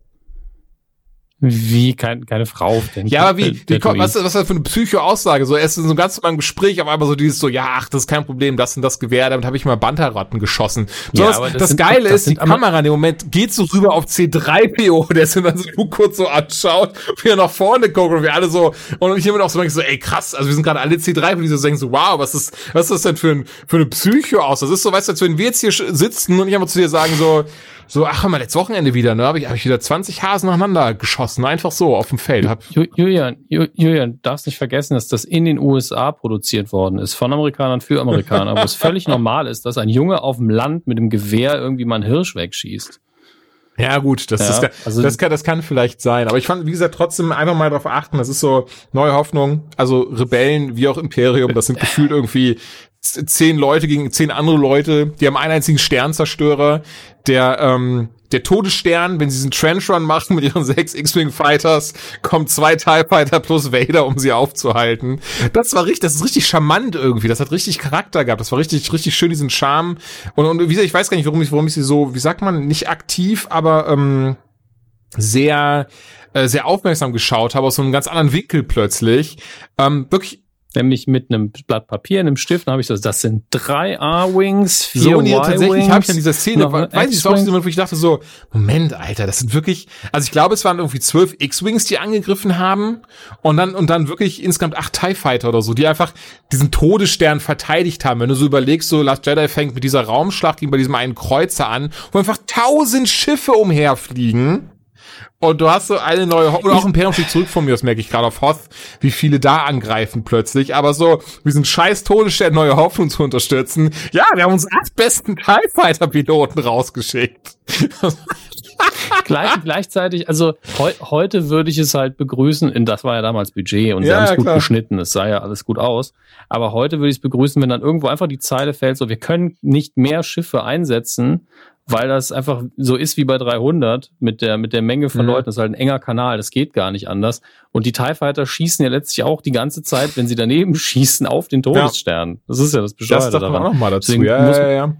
Wie kein, keine Frau. Ja, aber wie, die, was, was ist das für eine Psycho-Aussage? So, er ist in so einem ganz normalen Gespräch auf einmal so dieses so, ja, ach, das ist kein Problem, das und das Gewehr, damit habe ich mal Banterratten geschossen. So, ja, das, das sind, Geile das ist, die Kamera in dem Moment geht so rüber auf C3PO, der so dann so kurz so anschaut, wie er nach vorne guckt und wir alle so, und ich immer auch so, so, ey, krass, also wir sind gerade alle C3, die so denken so, wow, was ist, was ist das denn für ein, für eine Psycho aus? Das ist so, weißt du, als wenn wir jetzt hier sitzen und ich einfach zu dir sagen so, so, ach mal, letztes Wochenende wieder, ne, habe ich, hab ich wieder 20 Hasen nacheinander geschossen, einfach so auf dem Feld. Hab Julian, Julian, darfst nicht vergessen, dass das in den USA produziert worden ist, von Amerikanern für Amerikaner, wo es völlig normal ist, dass ein Junge auf dem Land mit dem Gewehr irgendwie mal einen Hirsch wegschießt. Ja, gut, das, ja, das, also, das, kann, das kann vielleicht sein. Aber ich fand, wie gesagt, trotzdem einfach mal darauf achten, das ist so neue Hoffnung. Also Rebellen wie auch Imperium, das sind gefühlt irgendwie zehn Leute gegen zehn andere Leute, die haben einen einzigen Sternzerstörer, der ähm, der Todesstern, wenn sie diesen Trench-Run machen mit ihren sechs X-Wing-Fighters, kommt zwei TIE Fighter plus Vader, um sie aufzuhalten. Das war richtig, das ist richtig charmant irgendwie. Das hat richtig Charakter gehabt. Das war richtig, richtig schön, diesen Charme. Und, und wie gesagt, ich weiß gar nicht, warum ich, warum ich sie so, wie sagt man, nicht aktiv, aber ähm, sehr, äh, sehr aufmerksam geschaut habe, aus so einem ganz anderen Winkel plötzlich. Ähm, wirklich nämlich mit einem Blatt Papier, einem Stift, dann habe ich so, das sind drei A-Wings, vier so, nee, tatsächlich habe ich an dieser Szene, weiß ich, auch wo ich dachte so, Moment, Alter, das sind wirklich, also ich glaube, es waren irgendwie zwölf X-Wings, die angegriffen haben und dann, und dann wirklich insgesamt acht TIE Fighter oder so, die einfach diesen Todesstern verteidigt haben. Wenn du so überlegst, so Last Jedi fängt mit dieser Raumschlacht gegen bei diesem einen Kreuzer an, wo einfach tausend Schiffe umherfliegen und du hast so eine neue, oder auch Imperium steht zurück von mir, das merke ich gerade auf Hoth, wie viele da angreifen plötzlich. Aber so, wir sind scheiß Todesstern, neue Hoffnung zu unterstützen. Ja, wir haben uns acht besten TIE Fighter Piloten rausgeschickt. Gleich, gleichzeitig, also heu, heute würde ich es halt begrüßen, in das war ja damals Budget und sie ja, haben es gut klar. geschnitten, es sah ja alles gut aus. Aber heute würde ich es begrüßen, wenn dann irgendwo einfach die Zeile fällt, so wir können nicht mehr Schiffe einsetzen, weil das einfach so ist wie bei 300 mit der, mit der Menge von mhm. Leuten. Das ist halt ein enger Kanal, das geht gar nicht anders. Und die TIE Fighter schießen ja letztlich auch die ganze Zeit, wenn sie daneben schießen, auf den Todesstern. Ja. Das ist ja das Bescheuerte das daran. Auch noch mal dazu. ja, ja, ja.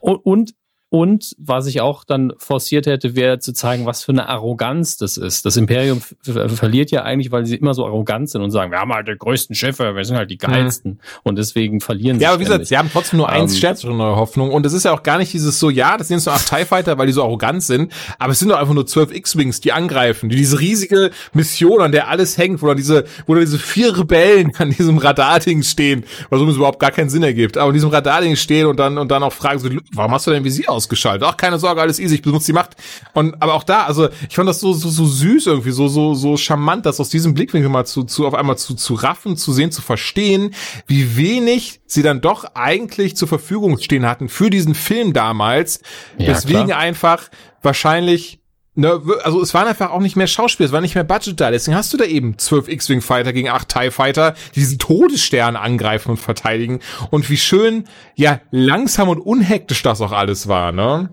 Und, und und was ich auch dann forciert hätte, wäre zu zeigen, was für eine Arroganz das ist. Das Imperium verliert ja eigentlich, weil sie immer so arrogant sind und sagen, wir haben halt die größten Schiffe, wir sind halt die geilsten. Mhm. Und deswegen verlieren sie. Ja, aber wie gesagt, sie haben trotzdem nur eins ähm, neue Hoffnung. Und es ist ja auch gar nicht dieses so, ja, das sind so acht TIE Fighter, weil die so arrogant sind. Aber es sind doch einfach nur zwölf X-Wings, die angreifen, die diese riesige Mission, an der alles hängt, wo dann diese, wo dann diese vier Rebellen an diesem Radarding stehen, was übrigens überhaupt gar keinen Sinn ergibt, aber an diesem Radarding stehen und dann, und dann auch fragen so, warum hast du denn Visier aus? Ausgeschaltet. Ach, keine Sorge, alles easy, ich benutze die Macht. Und aber auch da, also ich fand das so so, so süß irgendwie, so so so charmant, das aus diesem Blickwinkel mal zu zu auf einmal zu zu raffen, zu sehen, zu verstehen, wie wenig sie dann doch eigentlich zur Verfügung stehen hatten für diesen Film damals. Ja, Deswegen klar. einfach wahrscheinlich Ne, also es waren einfach auch nicht mehr Schauspieler, es war nicht mehr Budget da. Deswegen hast du da eben zwölf X-Wing Fighter gegen acht TIE Fighter, die diesen Todesstern angreifen und verteidigen. Und wie schön, ja, langsam und unhektisch das auch alles war, ne?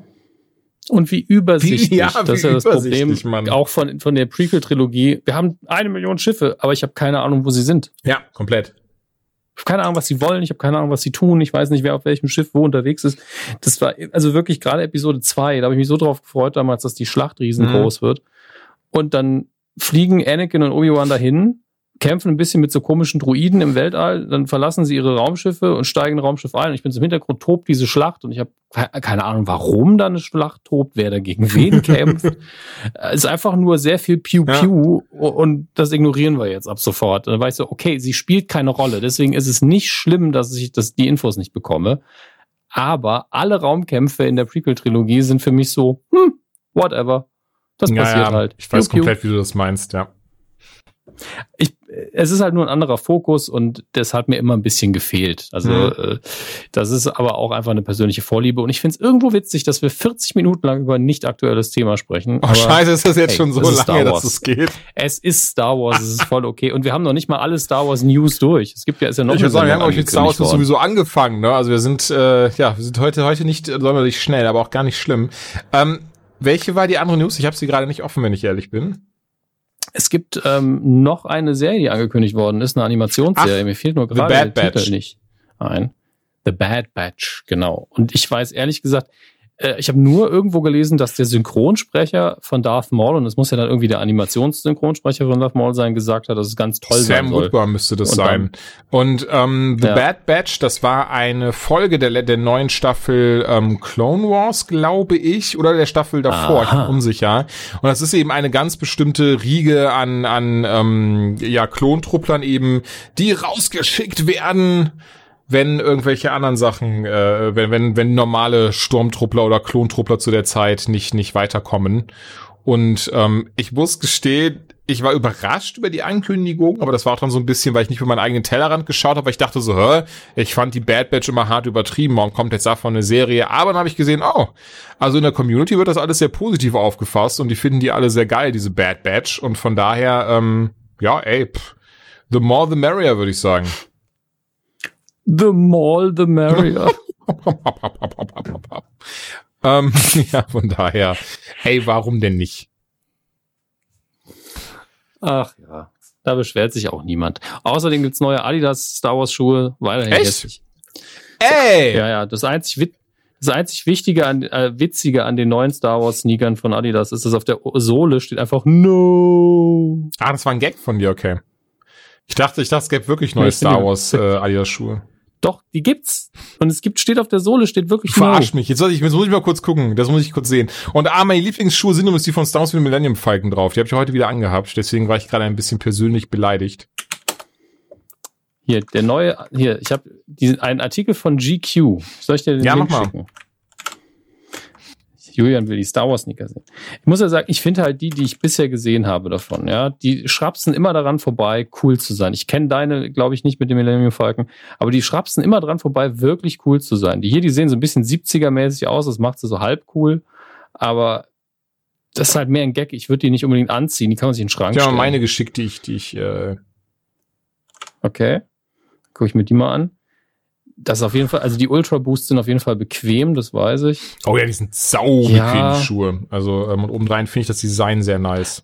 Und wie übersichtlich, wie, ja, das ist ja das Problem, Mann. auch von, von der Prequel-Trilogie. Wir haben eine Million Schiffe, aber ich habe keine Ahnung, wo sie sind. Ja, komplett. Ich habe keine Ahnung, was sie wollen, ich habe keine Ahnung, was sie tun, ich weiß nicht, wer auf welchem Schiff wo unterwegs ist. Das war also wirklich gerade Episode 2, da habe ich mich so drauf gefreut damals, dass die Schlacht riesengroß mhm. wird. Und dann fliegen Anakin und Obi-Wan dahin kämpfen ein bisschen mit so komischen Druiden im Weltall, dann verlassen sie ihre Raumschiffe und steigen in Raumschiff ein. Und ich bin so im Hintergrund, tobt diese Schlacht und ich habe keine Ahnung, warum da eine Schlacht tobt, wer da gegen wen kämpft. Es ist einfach nur sehr viel Piu-Piu ja. und das ignorieren wir jetzt ab sofort. Da war ich so, okay, sie spielt keine Rolle, deswegen ist es nicht schlimm, dass ich das, die Infos nicht bekomme. Aber alle Raumkämpfe in der Prequel-Trilogie sind für mich so, hm, whatever. Das ja, passiert ja, halt. Ich weiß Piu -Piu. komplett, wie du das meinst, ja. Ich, es ist halt nur ein anderer Fokus und das hat mir immer ein bisschen gefehlt. Also mhm. äh, das ist aber auch einfach eine persönliche Vorliebe und ich finde es irgendwo witzig, dass wir 40 Minuten lang über ein nicht aktuelles Thema sprechen. Oh scheiße, ist das jetzt hey, schon so lange, dass es geht? Es ist Star Wars, es ist voll okay und wir haben noch nicht mal alle Star Wars News durch. Es gibt ja ist ja noch Ich würde sagen, wir haben euch mit Star Wars sowieso angefangen, ne? Also wir sind äh, ja, wir sind heute heute nicht sonderlich schnell, aber auch gar nicht schlimm. Ähm, welche war die andere News? Ich habe sie gerade nicht offen, wenn ich ehrlich bin. Es gibt ähm, noch eine Serie, die angekündigt worden ist, eine Animationsserie. Ach, Mir fehlt nur gerade der Batch. Titel nicht ein. The Bad Batch, genau. Und ich weiß ehrlich gesagt, äh, ich habe nur irgendwo gelesen, dass der Synchronsprecher von Darth Maul, und es muss ja dann irgendwie der Animationssynchronsprecher von Darth Maul sein, gesagt hat, dass es ganz toll Sam sein soll. Sam müsste das und sein. Dann, und ähm, The ja. Bad Batch, das war eine Folge der, der neuen Staffel ähm, Clone Wars, glaube ich, oder der Staffel davor, Aha. ich bin unsicher. Und das ist eben eine ganz bestimmte Riege an, an ähm, ja, Klontruppeln eben, die rausgeschickt werden wenn irgendwelche anderen Sachen, äh, wenn, wenn, wenn normale Sturmtruppler oder Klontruppler zu der Zeit nicht, nicht weiterkommen. Und ähm, ich muss gestehen, ich war überrascht über die Ankündigung, aber das war auch dann so ein bisschen, weil ich nicht über meinen eigenen Tellerrand geschaut habe, weil ich dachte so, hä, ich fand die Bad Batch immer hart übertrieben, warum kommt jetzt davon eine Serie? Aber dann habe ich gesehen, oh, also in der Community wird das alles sehr positiv aufgefasst und die finden die alle sehr geil, diese Bad Batch. Und von daher, ähm, ja, ey, pff, the more the merrier, würde ich sagen. The more, the merrier. ähm, ja, von daher, hey, warum denn nicht? Ach ja, da beschwert sich auch niemand. Außerdem gibt's neue Adidas Star Wars Schuhe, weiterhin Echt? hässlich. Ey! Ja, ja, das einzig, das einzig Wichtige an, äh, Witzige an den neuen Star Wars Sneakern von Adidas ist, dass auf der Sohle steht einfach No. Ah, das war ein Gag von dir, okay. Ich dachte, ich dachte, es gäbe wirklich neue Star Wars äh, Adidas Schuhe. Doch, die gibt's. Und es gibt, steht auf der Sohle, steht wirklich Verarsch no. mich. Jetzt, ich, jetzt muss ich mal kurz gucken. Das muss ich kurz sehen. Und ah, meine Lieblingsschuhe sind übrigens die von Star Wars mit Millennium Falcon drauf. Die habe ich heute wieder angehabt. Deswegen war ich gerade ein bisschen persönlich beleidigt. Hier, der neue, hier, ich habe einen Artikel von GQ. Soll ich dir den ja, Link schicken? Julian will die Star Wars Sneaker sehen. Ich muss ja sagen, ich finde halt die, die ich bisher gesehen habe davon, ja, die schrapsen immer daran vorbei, cool zu sein. Ich kenne deine, glaube ich, nicht mit dem Millennium Falcon, aber die schrapsen immer daran vorbei, wirklich cool zu sein. Die hier, die sehen so ein bisschen 70er-mäßig aus, das macht sie so halb cool, aber das ist halt mehr ein Gag. Ich würde die nicht unbedingt anziehen, die kann man sich in den Schrank ja, stellen. Ja, meine geschickt, die ich, die ich, äh Okay. Guck ich mir die mal an. Das ist auf jeden Fall, also die Ultra Boosts sind auf jeden Fall bequem, das weiß ich. Oh ja, die sind sau bequem, ja. die Schuhe. Also ähm, und obendrein finde ich das Design sehr nice.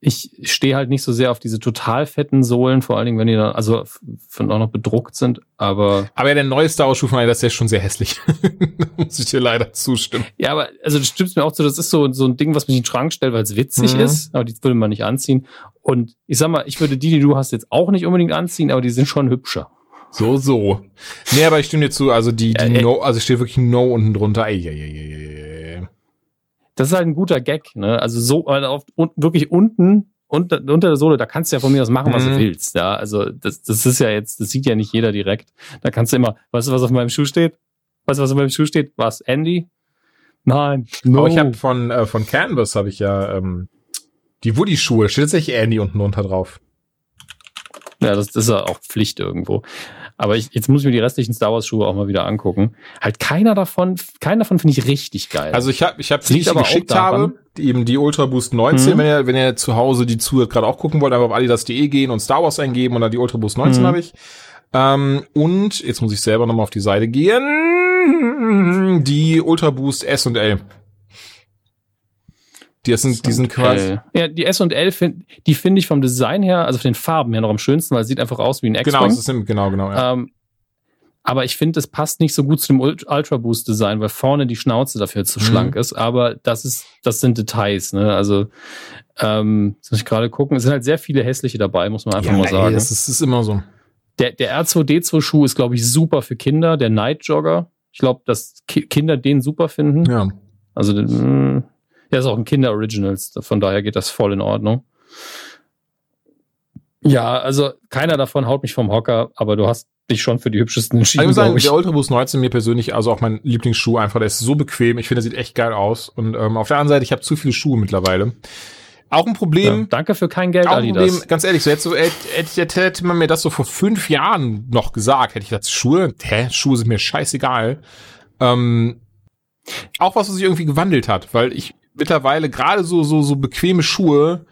Ich stehe halt nicht so sehr auf diese total fetten Sohlen, vor allen Dingen, wenn die dann, also von auch noch bedruckt sind, aber. Aber ja, der neue Star Wars Schuh von das ist ja schon sehr hässlich. muss ich dir leider zustimmen. Ja, aber, also das stimmt mir auch so, das ist so, so ein Ding, was mich in den Schrank stellt, weil es witzig mhm. ist, aber die würde man nicht anziehen. Und ich sag mal, ich würde die, die du hast, jetzt auch nicht unbedingt anziehen, aber die sind schon hübscher. So, so. Nee, aber ich stimme dir zu, also die, die ja, No, also steht wirklich No unten drunter. Ey, ey, ey, ey, Das ist halt ein guter Gag, ne? Also so, also auf, un, wirklich unten, unter, unter der Sohle, da kannst du ja von mir aus machen, was mhm. du willst, ja. Also das, das ist ja jetzt, das sieht ja nicht jeder direkt. Da kannst du immer, weißt du, was auf meinem Schuh steht? Weißt du, was auf meinem Schuh steht? Was? Andy? Nein. No. Aber ich habe von, äh, von Canvas habe ich ja ähm, die Woody-Schuhe. Steht tatsächlich Andy unten drunter drauf. Ja, das, das ist ja auch Pflicht irgendwo. Aber ich, jetzt muss ich mir die restlichen Star Wars Schuhe auch mal wieder angucken. Halt keiner davon, keiner davon finde ich richtig geil. Also ich habe, ich habe, die ich geschickt habe, eben die Ultra Boost 19. Mhm. Wenn ihr, wenn ihr zu Hause die zu gerade auch gucken wollt, einfach auf adidas.de gehen und Star Wars eingeben und dann die Ultra Boost 19 mhm. habe ich. Ähm, und jetzt muss ich selber nochmal auf die Seite gehen. Die Ultra Boost S und L. Die sind, die sind quasi. Ja, die S und L, find, die finde ich vom Design her, also von den Farben her noch am schönsten, weil es sieht einfach aus wie ein X-Wing. Genau, das ist, genau, genau, ja. Ähm, Aber ich finde, es passt nicht so gut zu dem Ultra Boost Design, weil vorne die Schnauze dafür zu mhm. schlank ist. Aber das ist, das sind Details. Ne? Also ähm, jetzt muss ich gerade gucken. Es sind halt sehr viele hässliche dabei, muss man einfach ja, mal sagen. Ey, das, ist, das ist immer so. Der, der R2D2 Schuh ist, glaube ich, super für Kinder. Der Night Jogger. Ich glaube, dass Ki Kinder den super finden. Ja. Also, mh, hm, ja, ist auch ein Kinder Originals. Von daher geht das voll in Ordnung. Ja, also keiner davon haut mich vom Hocker, aber du hast dich schon für die hübschesten entschieden. Also ich muss sagen, der Ultraboost 19 mir persönlich, also auch mein Lieblingsschuh einfach, der ist so bequem. Ich finde, der sieht echt geil aus. Und ähm, auf der anderen Seite, ich habe zu viele Schuhe mittlerweile. Auch ein Problem. Ja, danke für kein Geld, auch ein. Problem, ganz ehrlich, so hätte, so, hätte, hätte, hätte man mir das so vor fünf Jahren noch gesagt, hätte ich gesagt, Schuhe, hä, Schuhe sind mir scheißegal. Ähm, auch was, was sich irgendwie gewandelt hat, weil ich mittlerweile gerade so, so, so bequeme Schuhe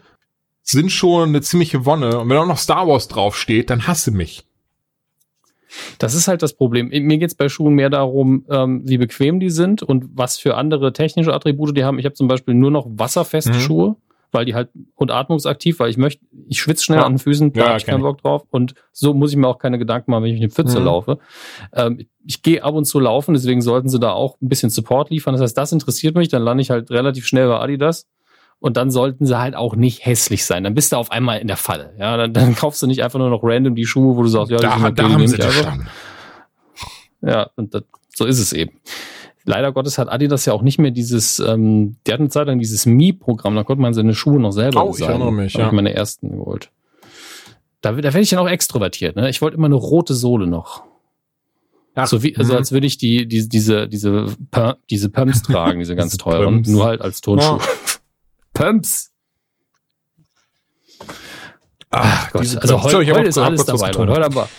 sind schon eine ziemliche Wonne. Und wenn auch noch Star Wars draufsteht, dann hasse mich. Das ist halt das Problem. Mir geht's bei Schuhen mehr darum, ähm, wie bequem die sind und was für andere technische Attribute die haben. Ich habe zum Beispiel nur noch wasserfeste mhm. Schuhe, weil die halt und atmungsaktiv, weil ich möchte, ich schwitze schnell ja. an den Füßen, da ja, habe ich keinen Bock drauf. Und so muss ich mir auch keine Gedanken machen, wenn ich in die Pfütze mhm. laufe. Ähm, ich gehe ab und zu laufen, deswegen sollten sie da auch ein bisschen Support liefern. Das heißt, das interessiert mich, dann lande ich halt relativ schnell bei Adidas und dann sollten sie halt auch nicht hässlich sein. Dann bist du auf einmal in der Falle. Ja, dann, dann kaufst du nicht einfach nur noch random die Schuhe, wo du sagst, ja, da, die sind da haben sie also. Ja, und das, so ist es eben. Leider Gottes hat Adidas ja auch nicht mehr dieses, ähm, die hatten eine Zeit lang dieses Mi-Programm, da konnte man seine Schuhe noch selber oh, designen. Ich erinnere mich, da ja. ich meine ersten geholt. Da, da werde ich dann auch extrovertiert, ne? Ich wollte immer eine rote Sohle noch. Ach, so wie, also mhm. als würde ich die, die diese, diese, diese Pumps tragen, diese ganz teuren, nur halt als Tonschuh. Ja. Pumps. Ach Gott, also heute, Sorry, heute ist alles dabei, Leute. Heute haben wir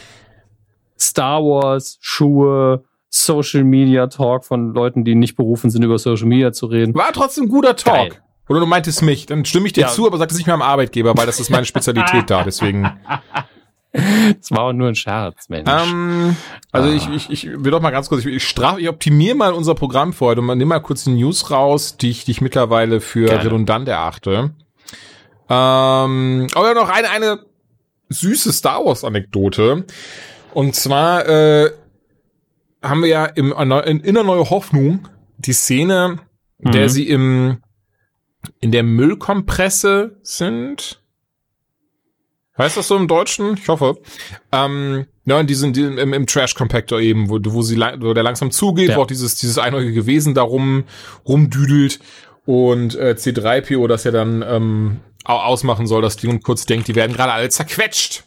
Star Wars, Schuhe, Social Media Talk von Leuten, die nicht berufen sind, über Social Media zu reden. War trotzdem guter Talk. Geil. Oder du meintest mich, dann stimme ich dir ja. zu, aber sag es nicht mehr am Arbeitgeber, weil das ist meine Spezialität da, deswegen. Das war auch nur ein Scherz, Mensch. Ähm, also ah. ich, ich, ich will doch mal ganz kurz, ich, ich straf, ich optimiere mal unser Programm für heute und nimm mal kurz die News raus, die ich, die ich mittlerweile für Gerne. redundant erachte. Ähm, aber noch eine, eine süße Star Wars Anekdote. Und zwar äh, haben wir ja im, in, in der neue Hoffnung die Szene, in der mhm. sie im in der Müllkompresse sind Heißt das so im Deutschen? Ich hoffe. Ähm, ja, in diesem, im, im Trash Compactor eben, wo, wo sie wo der langsam zugeht, ja. wo auch dieses, dieses einäugige Wesen da rum, rumdüdelt und äh, C3PO das ja dann ähm, ausmachen soll, dass die und kurz denkt, die werden gerade alle zerquetscht.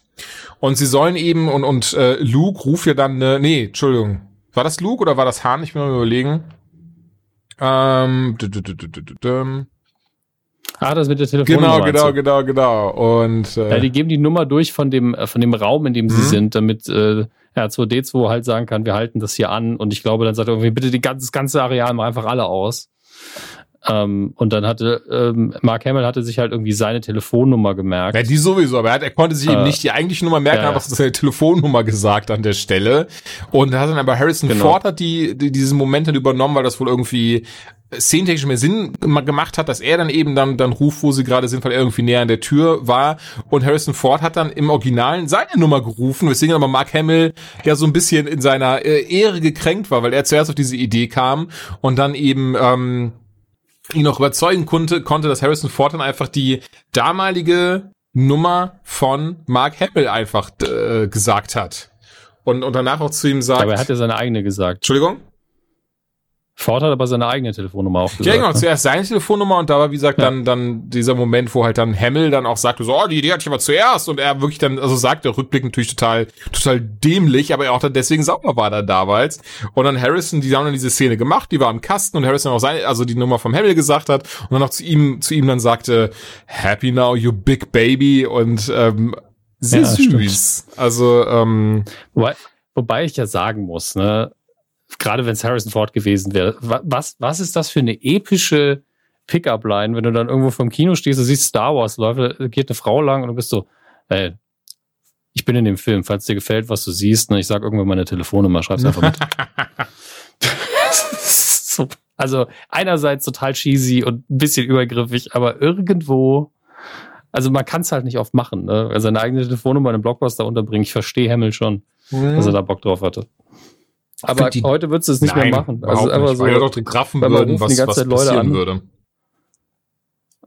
Und sie sollen eben, und, und äh, Luke ruft ja dann, äh, nee, Entschuldigung. War das Luke oder war das Hahn? Ich will mal überlegen. Ähm, Ah, das mit der Telefonnummer. Genau, genau, genau, genau. Und äh, ja, die geben die Nummer durch von dem äh, von dem Raum, in dem mhm. sie sind, damit äh, R2D2 halt sagen kann, wir halten das hier an. Und ich glaube, dann sagt er irgendwie, bitte die ganze, das ganze Areal mal einfach alle aus. Ähm, und dann hatte ähm, Mark Hamill hatte sich halt irgendwie seine Telefonnummer gemerkt. Ja, die sowieso, aber er, hat, er konnte sich äh, eben nicht die eigentliche Nummer merken, ja, aber seine Telefonnummer gesagt an der Stelle. Und hat dann aber Harrison genau. Ford hat die, die diesen Moment dann übernommen, weil das wohl irgendwie szentechnisch mehr Sinn gemacht hat, dass er dann eben dann, dann ruft, wo sie gerade sind, weil er irgendwie näher an der Tür war. Und Harrison Ford hat dann im Originalen seine Nummer gerufen, weswegen aber Mark Hamill ja so ein bisschen in seiner äh, Ehre gekränkt war, weil er zuerst auf diese Idee kam und dann eben ähm, ihn noch überzeugen konnte, konnte, dass Harrison Ford dann einfach die damalige Nummer von Mark Hamill einfach äh, gesagt hat. Und, und danach auch zu ihm sagt. Aber er hat ja seine eigene gesagt. Entschuldigung? Ford hat aber seine eigene Telefonnummer auch gesagt. Ja, genau, ne? zuerst seine Telefonnummer und da war, wie gesagt, ja. dann, dann dieser Moment, wo halt dann Hamill dann auch sagte, so, oh, die Idee hatte ich aber zuerst und er wirklich dann, also sagte rückblickend natürlich total, total dämlich, aber er auch dann deswegen sauber war dann damals. Und dann Harrison, die haben dann diese Szene gemacht, die war im Kasten und Harrison auch seine, also die Nummer vom Hamill gesagt hat und dann auch zu ihm, zu ihm dann sagte, happy now, you big baby und, ähm, sehr ja, süß. Stimmt. Also, ähm, wobei, wobei ich ja sagen muss, ne, gerade wenn es Harrison Ford gewesen wäre, was, was ist das für eine epische Pickup-Line, wenn du dann irgendwo vom Kino stehst, du siehst Star Wars, läuft, geht eine Frau lang und du bist so, ey, ich bin in dem Film, falls dir gefällt, was du siehst, ne, ich sag irgendwann meine Telefonnummer, schreib's einfach mit. so, also einerseits total cheesy und ein bisschen übergriffig, aber irgendwo, also man kann es halt nicht oft machen, ne? seine eigene Telefonnummer in einem Blockbuster unterbringen. Ich verstehe Hamill schon, mhm. dass er da Bock drauf hatte. Aber die, heute würdest du es nicht nein, mehr machen. Also einfach nicht, so, weil ja doch den Graffen würden, was, die ganze was Zeit Leute an. würde.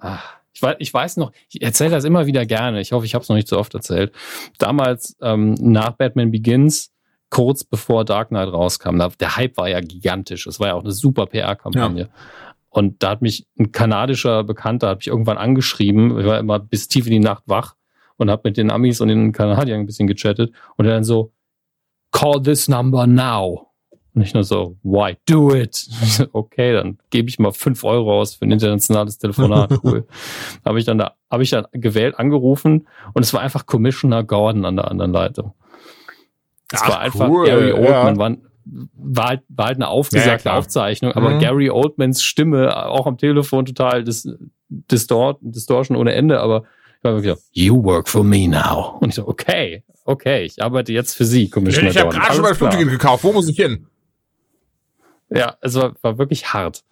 Ach, ich weiß, ich weiß noch, ich erzähle das immer wieder gerne. Ich hoffe, ich habe es noch nicht so oft erzählt. Damals ähm, nach Batman Begins, kurz bevor Dark Knight rauskam, da, der Hype war ja gigantisch. Es war ja auch eine super PR-Kampagne. Ja. Und da hat mich ein kanadischer Bekannter, hat mich irgendwann angeschrieben, ich war immer bis tief in die Nacht wach und habe mit den Amis und den Kanadiern ein bisschen gechattet und er dann so, call this number now. Und ich nur so, why do it? okay, dann gebe ich mal fünf Euro aus für ein internationales Telefonat. Cool. habe ich dann da, habe ich dann gewählt, angerufen und es war einfach Commissioner Gordon an der anderen Leitung. Es Ach, war einfach cool, Gary Oldman, ja. war, war, halt, war halt eine aufgesagte ja, Aufzeichnung, aber mhm. Gary Oldmans Stimme auch am Telefon total dis, distort, Distortion ohne Ende, aber war wirklich so, you work for me now. Und ich so, okay, okay, ich arbeite jetzt für Sie, Commissioner Ich habe gerade schon mal Flugticket gekauft, wo muss ich hin? Ja, es war, war wirklich hart.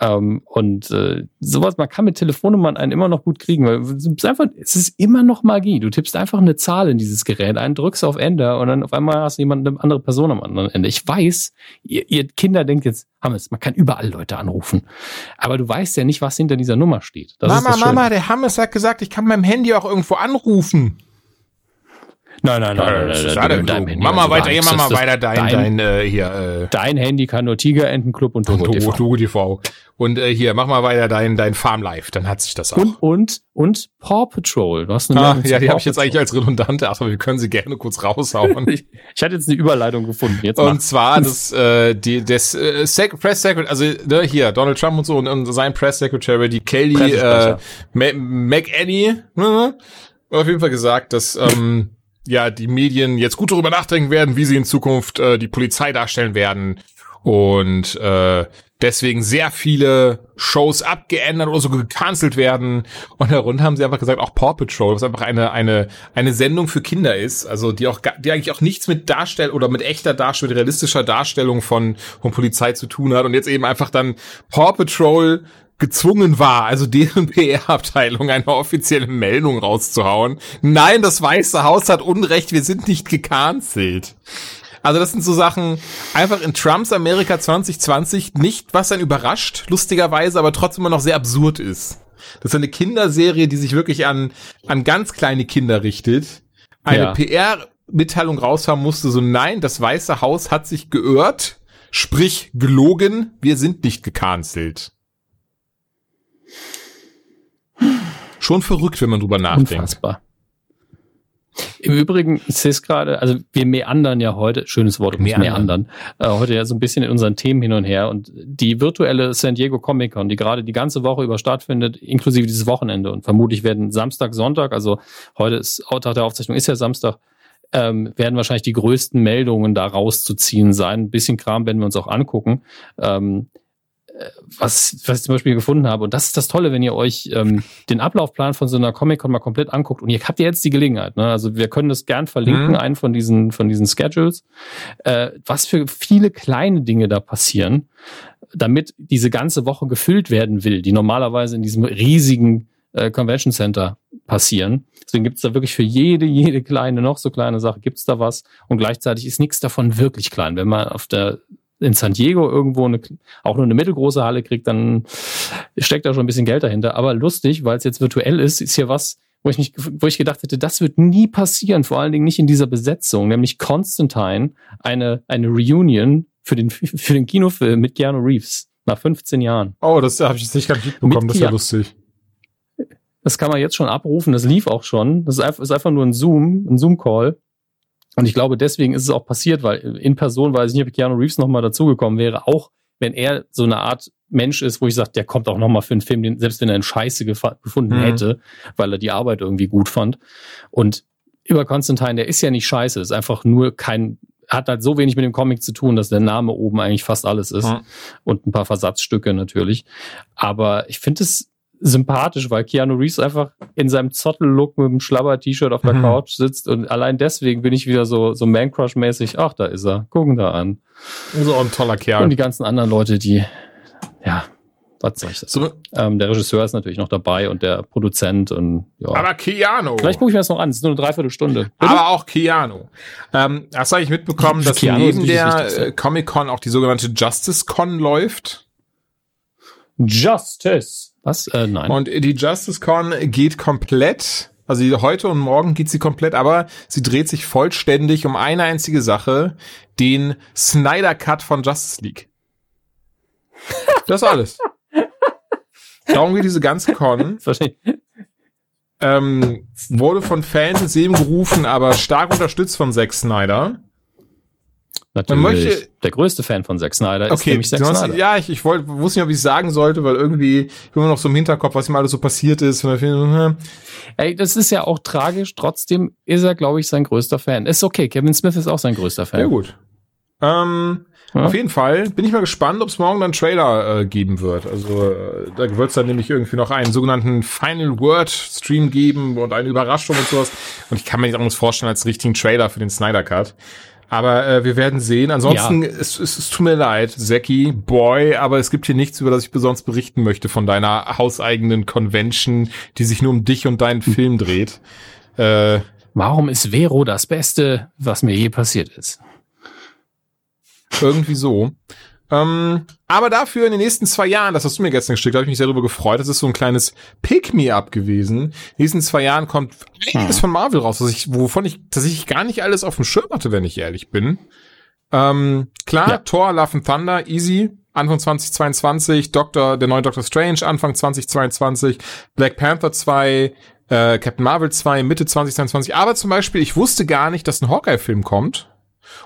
Ähm, und äh, sowas, man kann mit Telefonnummern einen immer noch gut kriegen, weil es ist einfach, es ist immer noch Magie. Du tippst einfach eine Zahl in dieses Gerät ein, drückst auf Ende und dann auf einmal hast du jemand, eine andere Person am anderen Ende. Ich weiß, ihr, ihr Kinder denkt jetzt, Hammes, man kann überall Leute anrufen. Aber du weißt ja nicht, was hinter dieser Nummer steht. Das Mama, Mama, der Hammes hat gesagt, ich kann mit meinem Handy auch irgendwo anrufen. Nein, nein, nein, nein, nein, nein, Mama weiter, hier, Mama weiter, dein, dein, äh, hier, äh, Dein Handy kann nur Tiger, Entenclub und Togo TV. Togo TV. Und äh, hier, mach mal weiter dein, dein Farm Life, dann hat sich das auch. Und, und, und Paw Patrol. Du hast eine ah, ja, die habe ich jetzt eigentlich als redundante, aber wir können sie gerne kurz raushauen. ich, ich hatte jetzt eine Überleitung gefunden. Jetzt und zwar das, äh, die, das äh, Sec Press Secretary, also ne, hier, Donald Trump und so und, und sein Press Secretary, die Kelly äh, McAnnie, ne, auf jeden Fall gesagt, dass ähm, ja die Medien jetzt gut darüber nachdenken werden, wie sie in Zukunft äh, die Polizei darstellen werden. Und äh, deswegen sehr viele Shows abgeändert oder so gecancelt werden. Und darunter haben sie einfach gesagt, auch Paw Patrol, was einfach eine, eine, eine Sendung für Kinder ist, also die auch, die eigentlich auch nichts mit Darstell oder mit echter Darstellung, mit realistischer Darstellung von, von Polizei zu tun hat. Und jetzt eben einfach dann Paw Patrol gezwungen war, also deren PR-Abteilung eine offizielle Meldung rauszuhauen. Nein, das Weiße Haus hat Unrecht, wir sind nicht gecancelt. Also das sind so Sachen, einfach in Trumps Amerika 2020 nicht, was dann überrascht, lustigerweise, aber trotzdem immer noch sehr absurd ist. Das ist eine Kinderserie, die sich wirklich an, an ganz kleine Kinder richtet. Eine ja. PR-Mitteilung raushaben musste, so nein, das Weiße Haus hat sich geirrt, sprich gelogen, wir sind nicht gecancelt. Schon verrückt, wenn man drüber nachdenkt. Unfassbar. Im Übrigen, ich sehe es gerade, also wir meandern ja heute, schönes Wort, meandern, meandern äh, heute ja so ein bisschen in unseren Themen hin und her und die virtuelle San Diego Comic Con, die gerade die ganze Woche über stattfindet, inklusive dieses Wochenende und vermutlich werden Samstag, Sonntag, also heute ist Tag der Aufzeichnung, ist ja Samstag, ähm, werden wahrscheinlich die größten Meldungen da rauszuziehen sein. Ein bisschen Kram werden wir uns auch angucken. Ähm, was, was ich zum Beispiel gefunden habe, und das ist das Tolle, wenn ihr euch ähm, den Ablaufplan von so einer Comic-Con mal komplett anguckt, und ihr habt ja jetzt die Gelegenheit, ne? also wir können das gern verlinken, mhm. einen von diesen, von diesen Schedules, äh, was für viele kleine Dinge da passieren, damit diese ganze Woche gefüllt werden will, die normalerweise in diesem riesigen äh, Convention Center passieren. Deswegen gibt es da wirklich für jede, jede kleine, noch so kleine Sache, gibt es da was. Und gleichzeitig ist nichts davon wirklich klein. Wenn man auf der in San Diego irgendwo eine, auch nur eine mittelgroße Halle kriegt, dann steckt da schon ein bisschen Geld dahinter. Aber lustig, weil es jetzt virtuell ist, ist hier was, wo ich mich, wo ich gedacht hätte, das wird nie passieren, vor allen Dingen nicht in dieser Besetzung, nämlich Constantine, eine, eine Reunion für den, für den Kinofilm mit Keanu Reeves nach 15 Jahren. Oh, das habe ich jetzt nicht ganz mitbekommen, das ist ja lustig. Das kann man jetzt schon abrufen, das lief auch schon. Das ist einfach, ist einfach nur ein Zoom, ein Zoom-Call. Und ich glaube, deswegen ist es auch passiert, weil in Person weiß ich nicht, ob Keanu Reeves nochmal dazugekommen wäre, auch wenn er so eine Art Mensch ist, wo ich sage, der kommt auch nochmal für einen Film, den, selbst wenn er einen Scheiße gefunden mhm. hätte, weil er die Arbeit irgendwie gut fand. Und über Constantine, der ist ja nicht scheiße, ist einfach nur kein, hat halt so wenig mit dem Comic zu tun, dass der Name oben eigentlich fast alles ist. Mhm. Und ein paar Versatzstücke natürlich. Aber ich finde es sympathisch, weil Keanu Reeves einfach in seinem Zottel-Look mit dem Schlabber-T-Shirt auf der mhm. Couch sitzt und allein deswegen bin ich wieder so, so Man-Crush-mäßig, ach, da ist er, gucken da an. So ein toller Kerl. Und die ganzen anderen Leute, die, ja, was soll ich das? So, ähm, der Regisseur ist natürlich noch dabei und der Produzent und ja. Aber Keanu. Vielleicht gucke ich mir das noch an. Es ist nur eine Dreiviertelstunde. Bitte? Aber auch Keanu. Ähm, hast du eigentlich mitbekommen, dass Keanu neben der äh, Comic Con auch die sogenannte Justice Con läuft? Justice. Was? Äh, nein. Und die Justice Con geht komplett also heute und morgen geht sie komplett, aber sie dreht sich vollständig um eine einzige Sache, den Snyder Cut von Justice League. Das ist alles. Darum geht diese ganze Con. Ähm, wurde von Fans ins Leben gerufen, aber stark unterstützt von Zack Snyder. Natürlich. Möchte, der größte Fan von Zack Snyder ist nämlich Zack Snyder. Ja, ich, ich wollte, wusste nicht, ob ich sagen sollte, weil irgendwie immer noch so im Hinterkopf, was ihm alles so passiert ist. Hm. Ey, das ist ja auch tragisch. Trotzdem ist er, glaube ich, sein größter Fan. Ist okay. Kevin Smith ist auch sein größter Fan. Ja, gut. Ähm, ja. Auf jeden Fall bin ich mal gespannt, ob es morgen dann Trailer äh, geben wird. Also äh, da wird es dann nämlich irgendwie noch einen sogenannten Final Word Stream geben und eine Überraschung und sowas. Und ich kann mir nicht anderes vorstellen als richtigen Trailer für den Snyder Cut. Aber äh, wir werden sehen. Ansonsten, ja. es, es, es tut mir leid, Zeki, Boy, aber es gibt hier nichts, über das ich besonders berichten möchte von deiner hauseigenen Convention, die sich nur um dich und deinen Film dreht. Äh, Warum ist Vero das Beste, was mir je passiert ist? Irgendwie so. Ähm, aber dafür in den nächsten zwei Jahren, das hast du mir gestern geschickt, habe ich mich sehr darüber gefreut. Das ist so ein kleines Pick-Me-Up gewesen. In den nächsten zwei Jahren kommt einiges hm. von Marvel raus, was ich, wovon ich tatsächlich gar nicht alles auf dem Schirm hatte, wenn ich ehrlich bin. Ähm, klar, ja. Thor, Love and Thunder, easy. Anfang 2022, Doctor, der neue Doctor Strange, Anfang 2022, Black Panther 2, äh, Captain Marvel 2, Mitte 2022. Aber zum Beispiel, ich wusste gar nicht, dass ein Hawkeye-Film kommt.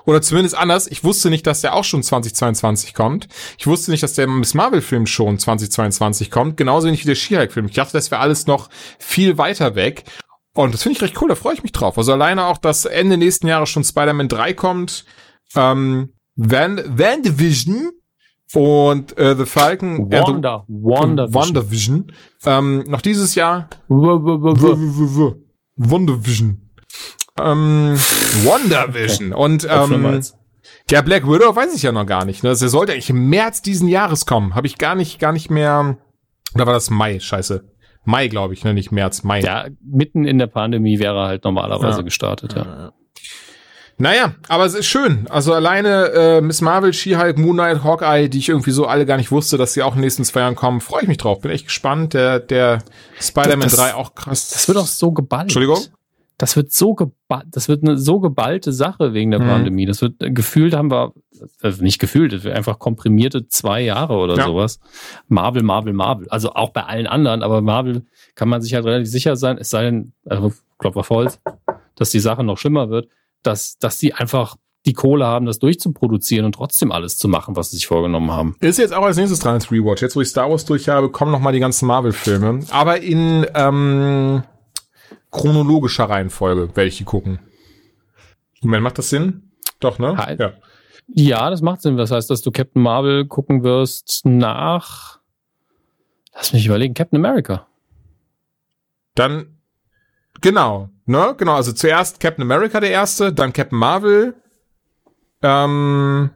Oder zumindest anders, ich wusste nicht, dass der auch schon 2022 kommt. Ich wusste nicht, dass der Miss Marvel-Film schon 2022 kommt. Genauso wenig wie der She-Hulk-Film. Ich dachte, das wäre alles noch viel weiter weg. Und das finde ich recht cool, da freue ich mich drauf. Also alleine auch, dass Ende nächsten Jahres schon Spider-Man 3 kommt. Ähm, Van, Van Division und äh, The Falcon Wanda, äh, Wanda, Wanda Vision. Ähm, noch dieses Jahr Wanda Vision. Ähm, WandaVision. Okay. Und ähm, der Black Widow weiß ich ja noch gar nicht. Ne? Der sollte eigentlich im März diesen Jahres kommen. Habe ich gar nicht, gar nicht mehr. Oder war das Mai? Scheiße. Mai, glaube ich, ne? Nicht März, Mai. Ja, mitten in der Pandemie wäre halt normalerweise ja. gestartet, ja. ja. Naja, aber es ist schön. Also alleine äh, Miss Marvel, She-Hulk, Moon Knight, Hawkeye, die ich irgendwie so alle gar nicht wusste, dass sie auch in den nächsten zwei Jahren kommen, freue ich mich drauf. Bin echt gespannt. Der, der Spider-Man 3 auch krass. Das wird auch so geballt. Entschuldigung? Das wird so geballt, das wird eine so geballte Sache wegen der mhm. Pandemie. Das wird gefühlt haben wir, also nicht gefühlt, das wird einfach komprimierte zwei Jahre oder ja. sowas. Marvel, Marvel, Marvel. Also auch bei allen anderen, aber Marvel kann man sich halt relativ sicher sein, es sei denn, also Klopfer voll, dass die Sache noch schlimmer wird, dass, dass die einfach die Kohle haben, das durchzuproduzieren und trotzdem alles zu machen, was sie sich vorgenommen haben. Ist jetzt auch als nächstes dran als Rewatch. Jetzt, wo ich Star Wars durch habe, kommen noch mal die ganzen Marvel-Filme. Aber in ähm, chronologischer Reihenfolge werde ich die gucken. Moment, macht das Sinn? Doch, ne? Halt. Ja. ja, das macht Sinn. Das heißt, dass du Captain Marvel gucken wirst nach, lass mich überlegen, Captain America. Dann, genau, ne? Genau, also zuerst Captain America der erste, dann Captain Marvel, ähm,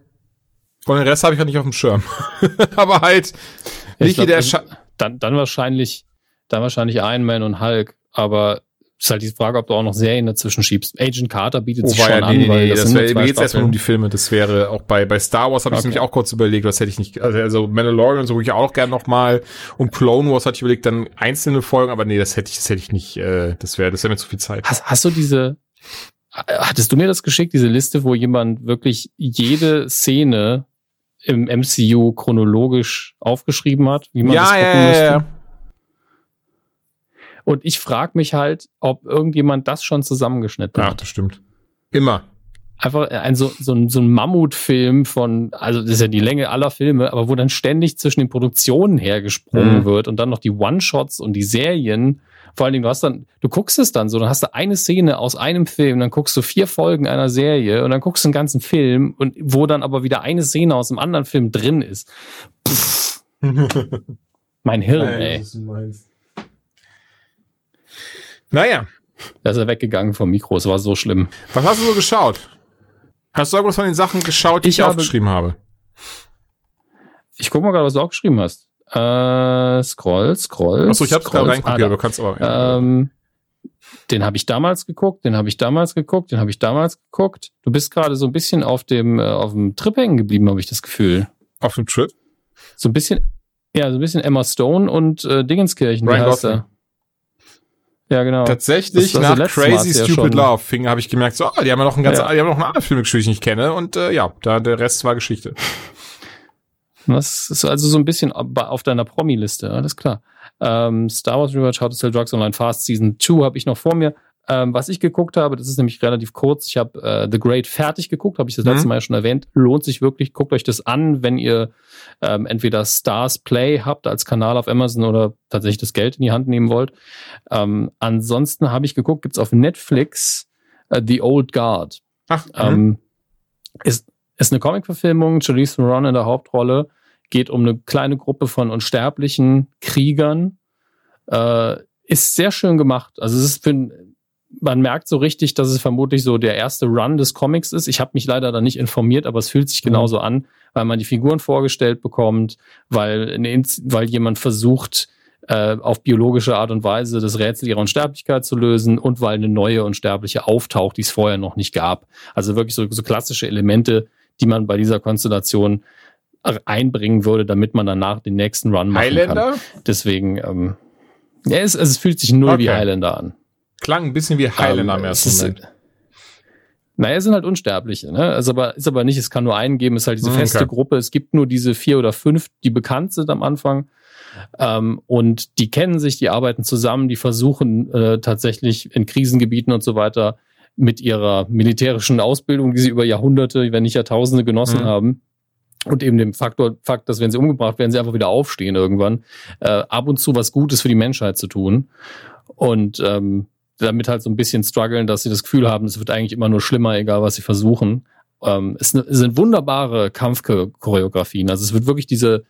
und den Rest habe ich halt nicht auf dem Schirm. Aber halt, nicht glaub, jeder dann, dann wahrscheinlich, dann wahrscheinlich Iron Man und Hulk, aber ist halt die Frage, ob du auch noch Serien dazwischen schiebst. Agent Carter bietet oh, sich schon ja, an, nee, weil nee, das, das wäre mir jetzt erstmal um die Filme. Das wäre auch bei bei Star Wars habe ich okay. nämlich auch kurz überlegt, was hätte ich nicht also, also Mandalorian so ich auch gerne noch mal und Clone Wars hatte ich überlegt dann einzelne Folgen, aber nee, das hätte ich das hätte ich nicht äh, das wäre das wäre mir zu viel Zeit. Hast, hast du diese hattest du mir das geschickt, diese Liste, wo jemand wirklich jede Szene im MCU chronologisch aufgeschrieben hat, wie man ja, das gucken ja, ja, Ja. Und ich frage mich halt, ob irgendjemand das schon zusammengeschnitten ja, hat. Ja, das stimmt. Immer. Einfach ein, so, so, ein, so ein Mammutfilm von, also das ist ja die Länge aller Filme, aber wo dann ständig zwischen den Produktionen hergesprungen mhm. wird und dann noch die One-Shots und die Serien. Vor allen Dingen, du hast dann, du guckst es dann so, dann hast du eine Szene aus einem Film, dann guckst du vier Folgen einer Serie und dann guckst du einen ganzen Film und wo dann aber wieder eine Szene aus einem anderen Film drin ist. Mein Hirn, Nein, ey. Naja. Da ist er weggegangen vom Mikro. Es war so schlimm. Was hast du so geschaut? Hast du irgendwas von den Sachen geschaut, die ich, ich habe, aufgeschrieben habe? Ich guck mal gerade, was du aufgeschrieben hast. Äh, scroll, scroll. Achso, ich hab's gerade reinkopiert, aber du kannst aber. Ja. Ähm, den habe ich damals geguckt, den habe ich damals geguckt, den habe ich damals geguckt. Du bist gerade so ein bisschen auf dem, äh, auf dem Trip hängen geblieben, habe ich das Gefühl. Auf dem Trip? So ein bisschen, ja, so ein bisschen Emma Stone und äh, Dingenskirchen. Ryan Gosling. Ja, genau. Tatsächlich das, das nach Crazy Stupid ja Love fing, habe ich gemerkt, so, oh, die haben ja noch einen ganz, ja. die haben noch einen anderen Film gespielt, den ich nicht kenne und äh, ja, da der Rest war Geschichte. Was ist also so ein bisschen auf deiner Promi-Liste, alles klar. Ähm, Star Wars Rewatch, How to Sell Drugs Online Fast Season 2 habe ich noch vor mir. Ähm, was ich geguckt habe, das ist nämlich relativ kurz. Ich habe äh, The Great fertig geguckt, habe ich das mhm. letzte Mal ja schon erwähnt. Lohnt sich wirklich. Guckt euch das an, wenn ihr ähm, entweder Stars Play habt als Kanal auf Amazon oder tatsächlich das Geld in die Hand nehmen wollt. Ähm, ansonsten habe ich geguckt, gibt's auf Netflix uh, The Old Guard. Ach, ähm, ist, ist eine Comic-Verfilmung, Charlize Theron in der Hauptrolle. Geht um eine kleine Gruppe von unsterblichen Kriegern. Äh, ist sehr schön gemacht. Also es ist für man merkt so richtig, dass es vermutlich so der erste Run des Comics ist. Ich habe mich leider da nicht informiert, aber es fühlt sich mhm. genauso an, weil man die Figuren vorgestellt bekommt, weil, weil jemand versucht, äh, auf biologische Art und Weise das Rätsel ihrer Unsterblichkeit zu lösen und weil eine neue Unsterbliche auftaucht, die es vorher noch nicht gab. Also wirklich so, so klassische Elemente, die man bei dieser Konstellation einbringen würde, damit man danach den nächsten Run machen Highlander? kann. Deswegen, ähm, ja, es, es fühlt sich null okay. wie Highlander an. Klang ein bisschen wie Highlander um, im ersten Moment. Naja, es sind halt Unsterbliche, ne? Also aber, ist aber nicht, es kann nur einen geben, es ist halt diese hm, feste okay. Gruppe. Es gibt nur diese vier oder fünf, die bekannt sind am Anfang. Ähm, und die kennen sich, die arbeiten zusammen, die versuchen äh, tatsächlich in Krisengebieten und so weiter mit ihrer militärischen Ausbildung, die sie über Jahrhunderte, wenn nicht Jahrtausende genossen mhm. haben, und eben dem Faktor, Fakt, dass wenn sie umgebracht werden, sie einfach wieder aufstehen irgendwann, äh, ab und zu was Gutes für die Menschheit zu tun. Und ähm, damit halt so ein bisschen strugglen, dass sie das Gefühl haben, es wird eigentlich immer nur schlimmer, egal was sie versuchen. Ähm, es, sind wunderbare Kampfchoreografien. Also es wird wirklich diese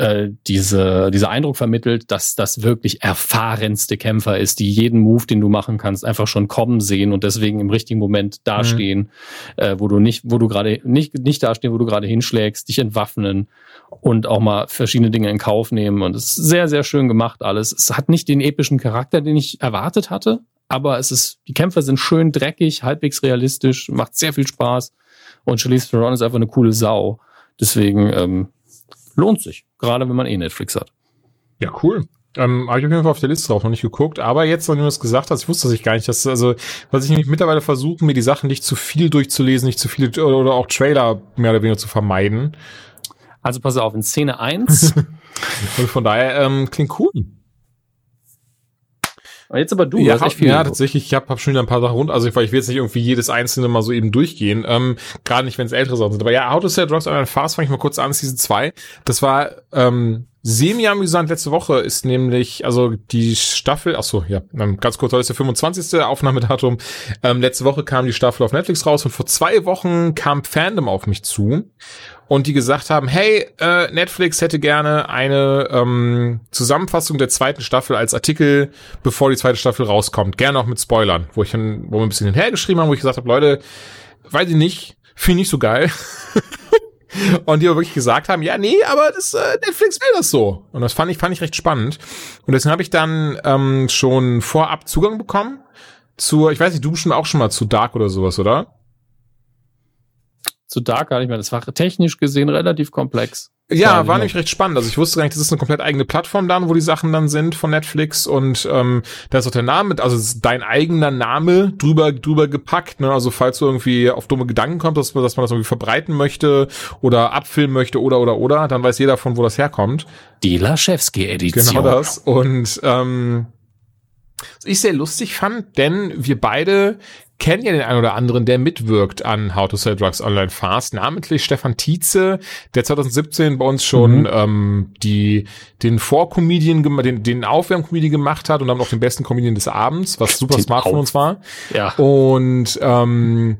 äh, diese, dieser Eindruck vermittelt, dass das wirklich erfahrenste Kämpfer ist, die jeden Move, den du machen kannst, einfach schon kommen sehen und deswegen im richtigen Moment dastehen, mhm. äh, wo du nicht, wo du gerade nicht, nicht dastehen, wo du gerade hinschlägst, dich entwaffnen und auch mal verschiedene Dinge in Kauf nehmen. Und es ist sehr, sehr schön gemacht alles. Es hat nicht den epischen Charakter, den ich erwartet hatte, aber es ist, die Kämpfer sind schön dreckig, halbwegs realistisch, macht sehr viel Spaß. Und Charlize Theron ist einfach eine coole Sau. Deswegen, ähm, lohnt sich. Gerade wenn man eh Netflix hat. Ja, cool. Ähm, habe ich auf jeden Fall auf der Liste drauf noch nicht geguckt, aber jetzt, wenn du das gesagt hast, ich wusste das ich gar nicht, dass, also, was ich nämlich mittlerweile versuche, mir die Sachen nicht zu viel durchzulesen, nicht zu viele, oder auch Trailer mehr oder weniger zu vermeiden. Also pass auf, in Szene 1. Und von daher, ähm, klingt cool. Aber jetzt aber du, ja, hab, ja tatsächlich, ich habe hab schon wieder ein paar Sachen rund, also ich, ich will jetzt nicht irgendwie jedes einzelne mal so eben durchgehen, ähm, gerade nicht, wenn es ältere Sachen sind. Aber ja, How to Sell Drugs Online Fast fange ich mal kurz an, Season 2. Das war ähm, semi-amüsant letzte Woche ist nämlich, also die Staffel, ach so, ja, ähm, ganz kurz, heute ist der 25. Aufnahmedatum. Ähm, letzte Woche kam die Staffel auf Netflix raus und vor zwei Wochen kam Fandom auf mich zu und die gesagt haben, hey, äh, Netflix hätte gerne eine ähm, Zusammenfassung der zweiten Staffel als Artikel, bevor die zweite Staffel rauskommt. Gerne auch mit Spoilern, wo ich wo wir ein bisschen hinhergeschrieben haben, wo ich gesagt habe, Leute, weiß ich nicht, finde ich nicht so geil. Und die aber wirklich gesagt haben, ja, nee, aber das, äh, Netflix will das so. Und das fand ich, fand ich recht spannend. Und deswegen habe ich dann ähm, schon vorab Zugang bekommen zur, ich weiß nicht, du bestimmt auch schon mal zu Dark oder sowas, oder? Zu Dark gar nicht mehr. Das war technisch gesehen relativ komplex. Ja, war nämlich recht spannend. Also ich wusste gar nicht, das ist eine komplett eigene Plattform dann, wo die Sachen dann sind von Netflix und ähm, da ist auch der Name, also dein eigener Name drüber drüber gepackt. Ne? Also falls du irgendwie auf dumme Gedanken kommst, dass, dass man das irgendwie verbreiten möchte oder abfilmen möchte oder oder oder, dann weiß jeder von wo das herkommt. Die Laschewski-Edition. Genau das. Und ähm, was ich sehr lustig fand, denn wir beide kennen ja den einen oder anderen, der mitwirkt an How to Sell Drugs Online Fast, namentlich Stefan Tietze, der 2017 bei uns schon mhm. ähm, die den Vorcomedian, den, den Aufwärmcomedian gemacht hat und dann noch den besten Comedian des Abends, was super den smart von uns war. Ja. Und ähm,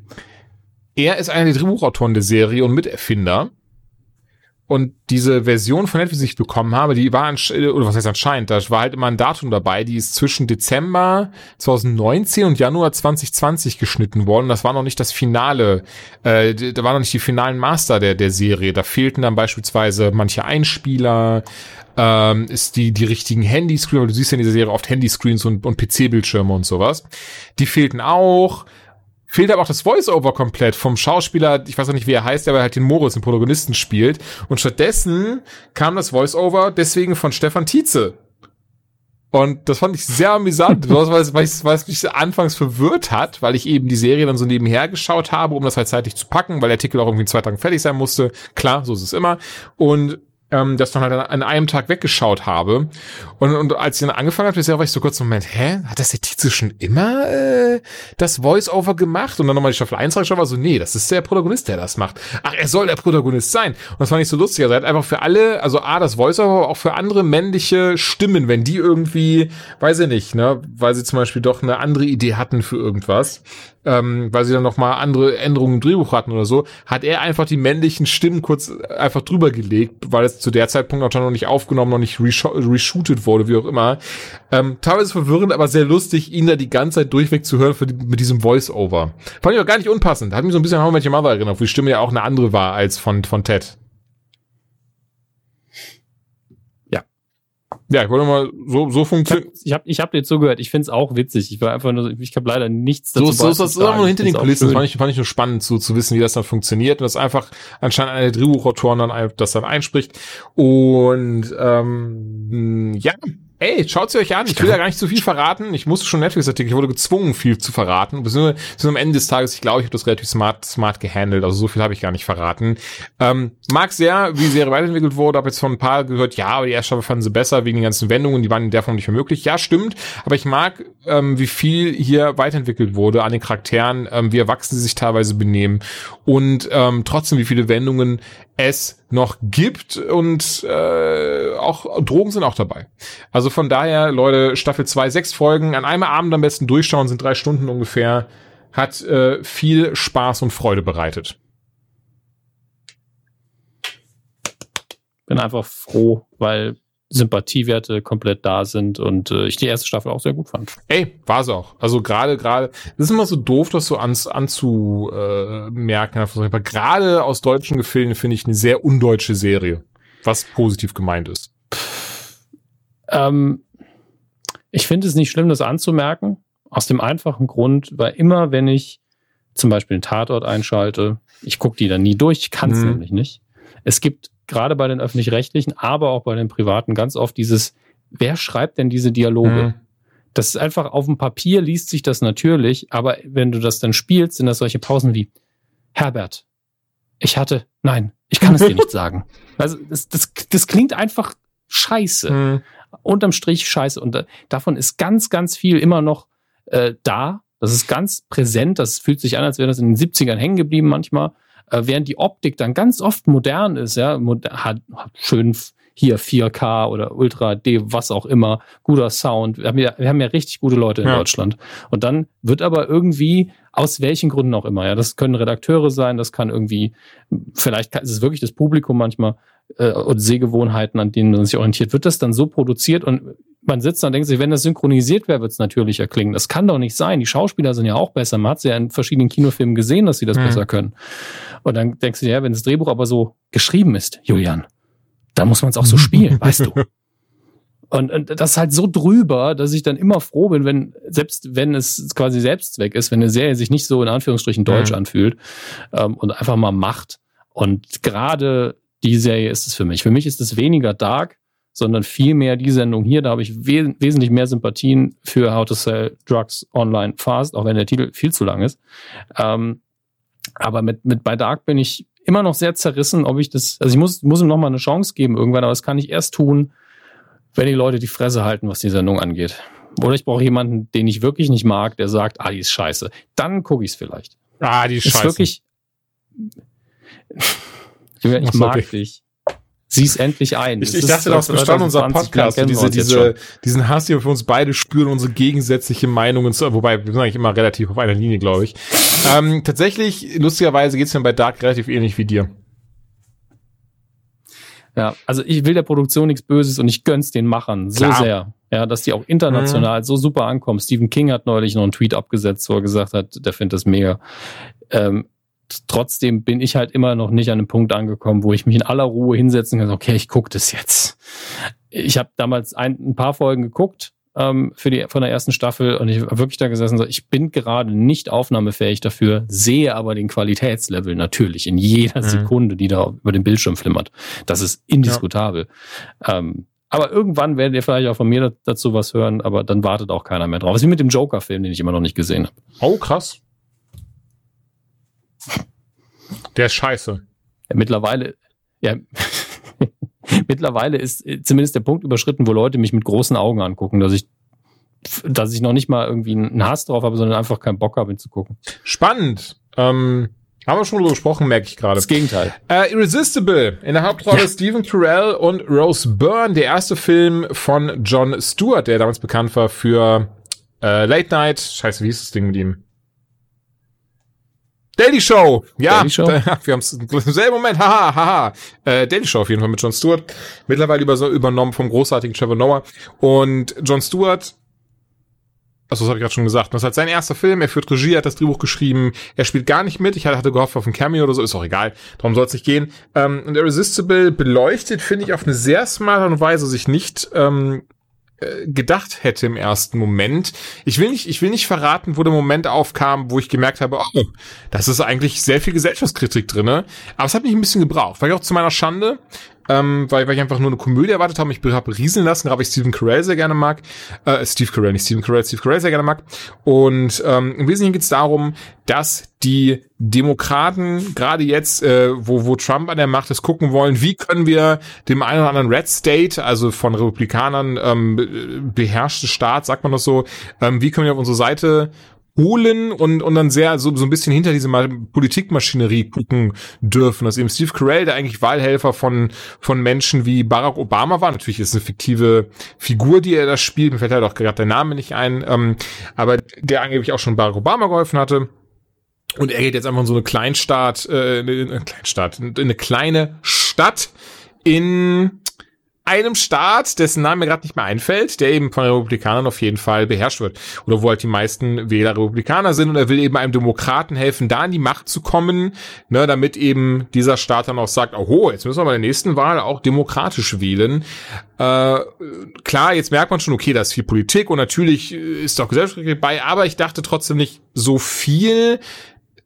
er ist einer der Drehbuchautoren der Serie und Miterfinder. Und diese Version von Netflix, die ich bekommen habe, die war, oder was heißt anscheinend, da war halt immer ein Datum dabei, die ist zwischen Dezember 2019 und Januar 2020 geschnitten worden. Das war noch nicht das Finale, äh, da war noch nicht die finalen Master der, der Serie. Da fehlten dann beispielsweise manche Einspieler, ähm, ist die, die richtigen Handyscreens, du siehst ja in dieser Serie oft Handyscreens und, und PC-Bildschirme und sowas. Die fehlten auch fehlt aber auch das Voice-Over komplett vom Schauspieler, ich weiß auch nicht, wie er heißt, der aber halt den Moritz, den Protagonisten spielt. Und stattdessen kam das Voice-Over deswegen von Stefan Tietze. Und das fand ich sehr amüsant, weil es, mich anfangs verwirrt hat, weil ich eben die Serie dann so nebenher geschaut habe, um das halt zeitlich zu packen, weil der Artikel auch irgendwie in zwei Tagen fertig sein musste. Klar, so ist es immer. Und ähm, das dann halt an einem Tag weggeschaut habe. Und, und als ich dann angefangen habe, war ich so kurz im Moment, hä, hat das der Titel schon immer äh, das Voice-Over gemacht? Und dann nochmal die Staffel 1 reingeschaut, war so, nee, das ist der Protagonist, der das macht. Ach, er soll der Protagonist sein. Und das fand ich so lustig. Also er hat einfach für alle, also A, das Voice-Over, aber auch für andere männliche Stimmen, wenn die irgendwie, weiß ich nicht, ne, weil sie zum Beispiel doch eine andere Idee hatten für irgendwas, ähm, weil sie dann nochmal andere Änderungen im Drehbuch hatten oder so, hat er einfach die männlichen Stimmen kurz einfach drüber gelegt, weil es zu der Zeitpunkt auch noch nicht aufgenommen, noch nicht reshootet wurde, wie auch immer. Ähm, teilweise verwirrend, aber sehr lustig, ihn da die ganze Zeit durchweg zu hören die, mit diesem Voice-Over. Fand ich auch gar nicht unpassend. Hat mich so ein bisschen an How Met Mother erinnert, wo die Stimme ja auch eine andere war als von, von Ted. Ja, ich wollte mal so so funktionieren. Ich habe ich hab dir zugehört. Ich find's auch witzig. Ich war einfach nur, ich habe leider nichts dazu. So, so ist das immer nur hinter den Kulissen. Das fand ich, fand ich nur spannend zu, zu wissen, wie das dann funktioniert und dass einfach anscheinend einer der Drehbuchautoren dann das dann einspricht. Und ähm, ja, Ey, schaut sie euch an. Ich will ja gar nicht zu viel verraten. Ich musste schon Netflix-Artikel, ich wurde gezwungen, viel zu verraten. Bis, bis am Ende des Tages, ich glaube, ich habe das relativ smart, smart gehandelt. Also so viel habe ich gar nicht verraten. Ähm, mag sehr, wie die Serie weiterentwickelt wurde. Habe jetzt von ein paar gehört, ja, aber die erste Staffel fanden sie besser wegen den ganzen Wendungen. Die waren in der Form nicht mehr möglich. Ja, stimmt. Aber ich mag, ähm, wie viel hier weiterentwickelt wurde an den Charakteren, ähm, wie erwachsen sie sich teilweise benehmen und ähm, trotzdem, wie viele Wendungen es noch gibt und äh, auch Drogen sind auch dabei. Also von daher, Leute, Staffel 2, sechs Folgen, an einem Abend am besten durchschauen, sind drei Stunden ungefähr, hat äh, viel Spaß und Freude bereitet. Bin einfach froh, weil Sympathiewerte komplett da sind und äh, ich die erste Staffel auch sehr gut fand. Ey, war es auch. Also gerade, gerade, das ist immer so doof, das so ans, anzumerken. Äh, aber gerade aus deutschen Gefilden finde ich eine sehr undeutsche Serie, was positiv gemeint ist. Ähm, ich finde es nicht schlimm, das anzumerken, aus dem einfachen Grund, weil immer, wenn ich zum Beispiel einen Tatort einschalte, ich gucke die dann nie durch, ich kann es mhm. nämlich nicht. Es gibt gerade bei den öffentlich-rechtlichen, aber auch bei den privaten ganz oft dieses, wer schreibt denn diese Dialoge? Mhm. Das ist einfach auf dem Papier liest sich das natürlich, aber wenn du das dann spielst, sind das solche Pausen wie Herbert, ich hatte, nein, ich kann es dir nicht sagen. Also das, das, das klingt einfach scheiße. Mhm. Unterm Strich scheiße. Und davon ist ganz, ganz viel immer noch äh, da. Das ist ganz präsent. Das fühlt sich an, als wäre das in den 70ern hängen geblieben manchmal. Äh, während die Optik dann ganz oft modern ist, ja, hat, hat schön hier 4K oder Ultra D, was auch immer, guter Sound. Wir haben ja, wir haben ja richtig gute Leute in ja. Deutschland. Und dann wird aber irgendwie, aus welchen Gründen auch immer, ja, das können Redakteure sein, das kann irgendwie, vielleicht ist es wirklich das Publikum manchmal äh, und Sehgewohnheiten, an denen man sich orientiert, wird das dann so produziert und man sitzt und denkt sich, wenn das synchronisiert wäre, wird es natürlicher klingen. Das kann doch nicht sein. Die Schauspieler sind ja auch besser. Man hat es ja in verschiedenen Kinofilmen gesehen, dass sie das mhm. besser können. Und dann denkst du dir, ja, wenn das Drehbuch aber so geschrieben ist, Julian, dann muss man es auch so spielen, weißt du. Und, und das ist halt so drüber, dass ich dann immer froh bin, wenn, selbst wenn es quasi Selbstzweck ist, wenn eine Serie sich nicht so in Anführungsstrichen deutsch mhm. anfühlt ähm, und einfach mal macht. Und gerade die Serie ist es für mich. Für mich ist es weniger dark, sondern vielmehr die Sendung hier, da habe ich we wesentlich mehr Sympathien für How to Sell Drugs Online Fast, auch wenn der Titel viel zu lang ist. Ähm, aber mit, mit bei Dark bin ich immer noch sehr zerrissen, ob ich das, also ich muss, muss ihm noch mal eine Chance geben irgendwann, aber das kann ich erst tun, wenn die Leute die Fresse halten, was die Sendung angeht. Oder ich brauche jemanden, den ich wirklich nicht mag, der sagt, ah, die ist scheiße. Dann gucke ich es vielleicht. Ah, die ist, ist scheiße. wirklich. ich mag okay. dich sieh es endlich ein. Ich, ich dachte, das bestand unser Podcast, diese, diese, diesen Hass, den wir für uns beide spüren, unsere gegensätzliche Meinungen zu, wobei wir sind eigentlich immer relativ auf einer Linie, glaube ich. ähm, tatsächlich, lustigerweise geht's mir bei Dark relativ ähnlich wie dir. Ja, also ich will der Produktion nichts Böses und ich gönn's den Machern so Klar. sehr. Ja, dass die auch international mhm. so super ankommen. Stephen King hat neulich noch einen Tweet abgesetzt, wo er gesagt hat, der findet das mega. Ähm, trotzdem bin ich halt immer noch nicht an einem Punkt angekommen, wo ich mich in aller Ruhe hinsetzen kann, okay, ich gucke das jetzt. Ich habe damals ein, ein paar Folgen geguckt, ähm, für die, von der ersten Staffel und ich habe wirklich da gesessen, so, ich bin gerade nicht aufnahmefähig dafür, sehe aber den Qualitätslevel natürlich in jeder mhm. Sekunde, die da über den Bildschirm flimmert. Das ist indiskutabel. Ja. Ähm, aber irgendwann werdet ihr vielleicht auch von mir dazu was hören, aber dann wartet auch keiner mehr drauf. Was ist wie mit dem Joker-Film, den ich immer noch nicht gesehen habe. Oh, krass. Der ist scheiße. Ja, mittlerweile, ja, mittlerweile ist zumindest der Punkt überschritten, wo Leute mich mit großen Augen angucken, dass ich dass ich noch nicht mal irgendwie einen Hass drauf habe, sondern einfach keinen Bock habe, ihn zu gucken. Spannend. Ähm, haben wir schon drüber gesprochen, merke ich gerade. Das Gegenteil. Äh, Irresistible. In der Hauptrolle ja. Stephen Carell und Rose Byrne. Der erste Film von John Stewart, der damals bekannt war für äh, Late Night. Scheiße, wie hieß das Ding mit ihm? Daily Show. Ja, Daily Show? Da, wir haben es im selben Moment. Haha, haha. Äh, Daily Show auf jeden Fall mit John Stewart. Mittlerweile über, übernommen vom großartigen Trevor Noah. Und John Stewart also das habe ich gerade schon gesagt. Das ist halt sein erster Film. Er führt Regie, hat das Drehbuch geschrieben. Er spielt gar nicht mit. Ich hatte gehofft auf ein Cameo oder so. Ist auch egal. Darum soll es nicht gehen. Ähm, und Irresistible beleuchtet, finde ich, auf eine sehr smarte Weise sich nicht ähm, äh, gedacht hätte im ersten Moment. Ich will nicht, ich will nicht verraten, wo der Moment aufkam, wo ich gemerkt habe, oh, das ist eigentlich sehr viel Gesellschaftskritik drinne. Aber es hat mich ein bisschen gebraucht, weil ich auch zu meiner Schande ähm, weil, weil ich einfach nur eine Komödie erwartet habe. Ich habe rieseln lassen, gerade weil ich Stephen Carell sehr gerne mag. Äh, Steve Carell, nicht Stephen Carell, Steve Carell sehr gerne mag. Und ähm, im Wesentlichen geht es darum, dass die Demokraten gerade jetzt, äh, wo, wo Trump an der Macht ist, gucken wollen, wie können wir dem einen oder anderen Red State, also von Republikanern ähm, beherrschte Staat, sagt man das so, ähm, wie können wir auf unsere Seite holen und, und dann sehr so, so ein bisschen hinter diese Politikmaschinerie gucken dürfen. Dass eben Steve Carell, der eigentlich Wahlhelfer von, von Menschen wie Barack Obama war, natürlich ist eine fiktive Figur, die er da spielt, mir fällt halt auch gerade der Name nicht ein, ähm, aber der angeblich auch schon Barack Obama geholfen hatte. Und er geht jetzt einfach in so eine Kleinstadt, äh, in eine Kleinstadt, in eine kleine Stadt in einem Staat, dessen Name mir gerade nicht mehr einfällt, der eben von Republikanern auf jeden Fall beherrscht wird. Oder wo halt die meisten Wähler Republikaner sind und er will eben einem Demokraten helfen, da in die Macht zu kommen, ne, damit eben dieser Staat dann auch sagt, oh, jetzt müssen wir bei der nächsten Wahl auch demokratisch wählen. Äh, klar, jetzt merkt man schon, okay, da ist viel Politik und natürlich ist auch Gesellschaft bei, aber ich dachte trotzdem nicht so viel,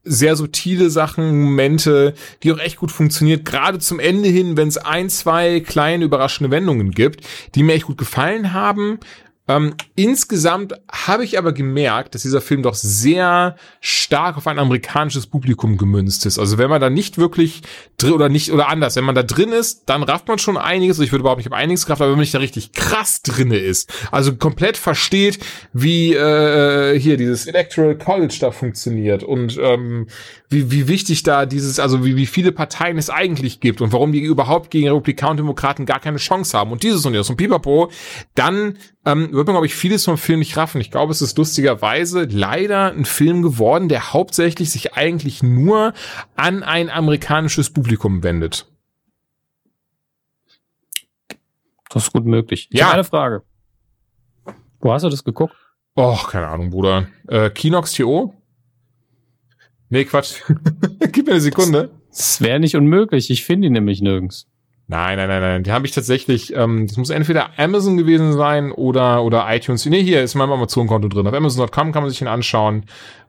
sehr subtile Sachen, Momente, die auch echt gut funktioniert. Gerade zum Ende hin, wenn es ein, zwei kleine überraschende Wendungen gibt, die mir echt gut gefallen haben. Ähm, insgesamt habe ich aber gemerkt, dass dieser Film doch sehr stark auf ein amerikanisches Publikum gemünzt ist. Also wenn man da nicht wirklich drin oder nicht oder anders, wenn man da drin ist, dann rafft man schon einiges. Ich würde überhaupt nicht auf einiges kraft, aber wenn man nicht da richtig krass drinne ist, also komplett versteht, wie äh, hier dieses Electoral College da funktioniert und ähm, wie, wie wichtig da dieses, also wie, wie viele Parteien es eigentlich gibt und warum die überhaupt gegen Republikaner und Demokraten gar keine Chance haben und dieses und das und pipapo, dann ähm, wird man, glaube ich, vieles vom Film nicht raffen. Ich glaube, es ist lustigerweise leider ein Film geworden, der hauptsächlich sich eigentlich nur an ein amerikanisches Publikum wendet. Das ist gut möglich. Ich ja. eine Frage. Wo hast du das geguckt? Oh, keine Ahnung, Bruder. Äh, Kinox TO? Nee, Quatsch. Gib mir eine Sekunde. Das wäre nicht unmöglich. Ich finde ihn nämlich nirgends. Nein, nein, nein, nein. Die habe ich tatsächlich, ähm, das muss entweder Amazon gewesen sein oder, oder iTunes. Nee, hier ist mein Amazon-Konto drin. Auf Amazon.com kann man sich den anschauen.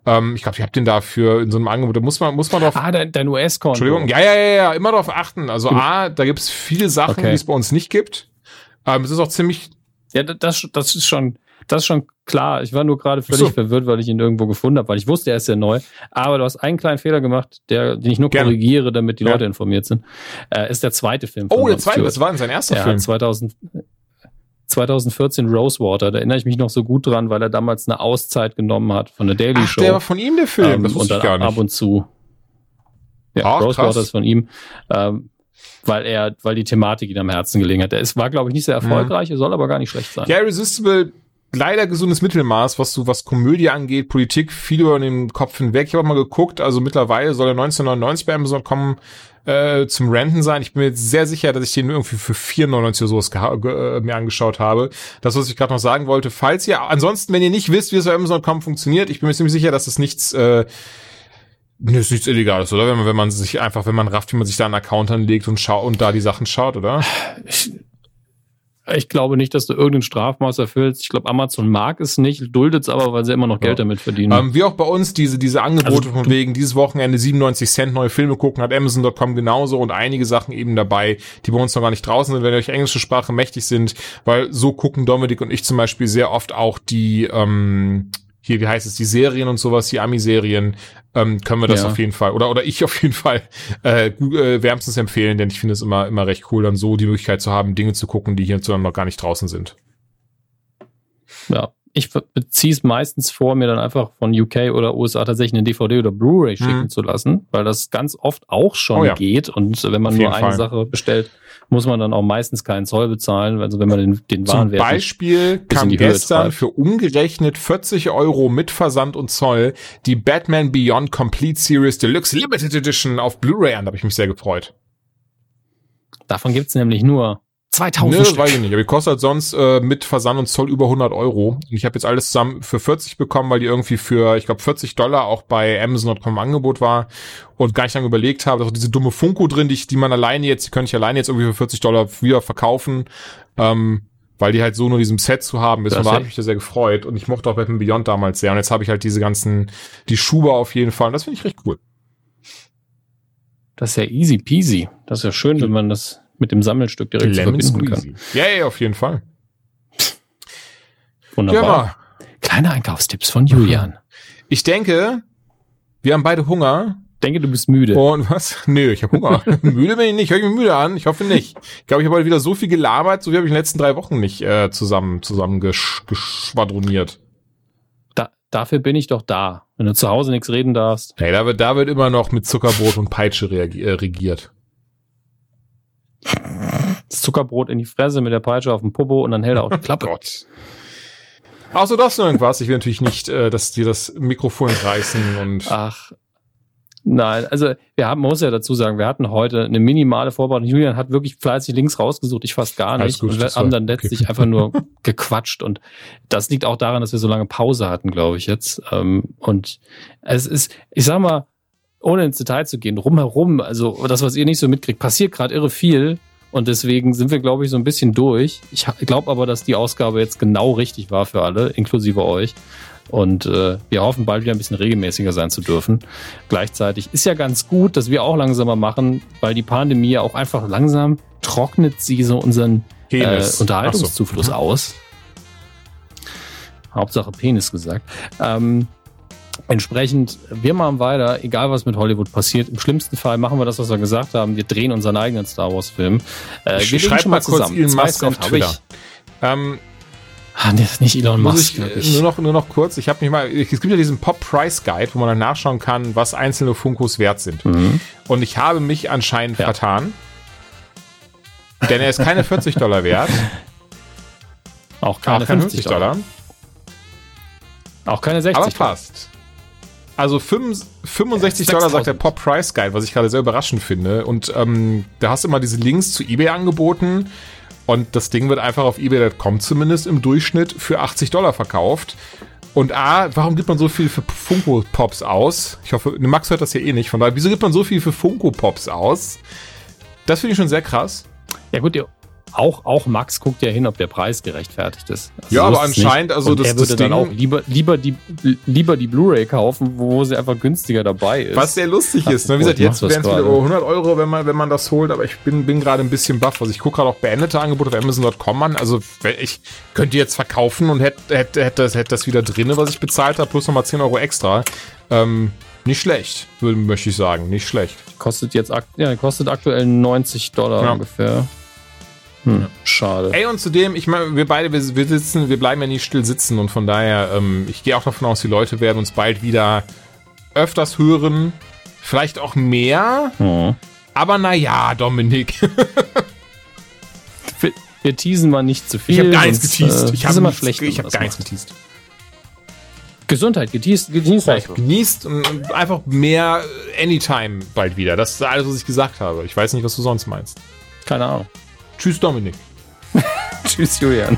Ähm, ich glaube, ich habe den dafür in so einem Angebot. Da muss man, muss man drauf. Ah, dein, dein US-Konto. Entschuldigung. Ja, ja, ja, ja. Immer darauf achten. Also, A, da gibt's viele Sachen, okay. die es bei uns nicht gibt. Ähm, es ist auch ziemlich. Ja, das, das ist schon, das ist schon klar. Ich war nur gerade völlig so. verwirrt, weil ich ihn irgendwo gefunden habe, weil ich wusste, er ist sehr neu. Aber du hast einen kleinen Fehler gemacht, der, den ich nur Gerne. korrigiere, damit die ja. Leute informiert sind. Äh, ist der zweite Film. oh, der zweite, das war sein erster ja, Film. 2000, 2014 Rosewater, da erinnere ich mich noch so gut dran, weil er damals eine Auszeit genommen hat von der Daily Ach, Show. Der war von ihm der Film, ähm, das wusste und dann ich gar nicht. ab und zu. Ja, Ach, Rosewater krass. ist von ihm. Ähm, weil er, weil die Thematik ihm am Herzen gelegen hat. Er ist, war, glaube ich, nicht sehr erfolgreich, mhm. er soll aber gar nicht schlecht sein. Ja, Irresistible leider gesundes Mittelmaß, was du, was Komödie angeht, Politik, viel über den Kopf hinweg. Ich habe mal geguckt, also mittlerweile soll er 1999 bei Amazon kommen äh, zum Renten sein. Ich bin mir jetzt sehr sicher, dass ich den irgendwie für 4,99 oder sowas äh, mir angeschaut habe. Das, was ich gerade noch sagen wollte. Falls ihr, ansonsten, wenn ihr nicht wisst, wie es bei Amazon.com funktioniert, ich bin mir ziemlich sicher, dass es nichts, äh, Nee, ist nichts Illegales, oder? Wenn man, wenn man sich einfach, wenn man rafft, wie man sich da einen Account anlegt und schaut und da die Sachen schaut, oder? Ich, ich glaube nicht, dass du irgendein Strafmaß erfüllst. Ich glaube, Amazon mag es nicht, duldet es aber, weil sie immer noch Geld ja. damit verdienen. Ähm, wie auch bei uns diese, diese Angebote also, von wegen dieses Wochenende 97 Cent neue Filme gucken, hat Amazon.com genauso und einige Sachen eben dabei, die bei uns noch gar nicht draußen sind, wenn euch englische Sprache mächtig sind, weil so gucken Dominik und ich zum Beispiel sehr oft auch die, ähm, hier, wie heißt es, die Serien und sowas, die Ami-Serien, ähm, können wir das ja. auf jeden Fall, oder, oder ich auf jeden Fall, äh, äh, wärmstens empfehlen, denn ich finde es immer, immer recht cool, dann so die Möglichkeit zu haben, Dinge zu gucken, die hier noch gar nicht draußen sind. Ja, ich beziehe es meistens vor, mir dann einfach von UK oder USA tatsächlich eine DVD oder Blu-ray schicken mhm. zu lassen, weil das ganz oft auch schon oh ja. geht. Und wenn man nur eine Fall. Sache bestellt, muss man dann auch meistens keinen Zoll bezahlen, also wenn man den, den Warenwert. Zum Beispiel kam gestern für umgerechnet 40 Euro mit Versand und Zoll die Batman Beyond Complete Series Deluxe Limited Edition auf Blu-ray an. Da habe ich mich sehr gefreut. Davon gibt's nämlich nur 2000 nee, das weiß ich nicht. Aber die kostet halt sonst äh, mit Versand und Zoll über 100 Euro. Ich habe jetzt alles zusammen für 40 bekommen, weil die irgendwie für, ich glaube, 40 Dollar auch bei Amazon.com im Angebot war und gar nicht lange überlegt habe. Da ist diese dumme Funko drin, die, die man alleine jetzt, die könnte ich alleine jetzt irgendwie für 40 Dollar wieder verkaufen. Ähm, weil die halt so nur diesem Set zu haben ist. und da habe ich mich da sehr gefreut. Und ich mochte auch Batman Beyond damals sehr. Und jetzt habe ich halt diese ganzen, die Schuhe auf jeden Fall. Und das finde ich recht cool. Das ist ja easy peasy. Das ist ja schön, wenn man das mit dem Sammelstück direkt Lemon verbinden kann. Ja, ja, auf jeden Fall. Wunderbar. Ja, Kleine Einkaufstipps von Julian. Ich denke, wir haben beide Hunger. Ich denke, du bist müde. Und was? Nö, ich habe Hunger. müde bin ich nicht. Hör ich mich müde an? Ich hoffe nicht. Ich glaube, ich habe heute wieder so viel gelabert, so wie habe ich in den letzten drei Wochen nicht äh, zusammen zusammen gesch geschwadroniert. Da, dafür bin ich doch da. Wenn du zu Hause nichts reden darfst. Hey, da wird, da wird immer noch mit Zuckerbrot und Peitsche äh, regiert das Zuckerbrot in die Fresse mit der Peitsche auf dem Popo und dann hält er auch die Klappe. Gott. Außer das noch irgendwas. Ich will natürlich nicht, äh, dass dir das Mikrofon reißen und. Ach. Nein, also wir haben, muss ja dazu sagen, wir hatten heute eine minimale Vorbereitung. Julian hat wirklich fleißig links rausgesucht, ich fast gar nicht. Gut, und wir haben dann letztlich okay. einfach nur gequatscht. Und das liegt auch daran, dass wir so lange Pause hatten, glaube ich, jetzt. Ähm, und es ist, ich sag mal, ohne ins Detail zu gehen, rumherum, also das, was ihr nicht so mitkriegt, passiert gerade irre viel. Und deswegen sind wir, glaube ich, so ein bisschen durch. Ich glaube aber, dass die Ausgabe jetzt genau richtig war für alle, inklusive euch. Und äh, wir hoffen, bald wieder ein bisschen regelmäßiger sein zu dürfen. Gleichzeitig ist ja ganz gut, dass wir auch langsamer machen, weil die Pandemie ja auch einfach langsam trocknet sie so unseren äh, Unterhaltungszufluss so. Aus. Hauptsache Penis gesagt. Ähm, Entsprechend, wir machen weiter, egal was mit Hollywood passiert. Im schlimmsten Fall machen wir das, was wir gesagt haben. Wir drehen unseren eigenen Star Wars Film. Äh, wir schreiben schon mal zusammen. Elon Musk auf Twitter. Ähm, Ah, nee, ist nicht Elon Musk. Ich, nur noch, nur noch kurz. Ich habe mich mal, es gibt ja diesen Pop Price Guide, wo man dann nachschauen kann, was einzelne Funkos wert sind. Mhm. Und ich habe mich anscheinend ja. vertan. Denn er ist keine 40 Dollar wert. Auch keine, Auch keine 50 Dollar. Dollar. Auch keine 60 Aber passt. Also 65 Dollar sagt der Pop Price Guide, was ich gerade sehr überraschend finde. Und ähm, da hast du immer diese Links zu eBay angeboten. Und das Ding wird einfach auf eBay.com zumindest im Durchschnitt für 80 Dollar verkauft. Und A, warum gibt man so viel für Funko Pops aus? Ich hoffe, Max hört das hier eh nicht. Von daher, wieso gibt man so viel für Funko Pops aus? Das finde ich schon sehr krass. Ja gut, ihr auch, auch Max guckt ja hin, ob der Preis gerechtfertigt ist. Also ja, aber anscheinend, also das, er würde das dann auch lieber, lieber die, lieber die Blu-ray kaufen, wo sie einfach günstiger dabei ist. Was sehr lustig ist. Ne? Wie gesagt, jetzt wären es wieder über 100 Euro, wenn man, wenn man das holt, aber ich bin, bin gerade ein bisschen baff. Also ich gucke gerade auch beendete Angebote auf Amazon.com an. Also ich könnte jetzt verkaufen und hätte, hätte, hätte, das, hätte das wieder drinne, was ich bezahlt habe, plus nochmal 10 Euro extra. Ähm, nicht schlecht, möchte ich sagen. Nicht schlecht. Kostet jetzt ja, kostet aktuell 90 Dollar ja. ungefähr. Hm, schade. Ey, und zudem, ich meine, wir beide, wir, wir, sitzen, wir bleiben ja nicht still sitzen und von daher, ähm, ich gehe auch davon aus, die Leute werden uns bald wieder öfters hören, vielleicht auch mehr. Mhm. Aber naja, Dominik. wir teasen mal nicht zu viel. Ich habe gar nichts geteased. Äh, ich habe schlecht. Ich habe gar nichts geteased. Gesundheit, geteased, genießt einfach. Genießt und einfach mehr Anytime bald wieder. Das ist alles, was ich gesagt habe. Ich weiß nicht, was du sonst meinst. Keine Ahnung. Tschüss, Dominik. Tschüss, Julian.